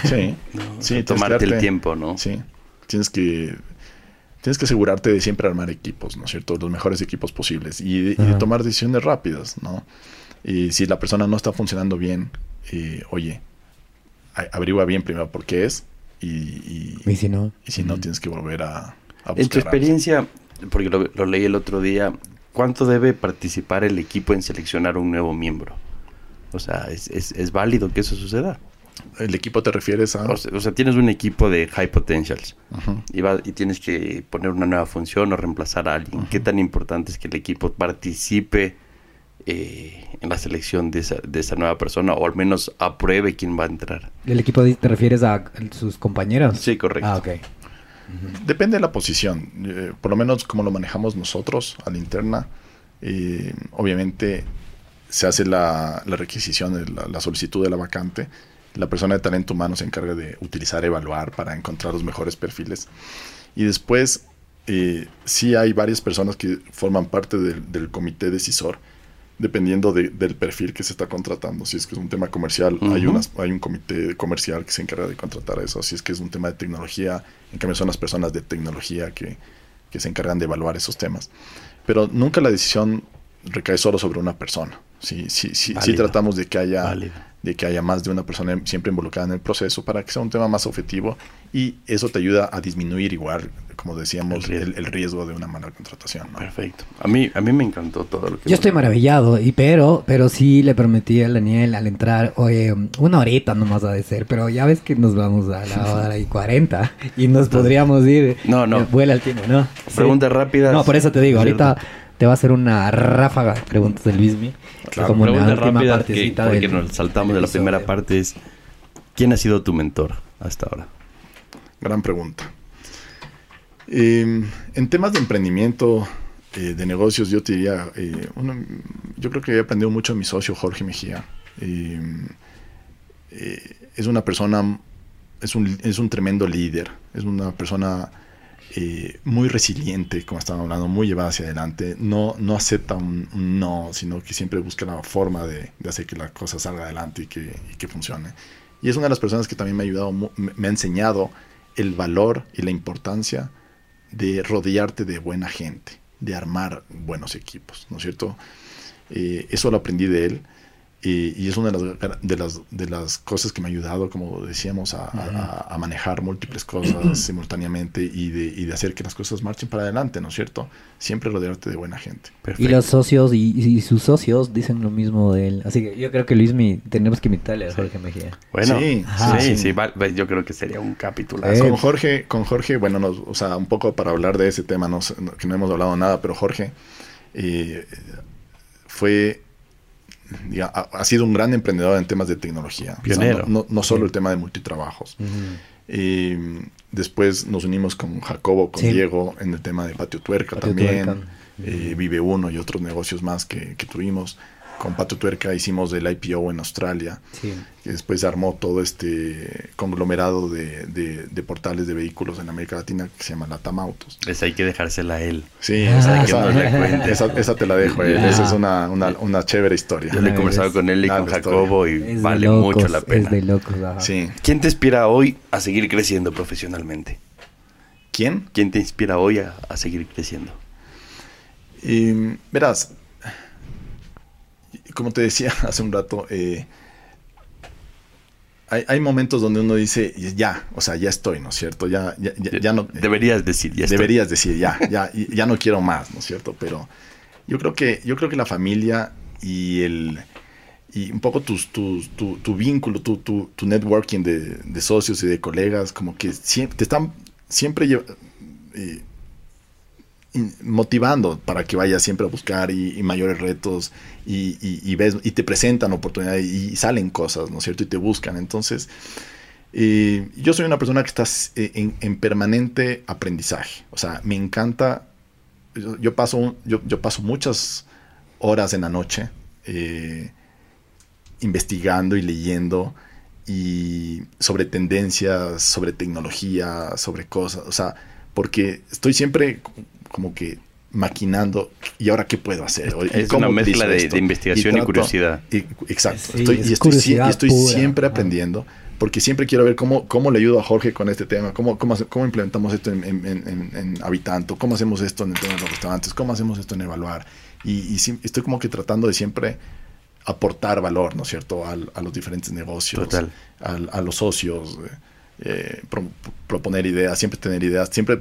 sí, sí tomarte el tiempo, ¿no? Sí, tienes que tienes que asegurarte de siempre armar equipos, ¿no es cierto? Los mejores equipos posibles y de, tomar decisiones rápidas, ¿no? Y si la persona no está funcionando bien, eh, oye, averigua bien primero por qué es y, y, si no, y si no tienes que volver a, En tu experiencia, porque lo, lo leí el otro día, ¿cuánto debe participar el equipo en seleccionar un nuevo miembro? O sea, ¿es, es, es válido que eso suceda? ¿El equipo te refieres a...? O sea, o sea, tienes un equipo de high potentials y, va- y tienes que poner una nueva función o reemplazar a alguien. ¿Qué tan importante es que el equipo participe eh, en la selección de esa, de esa nueva persona o al menos apruebe quién va a entrar? ¿El equipo di- te refieres a sus compañeros? Sí, correcto. Ah, ok. Depende de la posición. Eh, por lo menos como lo manejamos nosotros a la interna, eh, obviamente se hace la, la requisición, de la, la solicitud de la vacante. La persona de talento humano se encarga de utilizar, evaluar para encontrar los mejores perfiles. Y después, eh, sí hay varias personas que forman parte del, del comité decisor, dependiendo de- del perfil que se está contratando. Si es que es un tema comercial, hay, unas, hay un comité comercial que se encarga de contratar eso. Si es que es un tema de tecnología, en cambio son las personas de tecnología que, que se encargan de evaluar esos temas. Pero nunca la decisión recae solo sobre una persona. Sí, sí, sí, sí Válido. tratamos de que haya Válido. De que haya más de una persona siempre involucrada en el proceso para que sea un tema más objetivo y eso te ayuda a disminuir igual, como decíamos, El el riesgo. el riesgo, de una mala contratación. ¿no? Perfecto. A mí, a mí me encantó todo lo que... Yo estoy maravillado, y pero, pero sí le prometí a Daniel al entrar, oye, una horita nomás ha de ser, pero ya ves que nos vamos a la hora y 40 y nos podríamos ir. No, no. eh, Vuela el tiempo, ¿no? Sí. Preguntas rápidas. No, por eso te digo, ¿cierto? ahorita te va a hacer una ráfaga de preguntas de Luismi. Claro, como una Pregunta última rápida, que, porque del- nos saltamos de del la primera parte, es ¿quién ha sido tu mentor hasta ahora? Gran pregunta. Eh, en temas de emprendimiento, eh, de negocios, yo te diría, eh, uno- yo creo que he aprendido mucho de mi socio Jorge Mejía. Eh, eh, es una persona, es un, es un tremendo líder, es una persona eh, muy resiliente, como estábamos hablando, muy llevada hacia adelante. No, no acepta un, no, sino que siempre busca la forma de, hacer que la cosa salga adelante y que, funcione. Y es una de las personas que también me ha ayudado, me ha enseñado el valor y la importancia de rodearte de buena gente, de armar buenos equipos, ¿no es cierto? Eh, eso lo aprendí de él eh, y es una de las, de, las, de las cosas que me ha ayudado, como decíamos, a, a- a manejar múltiples cosas simultáneamente y de, y de hacer que las cosas marchen para adelante, ¿no es cierto? Siempre rodearte de buena gente. Y los socios y, y sus socios dicen lo mismo de él. Así que yo creo que Luismi tenemos que invitarle a Jorge Mejía. Bueno, Sí, sí, Ajá. sí, sí. va- yo creo que sería un capítulo. Eh, Con Jorge, con Jorge, bueno, nos- o sea, un poco para hablar de ese tema, no, sé, no- que no hemos hablado nada, pero Jorge eh, fue, ha, sido un gran emprendedor en temas de tecnología. O sea, Pionero. no, no- no solo el tema de multitrabajos. Eh, después nos unimos con Jacobo, con Sí. Diego en el tema de Patio Tuerca Patio también, Tuerca. eh, Vive Uno y otros negocios más que, que tuvimos. Con Patio Tuerca hicimos el IPO en Australia. Sí. Y después se armó todo este conglomerado de, de- de portales de vehículos en América Latina que se llama Latam Autos. Esa hay que dejársela a él. Sí, Ah, esa, que esa- esa te la dejo. eh. Ah. Esa es una, una, una chévere historia. Yo le he Ah, conversado con él y con Jacobo y Es vale locos, mucho la pena. Es de locos, ajá. Sí. ¿Quién te inspira hoy a seguir creciendo profesionalmente? ¿Quién? ¿Quién te inspira hoy a, a seguir creciendo? Y, verás, como te decía hace un rato, eh, hay, hay momentos donde uno dice, ya, o sea, ya estoy, ¿no es cierto? Ya, ya, ya, ya no... Deberías decir, ya estoy. deberías decir ya, ya, ya no quiero más, ¿no es cierto? Pero yo creo que, yo creo que la familia y el y un poco tus, tus- tu, tu vínculo, tu, tu, tu networking de, de socios y de colegas, como que siempre, te están siempre eh, motivando para que vayas siempre a buscar y, mayores retos y, ves y te presentan oportunidades y, salen cosas, ¿no es cierto? Y te buscan. Entonces, eh, yo soy una persona que está eh, en, en permanente aprendizaje. O sea, me encanta. Yo, paso, yo, yo paso muchas horas en la noche eh, investigando y leyendo y sobre tendencias, sobre tecnología, sobre cosas. O sea, porque estoy siempre como que maquinando y ahora qué puedo hacer. ¿Y Es cómo una mezcla de- investigación y curiosidad. y- exacto. Sí, estoy, es y estoy, curiosidad y estoy siempre aprendiendo porque siempre quiero ver cómo, cómo le ayudo a Jorge con este tema, cómo, cómo, hace- cómo implementamos esto en, en, en- en Habitanto, cómo hacemos esto en el tema de los restaurantes, cómo hacemos esto en Evaluar. Y, estoy como que tratando de siempre aportar valor, ¿no es cierto?, Al- a los diferentes negocios, Total. al- a los socios, eh, eh, pro- proponer ideas, siempre tener ideas, siempre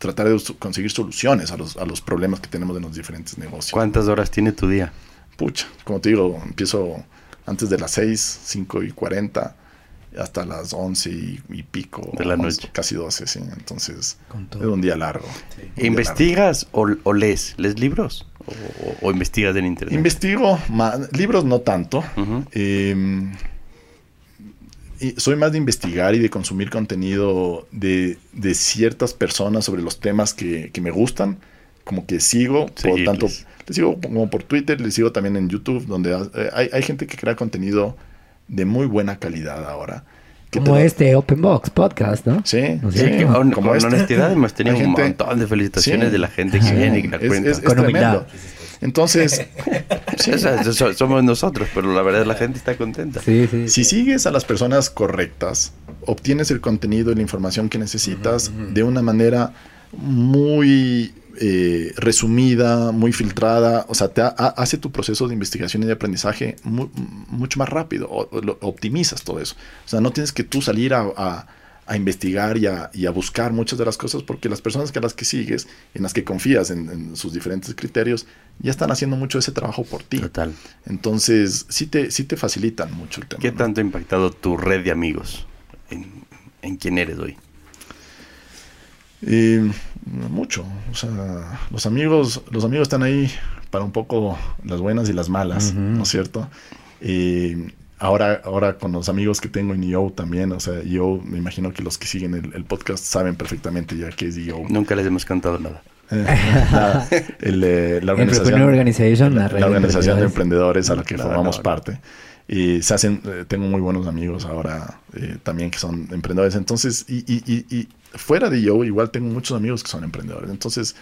tratar de conseguir soluciones a los, a los problemas que tenemos en los diferentes negocios. ¿Cuántas horas tiene tu día? Pucha, como te digo, empiezo antes de las 6, 5 y 40 hasta las 11 y, pico. De la noche. Casi 12, sí. Entonces, es un día largo. ¿Investigas O, lees? ¿Lees libros? O, investigas en internet? Investigo, libros no tanto. Em, soy más de investigar y de consumir contenido de, ciertas personas sobre los temas que, me gustan. Como que sigo, por tanto, le sigo como por Twitter, le sigo también en YouTube, donde eh, hay, hay gente que crea contenido de muy buena calidad ahora. Como este Open Box podcast, ¿no? Sí, sí con, con este. honestidad hemos tenido un montón de felicitaciones de la gente que viene y la cuenta. Es, tremendo. Entonces, somos nosotros, pero la verdad la gente está contenta. si sigues a las personas correctas, obtienes el contenido y la información que necesitas de una manera muy eh, resumida, muy filtrada, o sea, te hace tu proceso de investigación y de aprendizaje mucho más rápido, optimizas todo eso. O sea, no tienes que tú salir a, investigar y a, buscar muchas de las cosas porque las personas que a las que sigues, en las que confías en, sus diferentes criterios, ya están haciendo mucho ese trabajo por ti. Total. Entonces, sí te, sí te facilitan mucho el tema. ¿Qué tanto ha impactado tu red de amigos en, en quién eres hoy? Y mucho. O sea, los amigos, los amigos están ahí para un poco las buenas y las malas, ¿no es cierto? Y ahora, ahora con los amigos que tengo en EO también, o sea, yo me imagino que los que siguen el, podcast saben perfectamente ya qué es EO. Nunca les hemos cantado nada. Eh, la, organización, la, organización de emprendedores a la que formamos parte. Y se hacen, eh, tengo muy buenos amigos ahora eh, también que son emprendedores. Entonces, y, y, y, fuera de yo, igual tengo muchos amigos que son emprendedores. Entonces,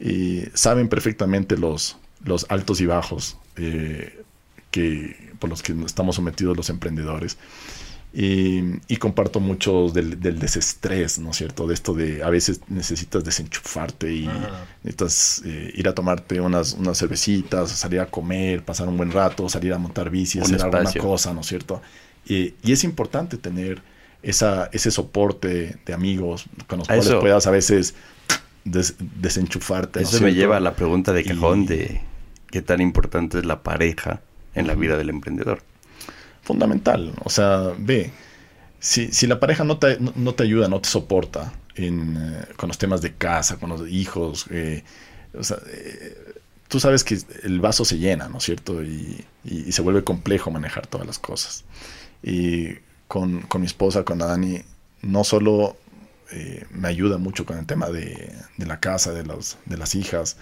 y saben perfectamente los, los altos y bajos eh, que, por los que estamos sometidos los emprendedores. Y, comparto mucho del, desestrés, ¿no es cierto? De esto de a veces necesitas desenchufarte y necesitas eh, ir a tomarte unas, unas cervecitas, salir a comer, pasar un buen rato, salir a montar bici, hacer alguna cosa, ¿no es cierto? Y, y, es importante tener esa, ese soporte de amigos con los cuales puedas a veces desenchufarte. Eso me lleva a la pregunta de cajón de qué tan importante es la pareja en la vida del emprendedor fundamental. O sea, ve, si, si la pareja no te, no, te, ayuda, no te soporta en, eh, con los temas de casa, con los hijos, eh, o sea, eh, tú sabes que el vaso se llena, ¿no es cierto? Y, y, se vuelve complejo manejar todas las cosas. Y con, con mi esposa, con Dani, no solo me ayuda mucho con el tema de, de la casa, de, los, de las hijas,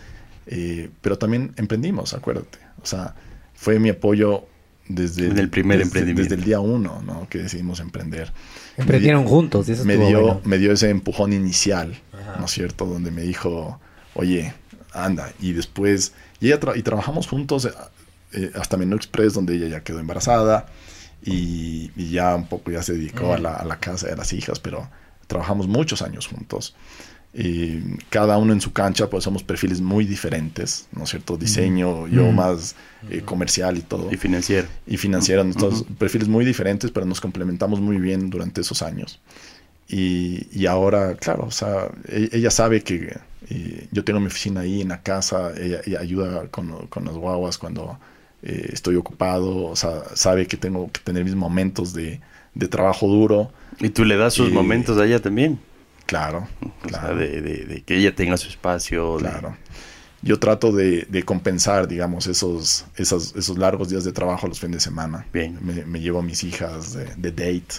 pero también emprendimos, acuérdate. O sea, fue mi apoyo desde el primer emprendimiento. Desde el día uno, ¿no? Que decidimos emprender. Emprendieron juntos, y eso me dio, me dio ese empujón inicial, ¿no es cierto? Donde me dijo, oye, anda. Y después, y, ella y trabajamos juntos eh, eh, hasta Menú Express, donde ella ya quedó embarazada y, ya un poco ya se dedicó a, la, a la casa de las hijas, pero trabajamos muchos años juntos y cada uno en su cancha, pues somos perfiles muy diferentes, ¿no es cierto? Diseño, yo más eh, comercial y todo. Y financiero. Y financiero, uh perfiles muy diferentes, pero nos complementamos muy bien durante esos años. Y, y ahora, claro, o sea, e-, ella, sabe que yo tengo mi oficina ahí en la casa, ella, ayuda con, con, las guaguas cuando eh, estoy ocupado, o sea, sabe que tengo que tener mis momentos de, de trabajo duro. Y tú le das sus momentos a ella también. Claro, claro. de, que ella tenga su espacio. Claro. Yo trato de, compensar, digamos, esos, esos, esos largos días de trabajo los fines de semana. Bien. Me, llevo a mis hijas de, date.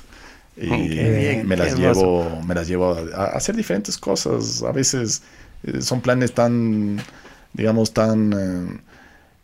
Y me, las llevo, me las llevo a, hacer diferentes cosas. A veces eh, son planes tan, digamos, tan...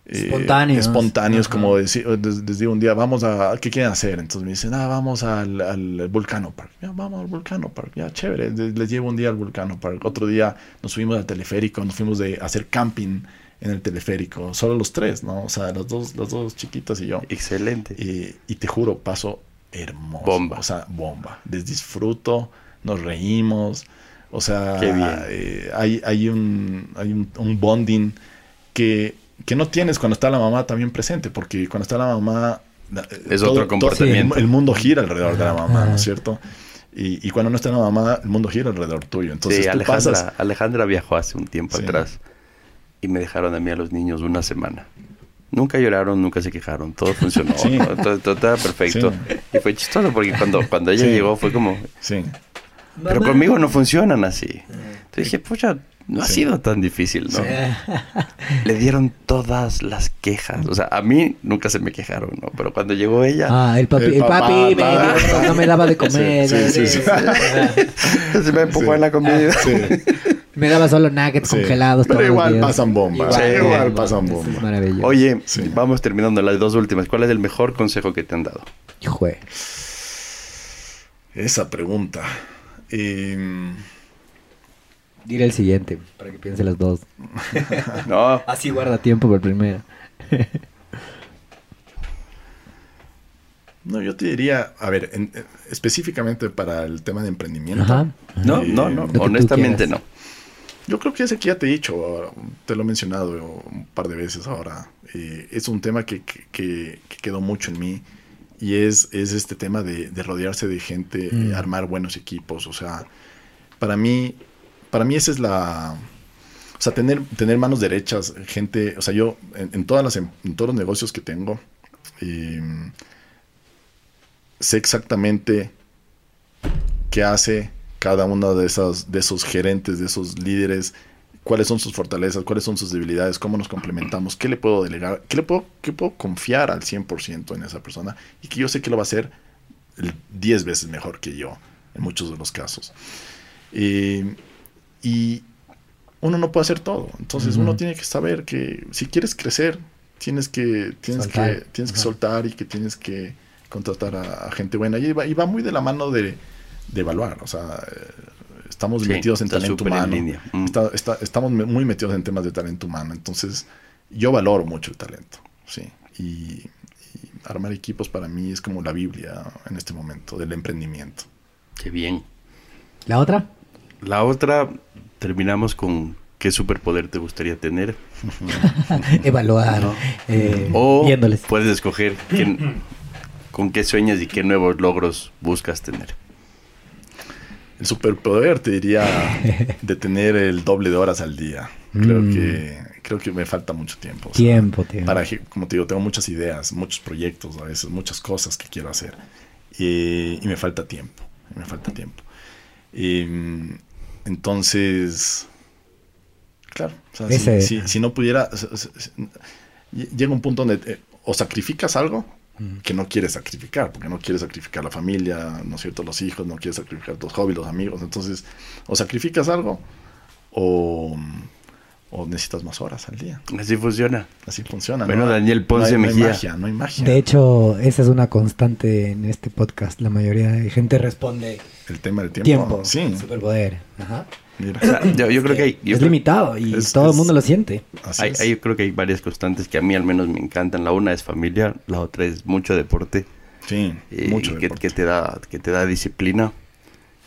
Eh, espontáneos. espontáneos, como decir, desde un día, vamos a, ¿qué quieren hacer? Entonces me dicen, ah, vamos al, al Volcano Park. Ya, vamos al Volcano Park, ya, chévere, les llevo un día al Volcano Park. Otro día nos fuimos al teleférico, nos fuimos de hacer camping en el teleférico, solo los tres, ¿no? O sea, los dos, los dos chiquitos y yo. Excelente. Y, y te juro, paso hermoso. Bomba. O sea, bomba. Les disfruto, nos reímos. O sea, eh, hay, hay, un, hay un, un bonding que que no tienes cuando está la mamá también presente, porque cuando está la mamá... Es otro comportamiento. el, mundo gira alrededor de la mamá, ¿no es cierto? Y, y cuando no está la mamá, el mundo gira alrededor tuyo. Entonces sí, tú Alejandra, pasas... Alejandra viajó hace un tiempo Sí. atrás y me dejaron a mí a los niños una semana. Nunca lloraron, nunca se quejaron, todo funcionó, Sí. todo, todo- todo estaba perfecto. Y fue chistoso porque cuando, cuando ella Sí. llegó fue como, Sí, pero conmigo no funcionan así. Entonces dije, pucha, no ha Sí. sido tan difícil, ¿no? Le dieron todas las quejas. O sea, a mí nunca se me quejaron, ¿no? Pero cuando llegó ella, Ah, el papi, El el papá, papi me dio- no me daba de comer. Sí, sí, sí, se me empujó Sí. en la comida. sí. Me daba solo nuggets sí. congelados. Pero todos los igual días. pasan bomba. Igual, Sí, igual bomba. pasan Es bomba. maravilloso. Oye, Sí. vamos terminando las dos últimas. ¿Cuál es el mejor consejo que te han dado? Jue. Esa pregunta. Eh, Dile el siguiente, para que piense las dos. No, Así guarda tiempo por el primero. no, yo te diría, a ver, en- eh, específicamente para el tema de emprendimiento. Ajá. no, Eh, no, no. que tú Honestamente no. Yo creo que ese que ya te he dicho, te lo he mencionado un par de veces ahora. eh, es un tema que, que- que- que quedó mucho en mí y es, es este tema de, de rodearse de gente, Mm. eh, armar buenos equipos. O sea, para mí, para mí esa es la... O sea, tener, tener manos derechas, gente, o sea, yo en, todas las, em- en todos los negocios que tengo, eh, sé exactamente qué hace cada uno de, esas, de esos gerentes, de esos líderes, cuáles son sus fortalezas, cuáles son sus debilidades, cómo nos complementamos, qué le puedo delegar, qué le puedo, qué puedo confiar al 100% en esa persona y que yo sé que lo va a hacer el 10 veces mejor que yo en muchos de los casos. Eh, y uno no puede hacer todo, entonces uno tiene que saber que si quieres crecer, tienes que, tienes Soltar. que, tienes que soltar y que tienes que contratar a, a gente buena. Y va, y va muy de la mano de, de evaluar. O sea, eh, estamos Sí, metidos en talento en humano. línea. Mm. Está- está- estamos muy metidos en temas de talento humano. Entonces, yo valoro mucho el talento. Sí. Y, y armar equipos para mí es como la Biblia en este momento del emprendimiento. Qué bien. ¿La otra? La otra, terminamos con qué superpoder te gustaría tener. Evaluar. eh, O viéndoles. puedes escoger qué- con qué sueñas y qué nuevos logros buscas tener. El superpoder te diría de tener el doble de horas al día. Creo Mm. que creo que me falta mucho tiempo. o sea, Tiempo, tiempo. para como te digo, tengo muchas ideas, muchos proyectos, a veces muchas cosas que quiero hacer y, y me falta tiempo, y me falta tiempo. Y, entonces, claro, o sea, si- Ese- si, si no pudiera, llega un punto donde eh, o sacrificas algo que no quieres sacrificar, porque no quieres sacrificar la familia, ¿no es cierto? Los hijos, no quieres sacrificar los hobbies, los amigos, entonces o sacrificas algo o, o necesitas más horas al día. Así funciona. Así funciona. Bueno, ¿no? Daniel No Ponce hay- no hay Mejía. magia, no hay magia. De hecho, esa es una constante en este podcast. La mayoría de gente responde el tema del tiempo. tiempo. Sí, Superpoder. Ajá. mira. O sea, yo, yo creo que hay, yo es creo- limitado y Es- todo es- el mundo lo siente. Así hay- es. hay- yo creo que hay varias constantes que a mí al menos me encantan. La una es familia, la otra es mucho deporte. Sí, y mucho que, deporte. que te da, que te da disciplina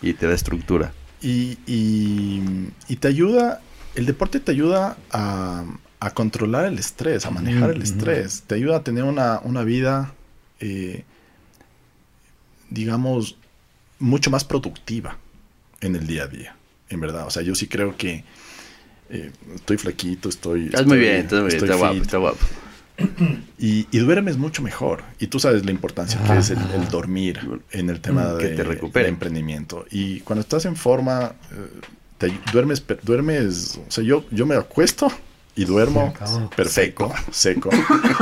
y te da estructura. Y, y, y te ayuda, el deporte te ayuda a, a controlar el estrés, a manejar el estrés. Te ayuda a tener una, una vida, eh, digamos, mucho más productiva en el día a día, en verdad. O sea, yo sí creo que eh, estoy flaquito, estoy... Estás muy bien, estás muy bien, está guapo, está guapo. Y, y duermes mucho mejor. Y tú sabes la importancia que es el, el dormir en el tema Mm, que de, te de emprendimiento. Y cuando estás en forma, eh, te duermes, duermes, o sea, yo, yo me acuesto y duermo perfecto, seco.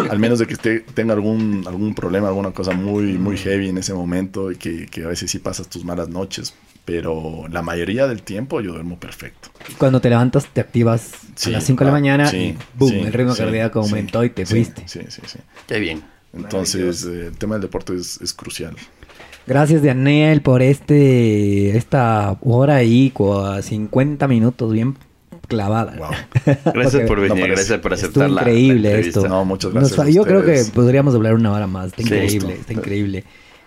Al menos de que esté, tenga algún, algún problema, alguna cosa muy, muy Mm. heavy en ese momento y que, que a veces sí pasas tus malas noches. Pero la mayoría del tiempo yo duermo perfecto. Cuando te levantas, te activas Sí, a las 5 de la ah, mañana sí, y boom, sí, el ritmo sí, cardíaco sí, aumentó y te sí, fuiste. Sí, sí, sí. Qué bien. Entonces, eh, el tema del deporte es, es crucial. Gracias, Daniel, por este esta hora y cua- 50 minutos bien clavada. Wow. Gracias por venir, No gracias por aceptar la- increíble esto. No, muchas Nos gracias a yo creo que podríamos hablar una hora más. Está Sí. increíble, está increíble.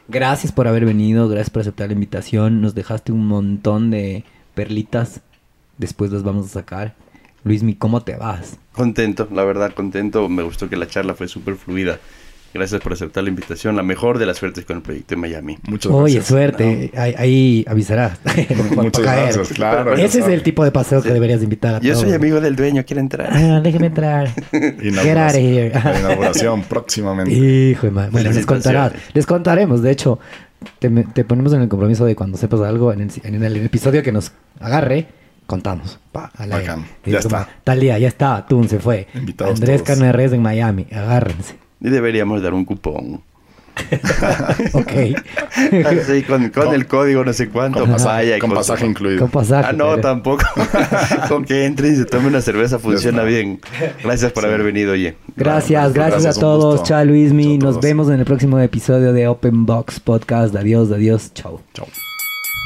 Gracias por haber venido, gracias por aceptar la invitación. Nos dejaste un montón de perlitas. Después las vamos a sacar. Luismi, ¿cómo te vas? Contento, la verdad, contento. Me gustó que la charla fue súper fluida. Gracias por aceptar la invitación. La mejor de las suertes con el proyecto en Miami. Muchas Oye, gracias. suerte. Ahí, ahí avisarás. Muchas caer. gracias, claro. Ese es el tipo de paseo que deberías invitar a Yo soy amigo del dueño, quiere entrar. Ah, déjeme entrar. Get out of here. La inauguración próximamente. Hijo de madre. Bueno, les contarás. Les contaremos. De hecho, te, ponemos en el compromiso de cuando sepas algo, en el, en el episodio que nos agarre, contamos. Pa. Bacán. Ya está. Tal día, ya está. Atún se fue. Invitados Andrés. Carne de en Miami. Agárrense. Y deberíamos dar un cupón. ok. Así, con, con el código no sé cuánto. Con, vaya y con pasaje incluido. Con pasaje. Ah, no, pero- tampoco. con que entre y se tome una cerveza funciona bien. Gracias por haber venido, oye. Gracias, gracias, Gracias, a todos. Chao Luismi. Nos vemos en el próximo episodio de Open Box Podcast. Adiós, adiós. Chao. Chao.